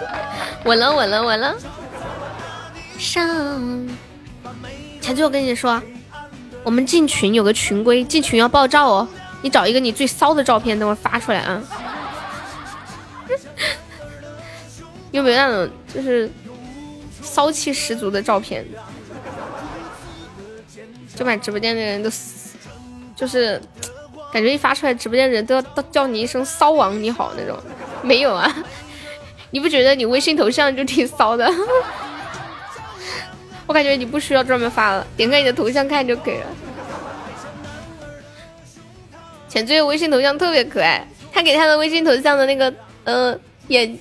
稳了稳了稳了。上，前最我跟你说，我们进群有个群规，进群要爆照哦。你找一个你最骚的照片，等会发出来啊。有没有那种就是骚气十足的照片？就把直播间的人都就是。感觉一发出来，直播间的人都要都叫你一声“骚王你好”那种，没有啊？你不觉得你微信头像就挺骚的？我感觉你不需要专门发了，点开你的头像看就可以了。浅醉微信头像特别可爱，他给他的微信头像的那个呃眼，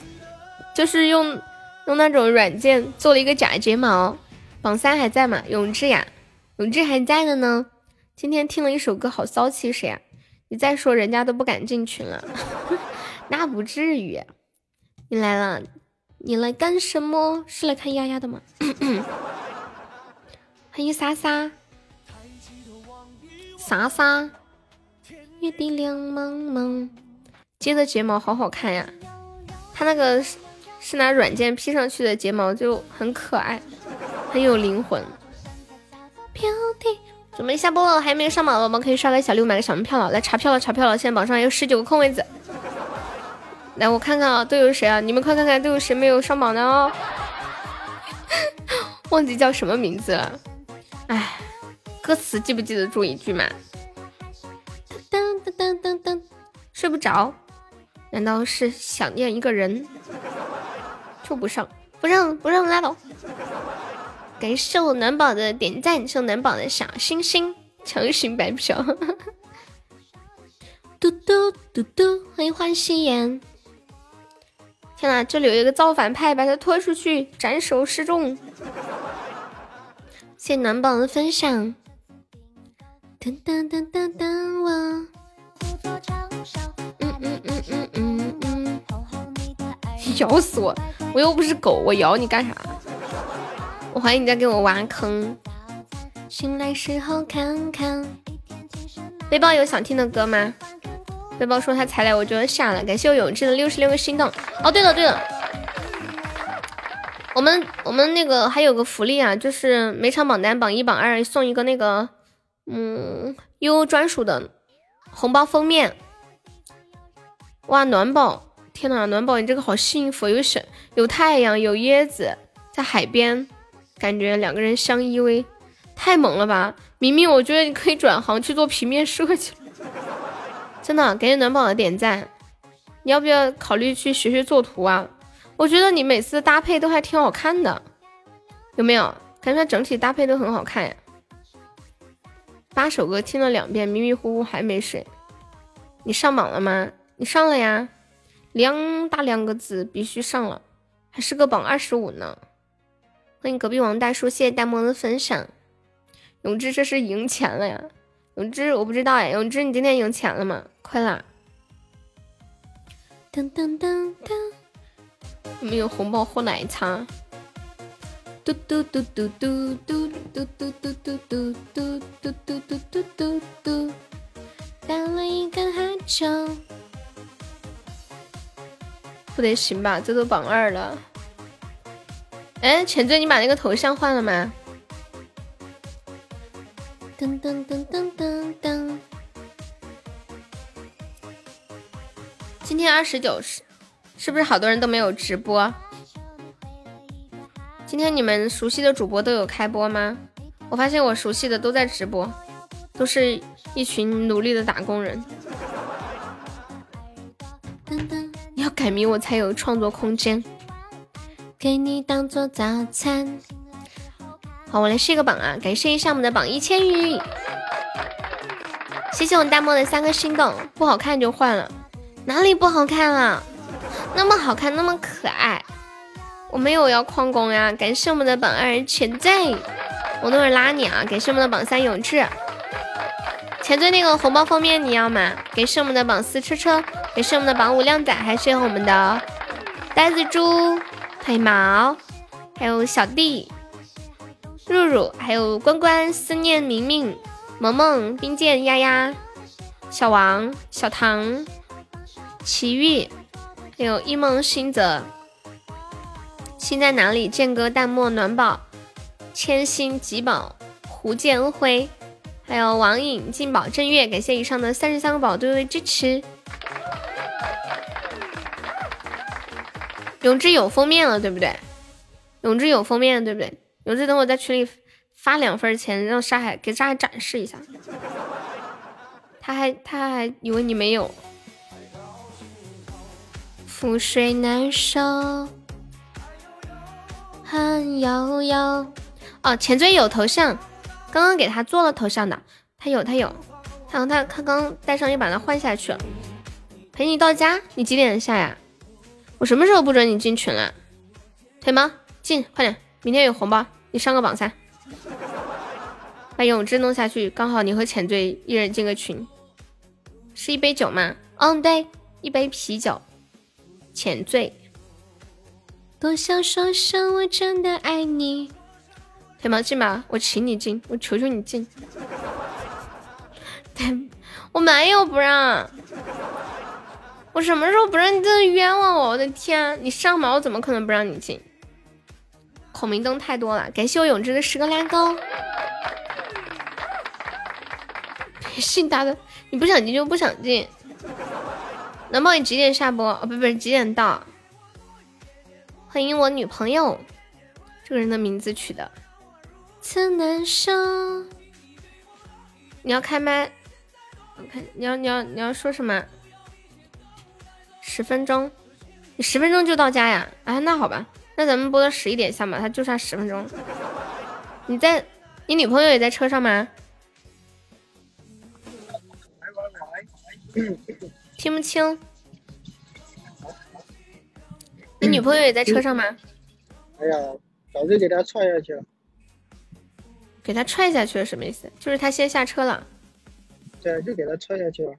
就是用用那种软件做了一个假睫毛。榜三还在吗？永志呀，永志还在的呢。今天听了一首歌，好骚气，谁呀？你再说，人家都不敢进群了，那不至于。你来了，你来干什么？是来看丫丫的吗？欢迎莎莎，莎莎。月底亮茫茫，接的睫毛好好看呀。他那个是拿软件 P 上去的睫毛，就很可爱，很有灵魂。飘停。准备下播了，还没有上榜的宝宝可以刷个小六买个小门票了。来查票了，查票了！现在榜上还有十九个空位子。来，我看看啊，都有谁啊？你们快看看都有谁没有上榜的哦？忘记叫什么名字了。哎，歌词记不记得住一句嘛？噔噔噔噔噔，睡不着？难道是想念一个人？就不上，不让，不让拉倒。感谢我暖宝的点赞，送暖宝的小星星，强行白嫖。嘟嘟嘟嘟，欢迎欢喜颜。天呐，这里有一个造反派，把他拖出去斩首示众。谢谢暖宝的分享。噔噔噔噔噔，我。咬死我！我又不是狗，我咬你干啥？我怀疑你在给我挖坑。醒来时候看看。背包有想听的歌吗？背包说他才来我就要下了。感谢我永志的六十六个心动。哦，对了对了，我们我们那个还有个福利啊，就是每场榜单榜一榜二送一个那个嗯悠悠专属的红包封面。哇，暖宝天呐，暖宝，你这个好幸福，有小，有太阳，有椰子，在海边，感觉两个人相依偎，太萌了吧！明明我觉得你可以转行去做平面设计，真的，感谢暖宝的点赞。你要不要考虑去学学作图啊？我觉得你每次搭配都还挺好看的，有没有？感觉整体搭配都很好看呀。八首歌听了两遍，迷迷糊糊还没睡。你上榜了吗？你上了呀。两打两个字，必须上了，还是个榜二十五呢。欢迎隔壁王大叔，谢谢大魔的分享。永志这是赢钱了呀？永志我不知道哎，永志你今天赢钱了吗？快啦！噔噔噔噔，有没有红包喝奶茶？嘟嘟嘟嘟嘟嘟嘟嘟嘟嘟嘟嘟嘟嘟嘟嘟嘟，打了一根哈欠。不得行吧，这都榜二了。哎，浅醉，你把那个头像换了吗？噔噔噔噔噔噔。今天二十九是是不是好多人都没有直播？今天你们熟悉的主播都有开播吗？我发现我熟悉的都在直播，都是一群努力的打工人。要改名我才有创作空间。给你当做早餐。好，我来试一个榜啊！感谢一下我们的榜一千羽，谢谢我大漠的三个心动。不好看就换了，哪里不好看了？那么好看，那么可爱。我没有要旷工呀！感谢我们的榜二全在，我等会拉你啊！感谢我们的榜三永志，前缀那个红包封面你要吗？给是我们的榜四车车。给是我们的榜五靓仔，还是我们的呆子猪、黑毛，还有小弟、入入，还有关关、思念、明明、萌萌、冰剑、丫丫、小王、小唐、奇遇，还有一梦星泽。心在哪里？剑哥、淡漠、暖宝、千心、吉宝、胡建辉，还有王颖、静宝、正月，感谢以上的三十三个宝对的支持。永志有封面了，对不对？永志有封面，对不对？永志，等我在群里发两份钱，让沙海给沙海展示一下。他还他还以为你没有。覆水难收，恨悠悠。哦，前缀有头像，刚刚给他做了头像的，他有他有，他他他刚戴上又把它换下去了。陪你到家，你几点下呀？我什么时候不准你进群了？腿毛进，快点！明天有红包，你上个榜三，把永志弄下去，刚好你和浅醉一人进个群。是一杯酒吗？嗯，对，一杯啤酒。浅醉，多想说声我真的爱你。腿毛进吧，我请你进，我求求你进。对，我没有不让。我什么时候不让你？真的冤枉我！我的天，你上毛，怎么可能不让你进？孔明灯太多了，感谢我永志的十个拉钩。信大的，你不想进就不想进。能帮你几点下播？哦，不不是几点到？欢迎我女朋友，这个人的名字取的。真难受。你要开麦？我看你要你要你要说什么？十分钟，你十分钟就到家呀？啊，那好吧，那咱们播到十一点下吧，他就差十分钟。你在，你女朋友也在车上吗？听不清。你女朋友也在车上吗？哎呀，早就给他踹下去了。给他踹下去了什么意思？就是他先下车了。对，就给他踹下去了。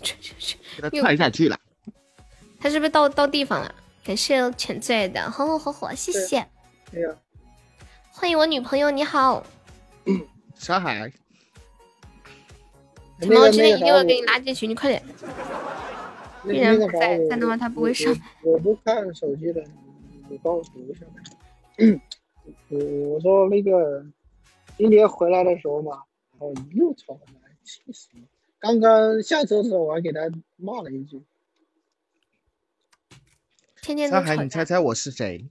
踹踹踹，给他踹下去了。他是不是到到地方了？感谢浅醉的红红火火，谢谢。对呀。欢迎我女朋友，你好。小海。什么？我今天一定会给你拉进群，你快点。依然不在，在的话他不会上。我不看手机的，你帮我读一下。我我说那个今天回来的时候嘛，然后又吵回来，气死了。刚刚下车的时候我还给他骂了一句。天天上海，你猜猜我是谁？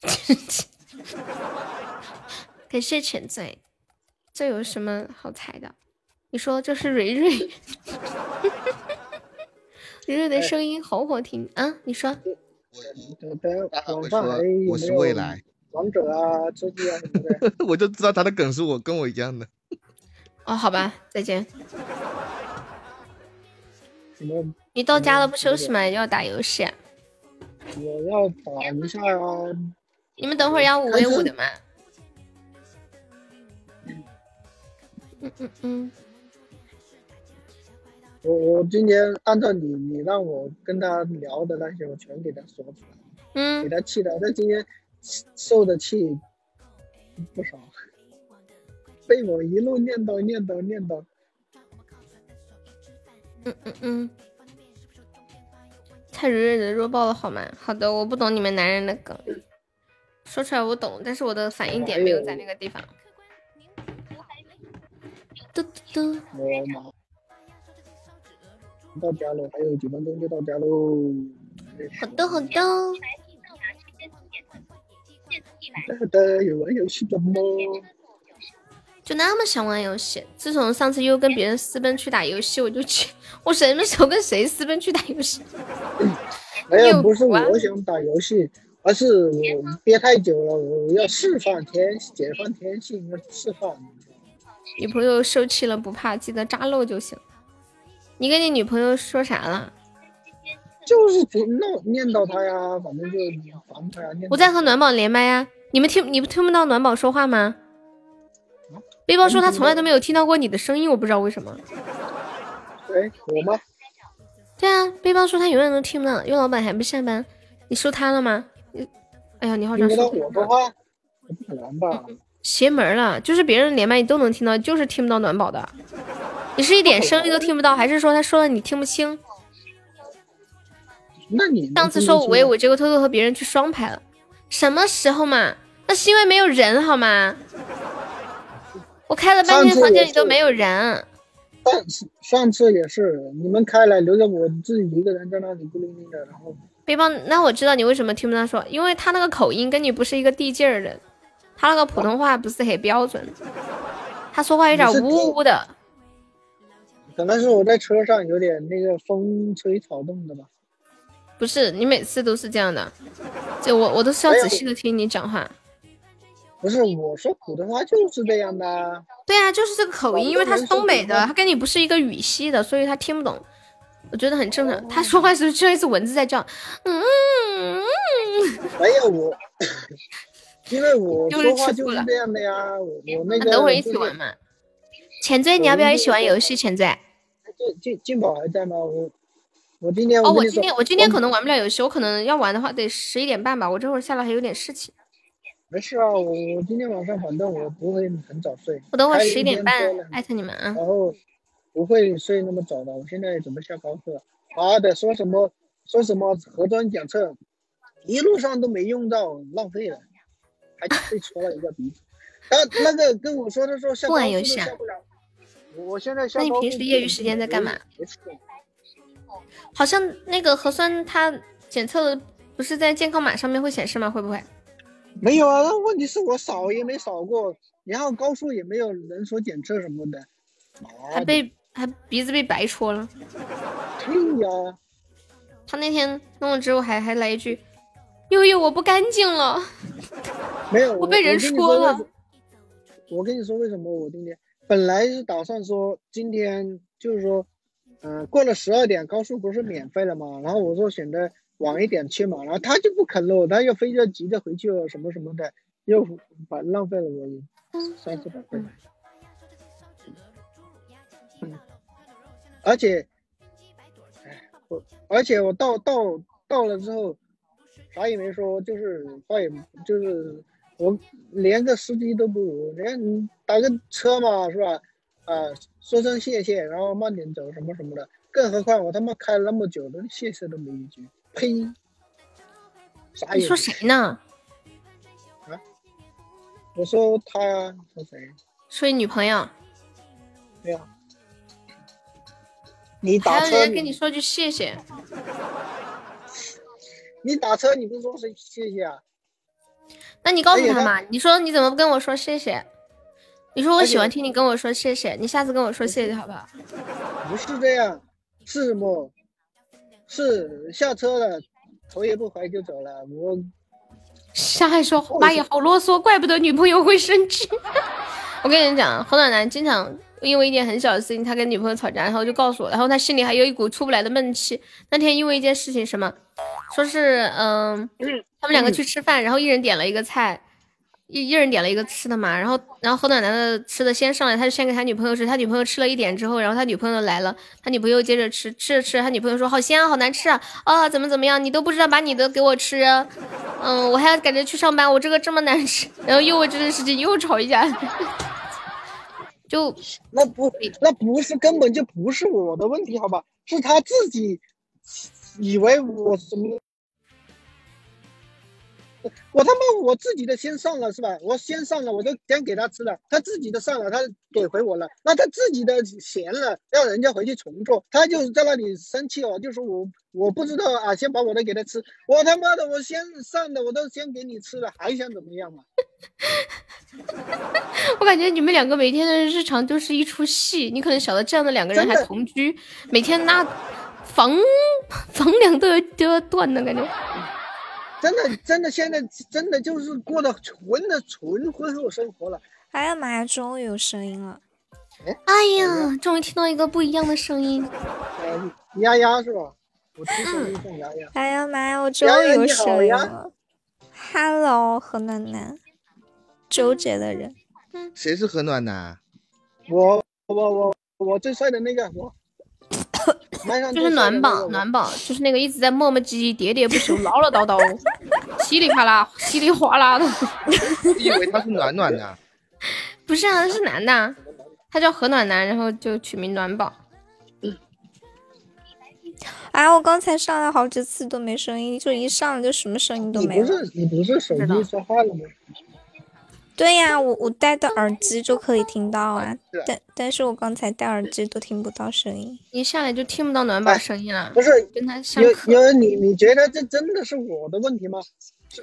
感谢沉醉，这有什么好猜的？你说这是蕊蕊，蕊蕊的声音好好听啊！你说，我是未来王者啊，吃鸡啊什么的。我就知道他的梗是我跟我一样的。哦，好吧，再见。你到家了不休息吗？要打游戏？我要打一下啊。你们等会儿要五 v 五的吗？嗯嗯嗯。我我今天按照你你让我跟他聊的那些，我全给他说出来。嗯。给他气的，他今天受的气不少，被我一路念叨念叨念叨。嗯嗯嗯。太蕊蕊的弱爆了好吗？好的，我不懂你们男人的梗，说出来我懂，但是我的反应点没有在那个地方。嘟嘟嘟。到家了，还有几分钟就到家喽。好的好的。有玩游戏的吗？就那么想玩游戏？自从上次又跟别人私奔去打游戏，我就去，我什么时候跟谁私奔去打游戏？没有，不是我想打游戏，而是我憋太久了，我要释放天，解放天性，要释放。女朋友受气了不怕，记得扎漏就行。你跟你女朋友说啥了？就是闹念叨她呀，反正就烦她呀。我在和暖宝连麦呀，你们听，你们听不到暖宝说话吗？背包说他从来都没有听到过你的声音，我不知道为什么。哎，我吗？对啊，背包说他永远都听不到，因为老板还不下班，你收他了吗？你，哎呀，你好像听到我说话，不可能吧？邪门了，就是别人连麦你都能听到，就是听不到暖宝的。你是一点声音都听不到，还是说他说了你听不清？那你上次说五 v 五，结果偷偷和别人去双排了，什么时候嘛？那是因为没有人好吗？我开了半天房间里都没有人。上次上次也是，你们开了，留着我自己一个人在那里孤零零的，然后。背包，那我知道你为什么听不到说，因为他那个口音跟你不是一个地界儿的，他那个普通话不是很标准，他说话有点呜呜的。可能是我在车上有点那个风吹草动的吧。不是，你每次都是这样的，就我我都是要仔细的听你讲话。不是我说普通话就是这样的。对啊，就是这个口音，因为他是东北的，他跟你不是一个语系的，所以他听不懂。我觉得很正常。他说话是不是就一只蚊子在叫？嗯。没有我，因为我 说话就是这样的呀。我我那个。等会儿一起玩嘛。浅醉，你要不要一起玩游戏？浅醉。进进进宝还在吗？我我今天哦，我今天我今天可能玩不了游戏，我可能要玩的话得十一点半吧。我这会儿下来还有点事情。没事啊，我我今天晚上反正我不会很早睡。我等会十一点半艾特你们啊。然后不会睡那么早的，我现在准备下高课。妈的，说什么说什么核酸检测，一路上都没用到，浪费了，还被戳了一个鼻子。他那个跟我说的说下不玩游戏啊。我现在下。那你平时业余时间在干嘛？好像那个核酸它检测的不是在健康码上面会显示吗？会不会？没有啊，那问题是我扫也没扫过，然后高速也没有人说检测什么的，还被还鼻子被白戳了。对呀，他那天弄了之后还还来一句：“悠悠我不干净了。”没有，我被人戳了。我跟你说为什么我今天本来是打算说今天就是说，嗯，过了十二点高速不是免费了吗？然后我说选择。晚一点去嘛，然后他就不肯了，他又非要急着回去了，什么什么的，又把浪费了我三四百块。嗯，而且，我而且我到到到了之后，啥也没说，就是话也就是我连个司机都不如，连打个车嘛，是吧？啊，说声谢谢，然后慢点走什么什么的，更何况我他妈开了那么久，连谢谢都没一句。呸！你说谁呢？啊？我说他呀，说谁？说你女朋友。对呀。你打车。还有人跟你说句谢谢。你打车你不说谢谢谢啊？那你告诉他嘛，你说你怎么不跟我说谢谢？你说我喜欢听你跟我说谢谢，你下次跟我说谢谢好不好？不是这样，是什么？是下车了，头也不回就走了。我下海说妈呀，好啰嗦，怪不得女朋友会生气。我跟你讲，何暖男经常因为一件很小的事情，他跟女朋友吵架，然后就告诉我，然后他心里还有一股出不来的闷气。那天因为一件事情，什么？说是嗯，他们两个去吃饭，然后一人点了一个菜。一一人点了一个吃的嘛，然后然后何暖男的吃的先上来，他就先给他女朋友吃，他女朋友吃了一点之后，然后他女朋友来了，他女朋友接着吃，吃着吃，他女朋友说好鲜啊，好难吃啊，啊怎么怎么样，你都不知道把你的给我吃，嗯，我还要赶着去上班，我这个这么难吃，然后又为这件事情又吵一架，就那不那不是根本就不是我的问题，好吧，是他自己以为我什么。我他妈我自己的先上了是吧？我先上了，我都先给他吃了，他自己的上了，他给回我了，那他自己的闲了，让人家回去重做，他就在那里生气哦，就说我我不知道啊，先把我的给他吃，我他妈的我先上的我都先给你吃了，还想怎么样嘛？我感觉你们两个每天的日常都是一出戏，你可能晓得这样的两个人还同居，每天那房房梁都要都要断的感觉。真的，真的，现在真的就是过的纯的纯婚后生活了。哎呀妈呀，终于有声音了！哎呀，终于听到一个不一样的声音。丫丫是吧？我听声音像丫丫。哎呀妈呀，我终于有声音了。Hello，何暖暖，纠结的人。谁是何暖暖？我我我我最帅的那个我。就是暖宝，暖宝就是那个一直在磨磨唧唧、喋喋不休、唠唠叨叨、稀里啪啦、稀里哗啦的。你以为他是暖暖的？不是啊，是男的，他叫何暖男，然后就取名暖宝。哎，我刚才上来好几次都没声音，就一上来就什么声音都没有。你不是你不是手机说话了吗？对呀，我我戴的耳机就可以听到啊，但但是我刚才戴耳机都听不到声音，一下来就听不到暖宝声音了。不是跟他有有你你觉得这真的是我的问题吗？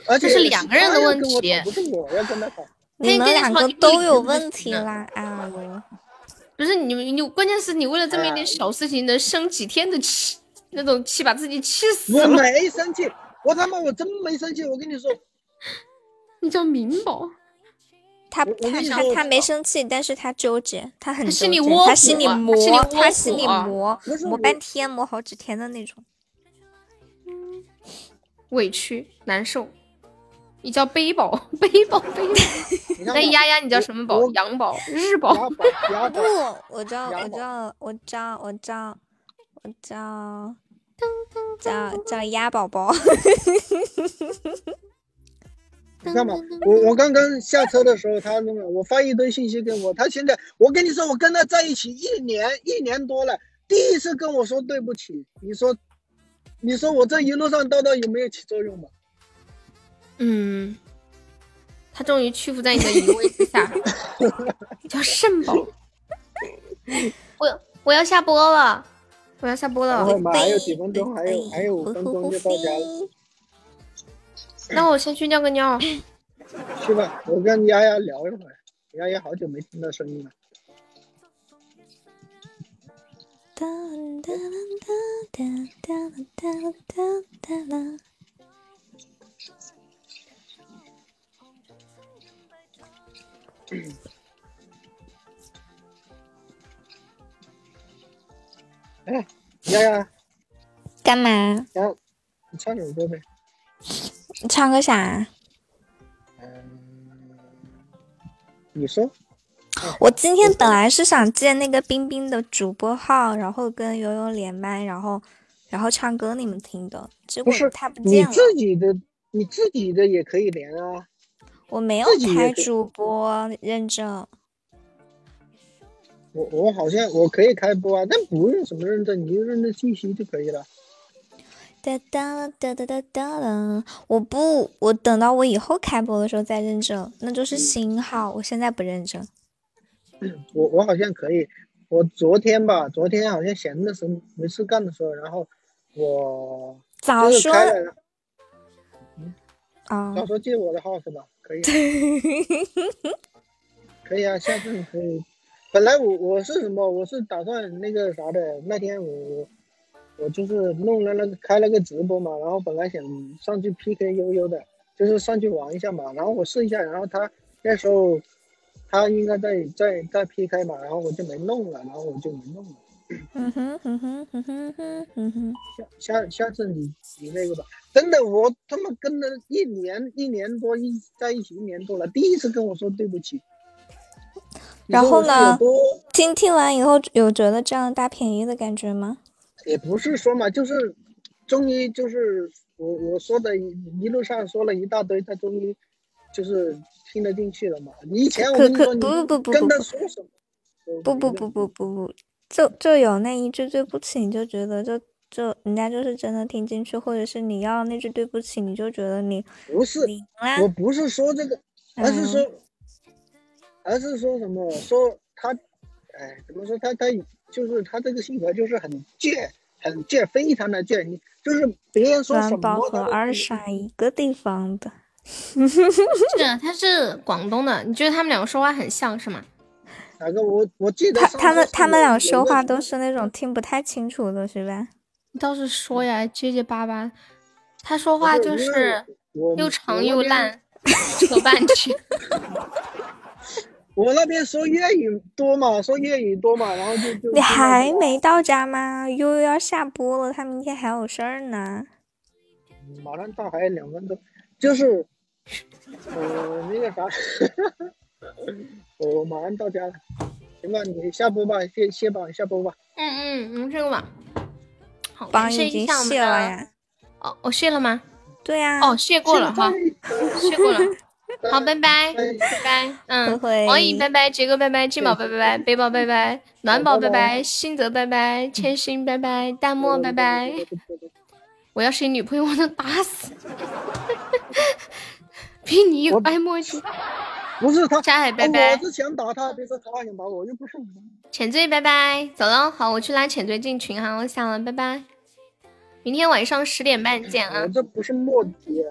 而且是两个人的问题，不是我要跟他吵。你们两个都有问题啦！啊，不是你你关键是你为了这么一点小事情能生几天的气，那种气把自己气死了。我没生气，我他妈我真没生气，我跟你说，你叫明宝。他他他他没生气，但是他纠结，他很心里窝，他心里磨，他心里磨，磨半天，磨好几天的那种，委屈难受。你叫背宝，背宝背。那丫丫你叫什么宝？羊宝、日宝？不，我叫我叫我叫我叫我叫叫叫鸭宝宝。你看嘛，我我刚刚下车的时候，他那个我发一堆信息给我，他现在我跟你说，我跟他在一起一年一年多了，第一次跟我说对不起，你说，你说我这一路上叨叨有没有起作用吧？嗯，他终于屈服在你的淫威之下，叫肾宝。我我要下播了，我要下播了。还有几分钟，还有还有五分钟就到家了。那我先去尿个尿。去吧，我跟丫丫聊一会儿。丫丫好久没听到声音了。哒哒哒哒哒哒哒啦哎，丫丫，干嘛？后你唱首歌呗。你唱个啥？嗯，你说。我今天本来是想借那个冰冰的主播号，然后跟悠悠连麦，然后然后唱歌你们听的。结果他不见了。你自己的，你自己的也可以连啊。我没有开主播认证。我我好像我可以开播啊，但不用什么认证，你就认证信息就可以了。哒哒哒哒哒哒哒！我不，我等到我以后开播的时候再认证，那就是新号。我现在不认证。我我好像可以，我昨天吧，昨天好像闲的时候没事干的时候，然后我早说啊，到时候借我的号是吧？可以，可以啊，下次可以。本来我我是什么？我是打算那个啥的。那天我我就是弄了那个开了个直播嘛，然后本来想上去 PK 悠悠的，就是上去玩一下嘛。然后我试一下，然后他那时候他应该在在在 PK 嘛，然后我就没弄了，然后我就没弄了。嗯哼哼哼哼哼哼哼哼，下下下次你你那个吧，真的我他妈跟了一年一年多一在一起一年多了，第一次跟我说对不起。然后呢？听听完以后有觉得占了大便宜的感觉吗？也不是说嘛，就是中医就是我我说的一路上说了一大堆，他终于就是听得进去了嘛。你以前我跟你说你跟他说什么？不不不不不不。就就有那一句对不起，你就觉得就就人家就是真的听进去，或者是你要那句对不起，你就觉得你不是，我不是说这个，而是说，而是说什么说他，哎，怎么说他他就是他这个性格就是很倔，很倔，非常的倔。你就是别人说什么，和二傻一个地方的，是他是广东的，你觉得他们两个说话很像是吗？哪个我我记得他他们他们俩说话都是那种听不太清楚的，是吧？你倒是说呀，结结巴巴。他说话就是又长又烂，扯半天。我那边说粤语多嘛，说粤语多嘛，然后就就。你还没到家吗？悠悠要下播了，他明天还有事儿呢。马上到，还有两分钟，就是呃那个啥。我马上到家了，行吧，你下播吧，先先吧，下播吧。嗯嗯，嗯，这个吧。好，榜已经卸了呀。哦，我卸了吗？对呀。哦，卸过了哈，卸 过了。好，拜拜，拜拜。嗯，王颖拜拜，杰哥拜拜，金宝拜拜拜，背宝拜拜，暖宝拜拜，新泽拜拜，千心拜拜，淡漠拜拜。我要是你女朋友，我能打死。比你有爱默契。不是他，沙海拜拜。我是想打他，别说他想打我，又不是我。浅醉拜拜，走了。好，我去拉浅醉进群哈，我想了，拜拜。明天晚上十点半见啊。我这不是墨迹。